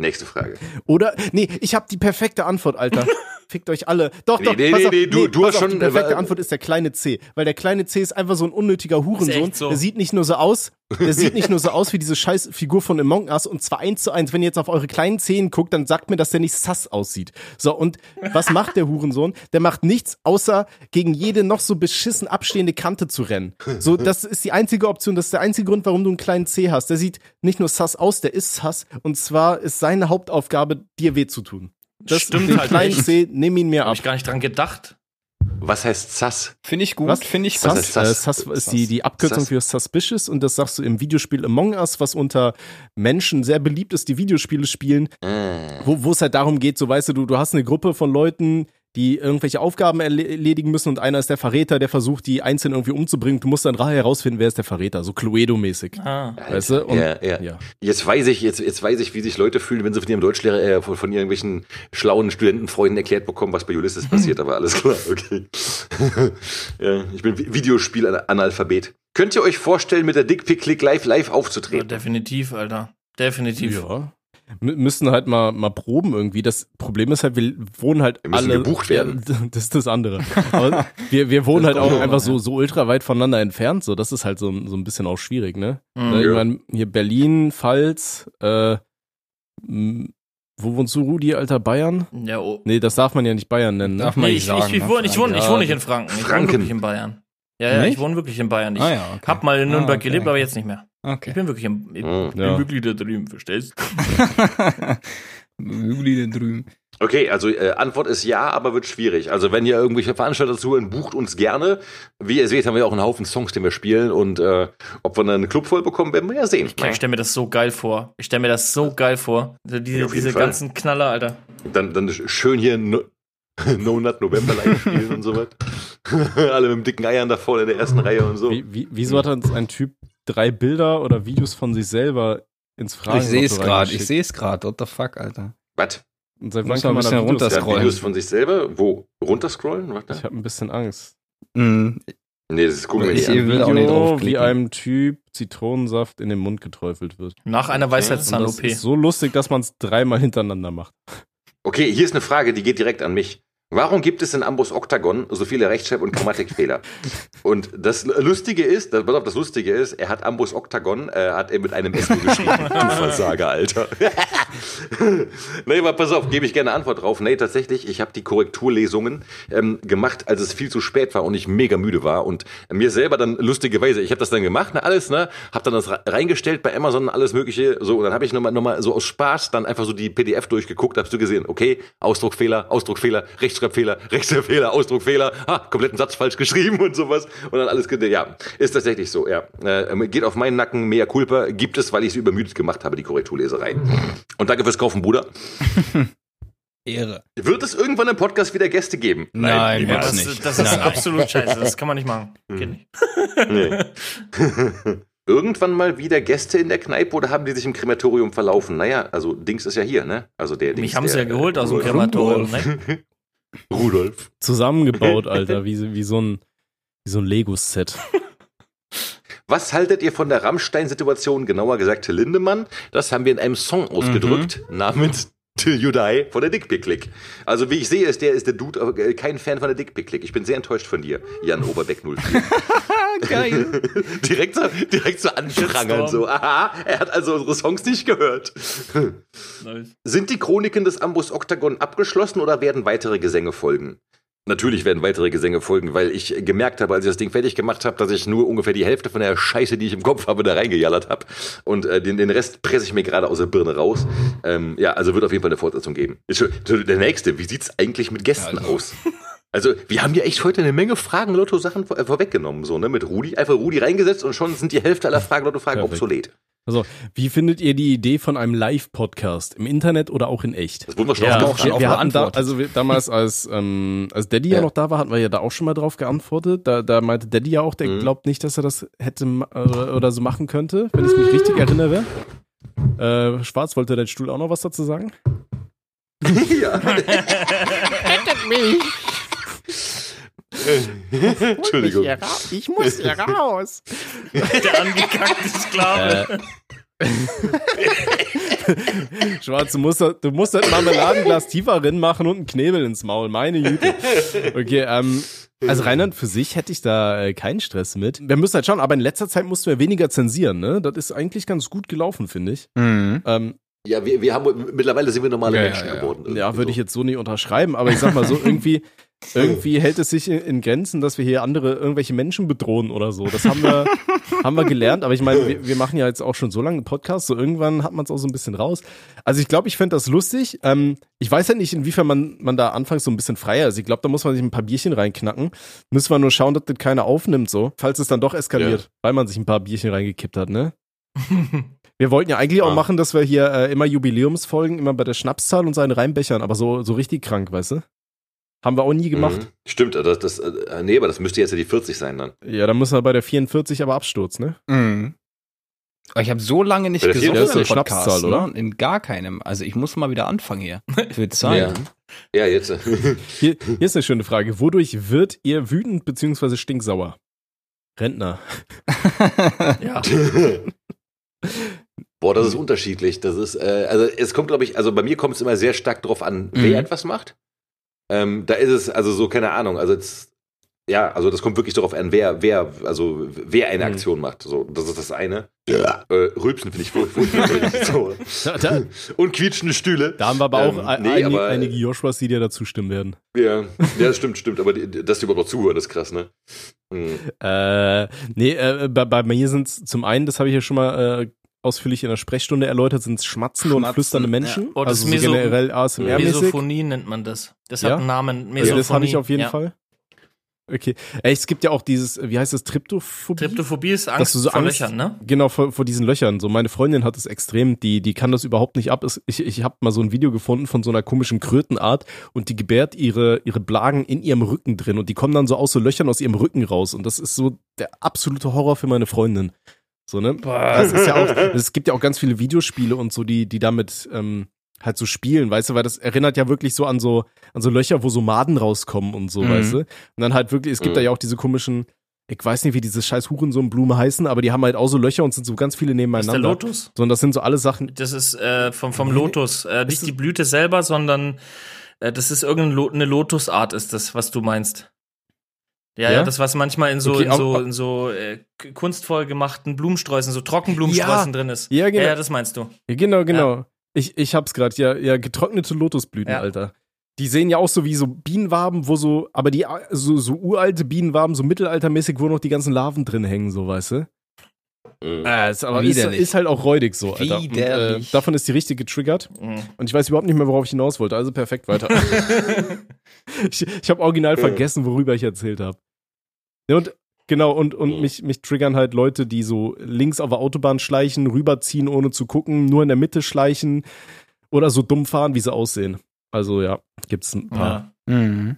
nächste Frage. Oder, nee, ich habe die perfekte Antwort, Alter. Fickt euch alle. Doch, Nee, doch, nee, pass nee, auf, nee, du- du pass hast auf, schon, Die perfekte äh, Antwort ist der kleine C. Weil der kleine C ist einfach so ein unnötiger Hurensohn. so. Der sieht nicht nur so aus, der sieht nicht nur so aus wie diese scheiß Figur von Among Us und zwar eins zu eins. Wenn ihr jetzt auf eure kleinen Zehen guckt, dann sagt mir, dass der nicht sass aussieht. So, und was macht der Hurensohn? Der macht nichts, außer gegen jede noch so beschissen abstehende Kante zu rennen. So, das ist die einzige Option, das ist der einzige Grund, warum du einen kleinen C hast. Der sieht nicht nur sass aus, der ist sass. Und zwar ist seine Hauptaufgabe, dir weh zu tun. Das Stimmt den halt kleinen echt. C, nimm ihn mir Hab ab. ich gar nicht dran gedacht. Was heißt Sass? Finde ich gut, Was? finde ich Was gut. ist Sus? Äh, Sus ist die, die Abkürzung Sus? für suspicious und das sagst du im Videospiel Among Us, was unter Menschen sehr beliebt ist, die Videospiele spielen, wo, wo es halt darum geht, so weißt du, du, du hast eine Gruppe von Leuten, die irgendwelche Aufgaben erle- erledigen müssen und einer ist der Verräter, der versucht, die einzeln irgendwie umzubringen. Du musst dann herausfinden, wer ist der Verräter, so Cluedo-mäßig. Ah. Weißt du? Und, ja, ja. ja. Jetzt weiß ich, jetzt, jetzt weiß ich, wie sich Leute fühlen, wenn sie von ihrem Deutschlehrer, äh, von, von irgendwelchen schlauen Studentenfreunden erklärt bekommen, was bei Ulysses passiert, aber alles klar, okay. ja, ich bin Vi- Videospiel-Analphabet. Könnt ihr euch vorstellen, mit der Dickpick-Click live live Ja, aufzutreten? definitiv, Alter. Definitiv. Ja. Müssen halt mal, mal proben irgendwie. Das Problem ist halt, wir wohnen halt Wir alle. gebucht werden. Ja, das ist das andere. Aber wir, wir wohnen halt auch noch, einfach so, so ultra weit voneinander entfernt. So, das ist halt so, so ein bisschen auch schwierig, ne? Mhm. Ich mein, hier Berlin, Pfalz, äh, wo wohnst du, Rudi, alter Bayern? Ja, oh. Nee, das darf man ja nicht Bayern nennen, ne? Darf man Nee, nicht ich, sagen. ich, ich, ne? wohne, ich, wohne, ich Ja. wohne nicht in Franken. Ich wohne Franken. wirklich in Bayern. Ja, ja, ich wohne wirklich in Bayern. Ich Ah ja, okay. hab mal in Nürnberg Ah, okay. gelebt, aber jetzt nicht mehr. Ich Okay. bin wirklich im, ich Mhm. bin Ja. wirklich da drüben, verstehst Juli da drüben. Okay, also äh, Antwort ist ja, aber wird schwierig. Also wenn ihr irgendwelche Veranstalter zuhören, bucht uns gerne. Wie ihr seht, haben wir auch einen Haufen Songs, den wir spielen und äh, ob wir dann einen Club voll bekommen, werden wir ja sehen. Ich stelle mir das so geil vor. Ich stelle mir das so geil vor. Also diese Ja, diese Fall. ganzen Knaller, Alter. Dann, dann schön hier No, no Nut November live spielen und so was. Alle mit dem dicken Eiern da vorne in der ersten Reihe und so. Wie, wie, wieso hat uns ein Typ drei Bilder oder Videos von sich selber ins Fragen Ich sehe es gerade, ich sehe es gerade. What the fuck, Alter. Was? Und seit wann kann ein man bisschen da Videos Ja, Scrollen. Videos von sich selber? Wo? Runterscrollen? Warte. Ich habe ein bisschen Angst. Mhm. Nee, das gucken wir Ich nicht an. will auch nicht Video, draufklicken. wie einem Typ Zitronensaft in den Mund geträufelt wird. Nach einer Und das Weisheitszahn-OP. ist so lustig, dass man es dreimal hintereinander macht. Okay, hier ist eine Frage, die geht direkt an mich. Warum gibt es in Ambus Octagon so viele Rechtschreib- und Grammatikfehler? und das Lustige ist, das, pass auf, das Lustige ist, er hat Ambus Octagon, äh, hat er mit einem S geschrieben. du Versager, Alter. nee, aber pass auf, gebe ich gerne Antwort drauf. Nee, tatsächlich, ich habe die Korrekturlesungen ähm, gemacht, als es viel zu spät war und ich mega müde war. Und mir selber dann lustigerweise, ich habe das dann gemacht, ne, alles, ne, habe dann das re- reingestellt bei Amazon, alles mögliche, so, und dann habe ich nochmal noch mal so aus Spaß dann einfach so die PDF durchgeguckt, hast du gesehen, okay, Ausdruckfehler, Ausdruckfehler, Rechtschreibfehler, Rechtschreibfehler, Ausdruckfehler, ha, kompletten Satz falsch geschrieben und sowas. Und dann alles, ja, ist tatsächlich so, ja. Äh, geht auf meinen Nacken, mea culpa, gibt es, weil ich es übermüdet gemacht habe, die Korrekturleserei. Und danke fürs Kaufen, Bruder. Ehre. Wird es irgendwann im Podcast wieder Gäste geben? Nein, Ja, wird's das, nicht. das ist Nein. absolut scheiße. Das kann man nicht machen. Geht nicht. Nee. Irgendwann mal wieder Gäste in der Kneipe oder haben die sich im Krematorium verlaufen? Naja, also Dings ist ja hier, ne? Also der Dings. Mich haben sie ja geholt aus dem Rudolf. Krematorium, ne? Rudolf. Zusammengebaut, Alter, wie, so- wie so ein, wie so ein Lego-Set. Was haltet ihr von der Rammstein-Situation, genauer gesagt Lindemann? Das haben wir in einem Song ausgedrückt, namens Till You Die von der Dickpick Click. Also wie ich sehe, ist der, ist der Dude äh, kein Fan von der Dickpick Click. Ich bin sehr enttäuscht von dir, Jan Oberbeck 04. Geil. direkt so, direkt so anprangern, so, aha, er hat also unsere Songs nicht gehört. Nice. Sind die Chroniken des Ambus Octagon abgeschlossen oder werden weitere Gesänge folgen? Natürlich werden weitere Gesänge folgen, weil ich gemerkt habe, als ich das Ding fertig gemacht habe, dass ich nur ungefähr die Hälfte von der Scheiße, die ich im Kopf habe, da reingejallert habe. Und äh, den, den Rest presse ich mir gerade aus der Birne raus. Ähm, ja, also wird auf jeden Fall eine Fortsetzung geben. Der nächste, wie sieht's eigentlich mit Gästen aus? Also, wir haben ja echt heute eine Menge Fragen, Lotto-Sachen vor, äh, vorweggenommen, so, ne, mit Rudi. Einfach Rudi reingesetzt und schon sind die Hälfte aller Fragen, Lotto-Fragen Perfekt. obsolet. Also, wie findet ihr die Idee von einem Live-Podcast im Internet oder auch in echt? Das wurden wir schon Ja, auch schon wir, wir hatten da, also wir, damals als ähm, als Daddy ja. Ja. noch da war, hatten wir ja da auch schon mal drauf geantwortet. Da, da meinte Daddy ja auch, der Mhm. glaubt nicht, dass er das hätte ma- oder, oder so machen könnte, wenn ich mich richtig erinnere. Äh, Schwarz wollte dein Stuhl auch noch was dazu sagen? ja. Entschuldigung. Ich muss hier raus. Der angekackte Sklave. Schwarz, du musst, du musst das Marmeladenglas tiefer rin machen und einen Knebel ins Maul. Meine Güte. Okay, ähm, also Reinhard, für sich hätte ich da äh, keinen Stress mit. Wir müssen halt schauen, aber in letzter Zeit mussten wir weniger zensieren, ne? Das ist eigentlich ganz gut gelaufen, finde ich. Mhm. Ähm, Ja, wir, wir haben, mittlerweile sind wir normale Ja, ja, Menschen ja. geworden. ja, würde ich jetzt so nicht unterschreiben, aber ich sag mal so, irgendwie, irgendwie hält es sich in, in Grenzen, dass wir hier andere, irgendwelche Menschen bedrohen oder so. Das haben wir, haben wir gelernt, aber ich meine, wir, wir machen ja jetzt auch schon so lange Podcasts, so irgendwann hat man es auch so ein bisschen raus. Also ich glaube, ich fände das lustig. Ähm, ich weiß ja nicht, inwiefern man, man da anfangs so ein bisschen freier ist. Ich glaube, da muss man sich ein paar Bierchen reinknacken. Müssen wir nur schauen, dass das keiner aufnimmt, so, falls es dann doch eskaliert, Ja. weil man sich ein paar Bierchen reingekippt hat, ne? Wir wollten ja eigentlich auch Ah. machen, dass wir hier äh, immer Jubiläumsfolgen, immer bei der Schnapszahl und seinen reinbechern, aber so, so richtig krank, weißt du? Haben wir auch nie gemacht. Mhm. Stimmt, das, das, äh, nee, aber das müsste jetzt ja die 40 sein dann. Ja, dann müssen wir bei der 44 aber Absturz, ne? Mhm. Aber ich habe so lange nicht gesungen vierten im ist ja Podcast, Schnapszahl, oder? ne? In gar keinem. Also ich muss mal wieder anfangen hier. Wird Zeit. Ja, jetzt. Hier, hier ist eine schöne Frage. Wodurch wird ihr wütend bzw. stinksauer? Rentner. Ja. Boah, das ist unterschiedlich. Das ist, äh, also es kommt, glaube ich, also bei mir kommt es immer sehr stark drauf an, wer Mhm. etwas macht. Ähm, da ist es, also so, keine Ahnung, also jetzt, ja, also das kommt wirklich darauf an, wer, wer, also wer eine Mhm. Aktion macht. So, das ist das eine. Äh, Rülpsen finde ich furch- furchtbar. so. Und quietschende Stühle. da haben wir aber auch Ähm, ein- nee, einige, aber- einige Joshuas, die dir dazu stimmen werden. Ja, ja, das stimmt, stimmt. Aber die, dass die überhaupt noch zuhören, ist krass, ne? Mhm. Äh, nee, äh, bei, bei mir sind es zum einen, das habe ich ja schon mal äh, ausführlich in der Sprechstunde erläutert, sind es schmatzende und flüsternde ja. Menschen. Oh, das also ist so Meso- generell ASMR-mäßig. Mesophonie nennt man das. Das Ja? hat einen Namen. Ja, Mesophonie. das habe ich auf jeden ja. Fall. Okay. Ey, es gibt ja auch dieses, wie heißt das, Tryptophobie? Tryptophobie ist Angst du so vor Angst- Löchern, ne? Genau, vor, vor diesen Löchern. So, meine Freundin hat es extrem, die, die kann das überhaupt nicht ab. Ich, ich habe mal so ein Video gefunden von so einer komischen Krötenart und die gebärt ihre, ihre Blagen in ihrem Rücken drin und die kommen dann so aus so Löchern aus ihrem Rücken raus. Und das ist so der absolute Horror für meine Freundin. So, ne? Das ist ja auch, es gibt ja auch ganz viele Videospiele und so, die, die damit ähm, halt so spielen, weißt du, weil das erinnert ja wirklich so an so, an so Löcher, wo so Maden rauskommen und so, Mhm. weißt du? Und dann halt wirklich, es gibt Mhm. da ja auch diese komischen, ich weiß nicht, wie diese scheiß Hurensohnblume heißen, aber die haben halt auch so Löcher und sind so ganz viele Das ist der nebeneinander. Lotus. Sondern das sind so alle Sachen. Das ist äh, vom, vom. Lotus. Äh, nicht die Blüte selber, sondern äh, das ist irgendeine Lo eine Lotusart, ist das, was du meinst. Ja, ja, Ja? das, was manchmal in so, Okay, in so, in so äh, kunstvoll gemachten Blumensträußen, so Trockenblumensträußen Ja. drin ist. Ja, genau. Ja, ja, das meinst du. Ja, genau, genau. Ich, ich hab's gerade, ja, ja, getrocknete Lotusblüten. Alter. Die sehen ja auch so wie so Bienenwaben, wo so, aber die so, so uralte Bienenwaben, so mittelaltermäßig, wo noch die ganzen Larven drin hängen, so, weißt du? Mhm. Äh, ist, aber ist, ist halt auch räudig so, Alter. Und, äh, davon ist die richtig getriggert. Mhm. Und ich weiß überhaupt nicht mehr, worauf ich hinaus wollte. Also perfekt weiter. ich ich habe original Ja. vergessen, worüber ich erzählt habe. Ja, und genau, und, und mich, mich triggern halt Leute, die so links auf der Autobahn schleichen, rüberziehen, ohne zu gucken, nur in der Mitte schleichen oder so dumm fahren, wie sie aussehen. Also ja, gibt's ein paar. Ja. Mhm.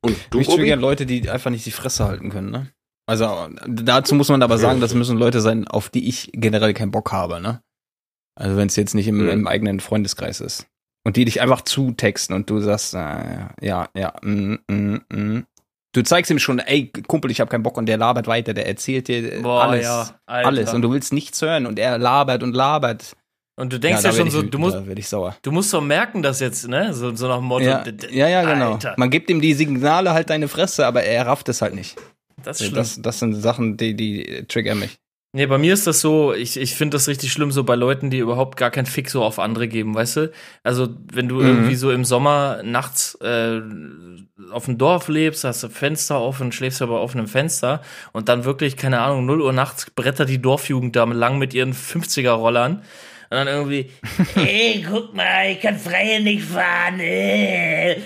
Und du, Mich triggern Leute, die einfach nicht die Fresse halten können, ne? Also dazu muss man aber sagen, das müssen Leute sein, auf die ich generell keinen Bock habe, ne? Also wenn es jetzt nicht im, Mhm. im eigenen Freundeskreis ist. Und die dich einfach zutexten und du sagst, äh, ja, ja, mm, mm, mm. Du zeigst ihm schon, ey, Kumpel, ich habe keinen Bock und der labert weiter, der erzählt dir äh, Boah, alles. ja, alles. Und du willst nichts hören und er labert und labert. Und du denkst da ja, schon so, ich, du musst, du musst doch merken, dass jetzt, ne? So, so nach dem Motto. Ja, ja, ja, genau. Alter, Man gibt ihm die Signale halt deine Fresse, aber er rafft es halt nicht. Das ist. Das, das sind Sachen, die, die triggern mich. Nee, bei mir ist das so, ich, ich finde das richtig schlimm, so bei Leuten, die überhaupt gar kein Fick so auf andere geben, weißt du? Also, wenn du Mhm. irgendwie so im Sommer nachts äh, auf dem Dorf lebst, hast du Fenster offen, schläfst aber auf einem Fenster und dann wirklich, keine Ahnung, 0 Uhr nachts brettert die Dorfjugend da lang mit ihren 50er-Rollern und dann irgendwie, Ey, guck mal, ich kann freihändig fahren. Äh.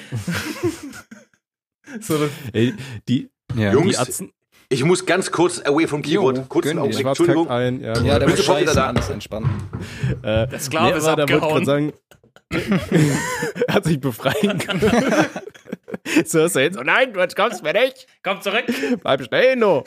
so, Ey, die, Ja. Jungs, die Atzen, Ich muss ganz kurz away vom Keyboard. Jo, Kurzen. Augenblick, Entschuldigung. ein. Ja, Ja, der muss sofort wieder da. alles entspannen. äh, der Sklave ist wollte ich abgehauen. sagen, er hat sich befreien können. so ist er jetzt. Oh nein, du jetzt kommst mir nicht. Komm zurück. Bleib stehen, du.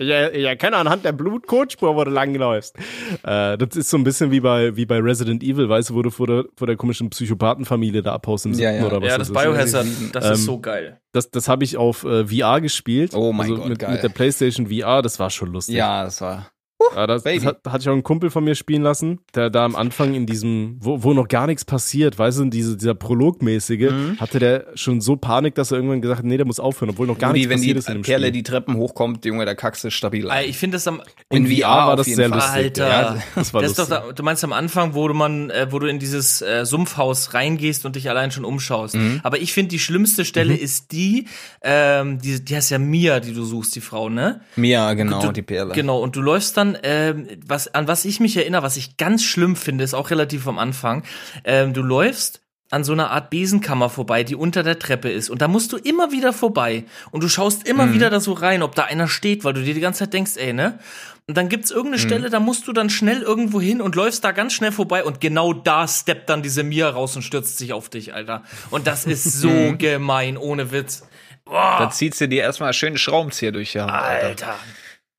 Ich, er- ich erkenne anhand der Blutkotspur, wo du langläufst. Äh, das ist so ein bisschen wie bei, wie bei Resident Evil, weißt du, wo du vor der, vor der komischen Psychopathenfamilie da abhaust im Ja, ja. oder was Ja, das ist. Biohazard, das ist Ähm, so geil. Das, das habe ich auf äh, VR gespielt. Oh mein also Gott, mit, geil. mit der PlayStation VR, das war schon lustig. Ja, das war. Ja, das, das hat, hatte ich auch einen Kumpel von mir spielen lassen, der da am Anfang in diesem, wo, wo noch gar nichts passiert, weißt du, diese, dieser Prologmäßige, Mhm. hatte der schon so Panik, dass er irgendwann gesagt hat, nee, der muss aufhören, obwohl noch gar nichts wenn passiert die ist in dem Perle Spiel. die Treppen hochkommt, Junge, der kackst du stabil. Ey, Ich finde das am in, in VR, VR war auf das jeden sehr Fall. lustig. Alter. Ja, das war Das ist lustig. doch da, du meinst am Anfang, wo du man, äh, wo du in dieses äh, Sumpfhaus reingehst und dich allein schon umschaust. Mhm. Aber ich finde, die schlimmste Stelle ist die, ähm, die, die heißt ja Mia, die du suchst, die Frau, ne? Mia, genau, Du- die Perle. Genau, und du läufst dann, ähm, was, an was ich mich erinnere, was ich ganz schlimm finde, ist auch relativ am Anfang, ähm, du läufst an so einer Art Besenkammer vorbei, die unter der Treppe ist. Und da musst du immer wieder vorbei. Und du schaust immer Mhm. wieder da so rein, ob da einer steht, weil du dir die ganze Zeit denkst, ey, ne? Und dann gibt's irgendeine Mhm. Stelle, da musst du dann schnell irgendwo hin und läufst da ganz schnell vorbei und genau da steppt dann diese Mia raus und stürzt sich auf dich, Alter. Und das ist so Mhm. gemein, ohne Witz. Da Boah, zieht sie dir erstmal schön Schraubenzieher durch die Hand. Alter. Alter.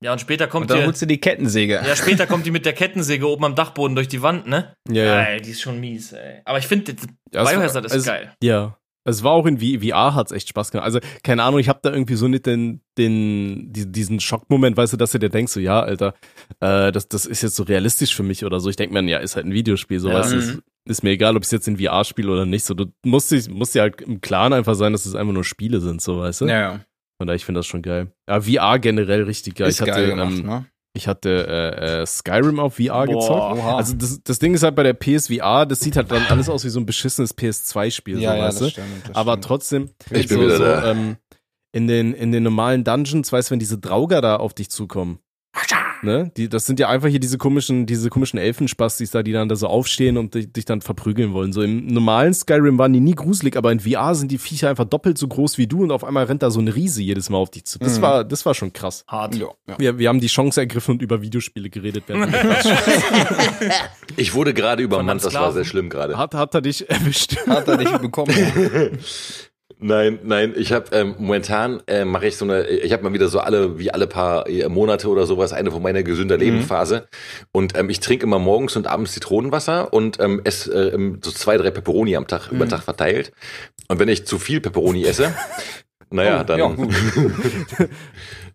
Ja, und später kommt Und dann dir, holst du die Kettensäge. ja, später kommt die mit der Kettensäge oben am Dachboden durch die Wand, ne? Ja, ja. Ey, die ist schon mies, ey. Aber ich finde, Ja, Biohazard ist es- geil. Ja. Es war auch in VR hat's echt Spaß gemacht. Also, keine Ahnung, ich habe da irgendwie so nicht den, den, die- diesen Schockmoment, weißt du, dass du dir denkst, so, ja, Alter, äh, das, das ist jetzt so realistisch für mich oder so. Ich denk mir, ja, ist halt ein Videospiel, so, Ja. weißt du, ist, ist mir egal, ob ich jetzt in VR spiele oder nicht. So, du musst, dich- musst dir halt im Klaren einfach sein, dass es einfach nur Spiele sind, so, weißt du? Ja, ja. Von daher, ich finde das schon geil. Ja, VR generell richtig geil. Ist ich hatte, geil gemacht, ähm, ne? ich hatte äh, äh, Skyrim auf VR Boah. gezockt. Oha. Also das, das Ding ist halt bei der PSVR, das sieht halt dann alles aus wie so ein beschissenes PS2-Spiel, ja, so, ja, weißt du? das stimmt. Das Aber stimmt. trotzdem, Ich bin so, wieder so, da. ähm, in den, in den normalen Dungeons, weißt du, wenn diese Drauger da auf dich zukommen, ne? Die, das sind ja einfach hier diese komischen, diese komischen Elfenspastis da, die dann da so aufstehen und dich, dich dann verprügeln wollen. So im normalen Skyrim waren die nie gruselig, aber in VR sind die Viecher einfach doppelt so groß wie du und auf einmal rennt da so eine Riese jedes Mal auf dich zu. Das Mhm. war, das war schon krass. Hart. ja, ja. Wir, wir haben die Chance ergriffen und über Videospiele geredet. Ich wurde gerade übermannt, das war sehr schlimm gerade. hat, hat er dich erwischt? Hat er dich bekommen. Nein, nein, ich habe ähm, momentan äh, mache ich so eine, ich habe mal wieder so alle wie alle paar äh, Monate oder sowas eine von meiner gesünder Lebenphase. Und ähm, ich trinke immer morgens und abends Zitronenwasser und ähm, esse äh, ähm, so zwei drei Pepperoni am Tag über den Tag verteilt. Und wenn ich zu viel Pepperoni esse, naja, Oh, dann ja.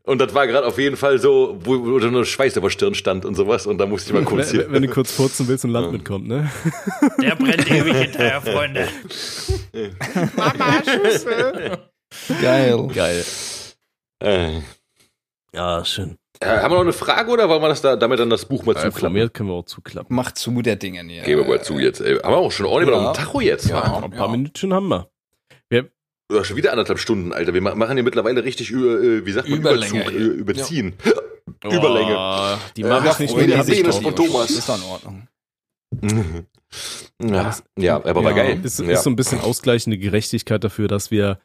und das war gerade auf jeden Fall so, wo, wo nur Schweiß auf der Stirn stand und sowas und da musste ich mal kurz wenn, hier. wenn du kurz furzen willst und Land mitkommt, ne? Der brennt ewig hinterher, Freunde. Geil. Geil. Äh, Ja, schön. äh, haben wir noch eine Frage oder wollen wir das da, damit dann das Buch mal Äh, von zuklappen? können wir auch zuklappen. Mach zu der Dinge hier. Gehen wir mal zu jetzt. Ey. Haben wir auch schon ordentlich Ja. ja. auf dem Tacho jetzt, Ja. wa? Ein paar Minuten haben wir. Ja, schon wieder anderthalb Stunden, Alter. Wir ma- machen hier mittlerweile richtig über, äh, wie sagt man, Überlänge. Überzug, äh, überziehen. Überlänge. Oh, die Äh, mache ach, ich nicht mehr. die Venus sich von. Thomas. Ist doch in Ordnung. ja, ja, aber war Ja. geil. Ist, ja. ist so ein bisschen ausgleichende Gerechtigkeit dafür, dass wir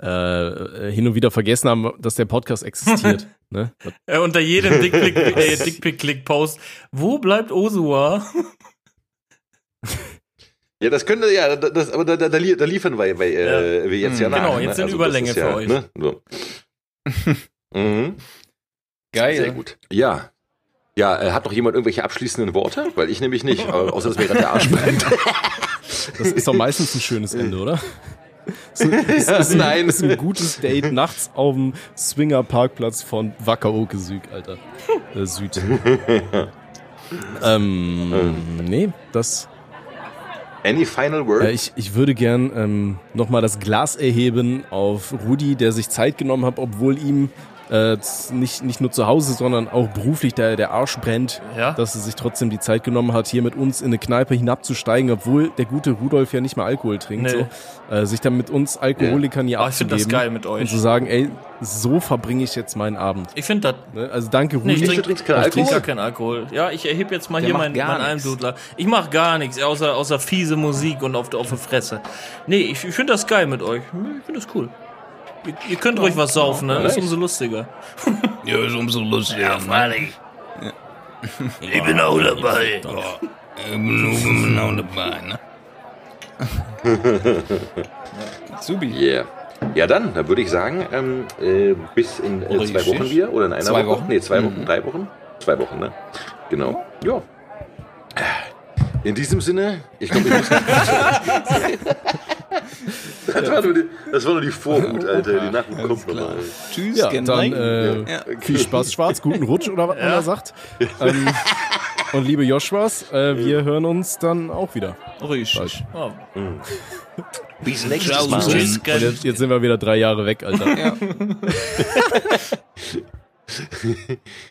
äh, hin und wieder vergessen haben, dass der Podcast existiert. ne? Äh, unter jedem Dickpick- äh, Dickpick-Click-Post. Wo bleibt Osua? Ja, das könnte, ja, da- das, aber da, da, da, lie- da liefern wir, wir, äh, wir jetzt ja Mhm. nach. Genau, ne? jetzt in das Überlänge ist ja, für euch. Ne? So. mhm. Geil. Sehr gut. Ja. Ja, äh, hat noch jemand irgendwelche abschließenden Worte? Weil ich nämlich nicht, außer dass mir gerade der Arsch brennt. Das ist doch meistens ein schönes Ende, oder? Das ist, ist, ein, Nein. ist ein gutes Date nachts auf dem Swinger-Parkplatz von Wackeroke Süd, Alter. Äh, Süd. ähm, nee, das. Any final word? Äh, ich, ich würde gern ähm, nochmal das Glas erheben auf Rudi, der sich Zeit genommen hat, obwohl ihm äh, nicht, nicht nur zu Hause, sondern auch beruflich der, der Arsch brennt, Ja. dass er sich trotzdem die Zeit genommen hat, hier mit uns in eine Kneipe hinabzusteigen, obwohl der gute Rudolf ja nicht mal Alkohol trinkt. Nee. So. Äh, sich dann mit uns Alkoholikern hier Ah, ich find das abzugeben geil mit euch. Und zu sagen, ey, so verbringe ich jetzt meinen Abend. Ich finde das. Ne? Also danke, Nee, ich Rudi. trinke trinkst keinen ich trink gar Alkohol? keinen Alkohol. Ja, ich erhebe jetzt mal Der hier meinen mein. Almdudler. Ich mache gar nichts, außer, außer fiese Musik und auf, auf die Fresse. Nee, ich, ich finde das geil mit euch. Ich finde das cool. Ihr, ihr könnt ruhig was saufen, ne? Das ist umso lustiger. Ja, ist umso lustiger. Ja, freilich. Ich bin auch dabei. Genau dabei, ne? Subi. Yeah. Ja, dann, dann würde ich sagen, ähm, äh, bis in äh, zwei. Wochen wieder oder in einer Zwei Woche? Wochen. Nee, zwei Mhm. Wochen, drei Wochen? Zwei Wochen, ne? Genau. Ja. In diesem Sinne, ich glaube, wir müssen. das, war nur die, das war nur die Vorhut, Alter. Die Nachhut kommt noch mal. Tschüss, Ja, dann äh, Ja. viel Spaß, Schwarz, guten Rutsch oder was man da sagt. Ähm, und liebe Joshuas, äh, wir hören uns dann auch wieder. Richtig. Oh, Bis nächstes Mal. tschüss. Und jetzt, jetzt sind wir wieder drei Jahre weg, Alter. Ja.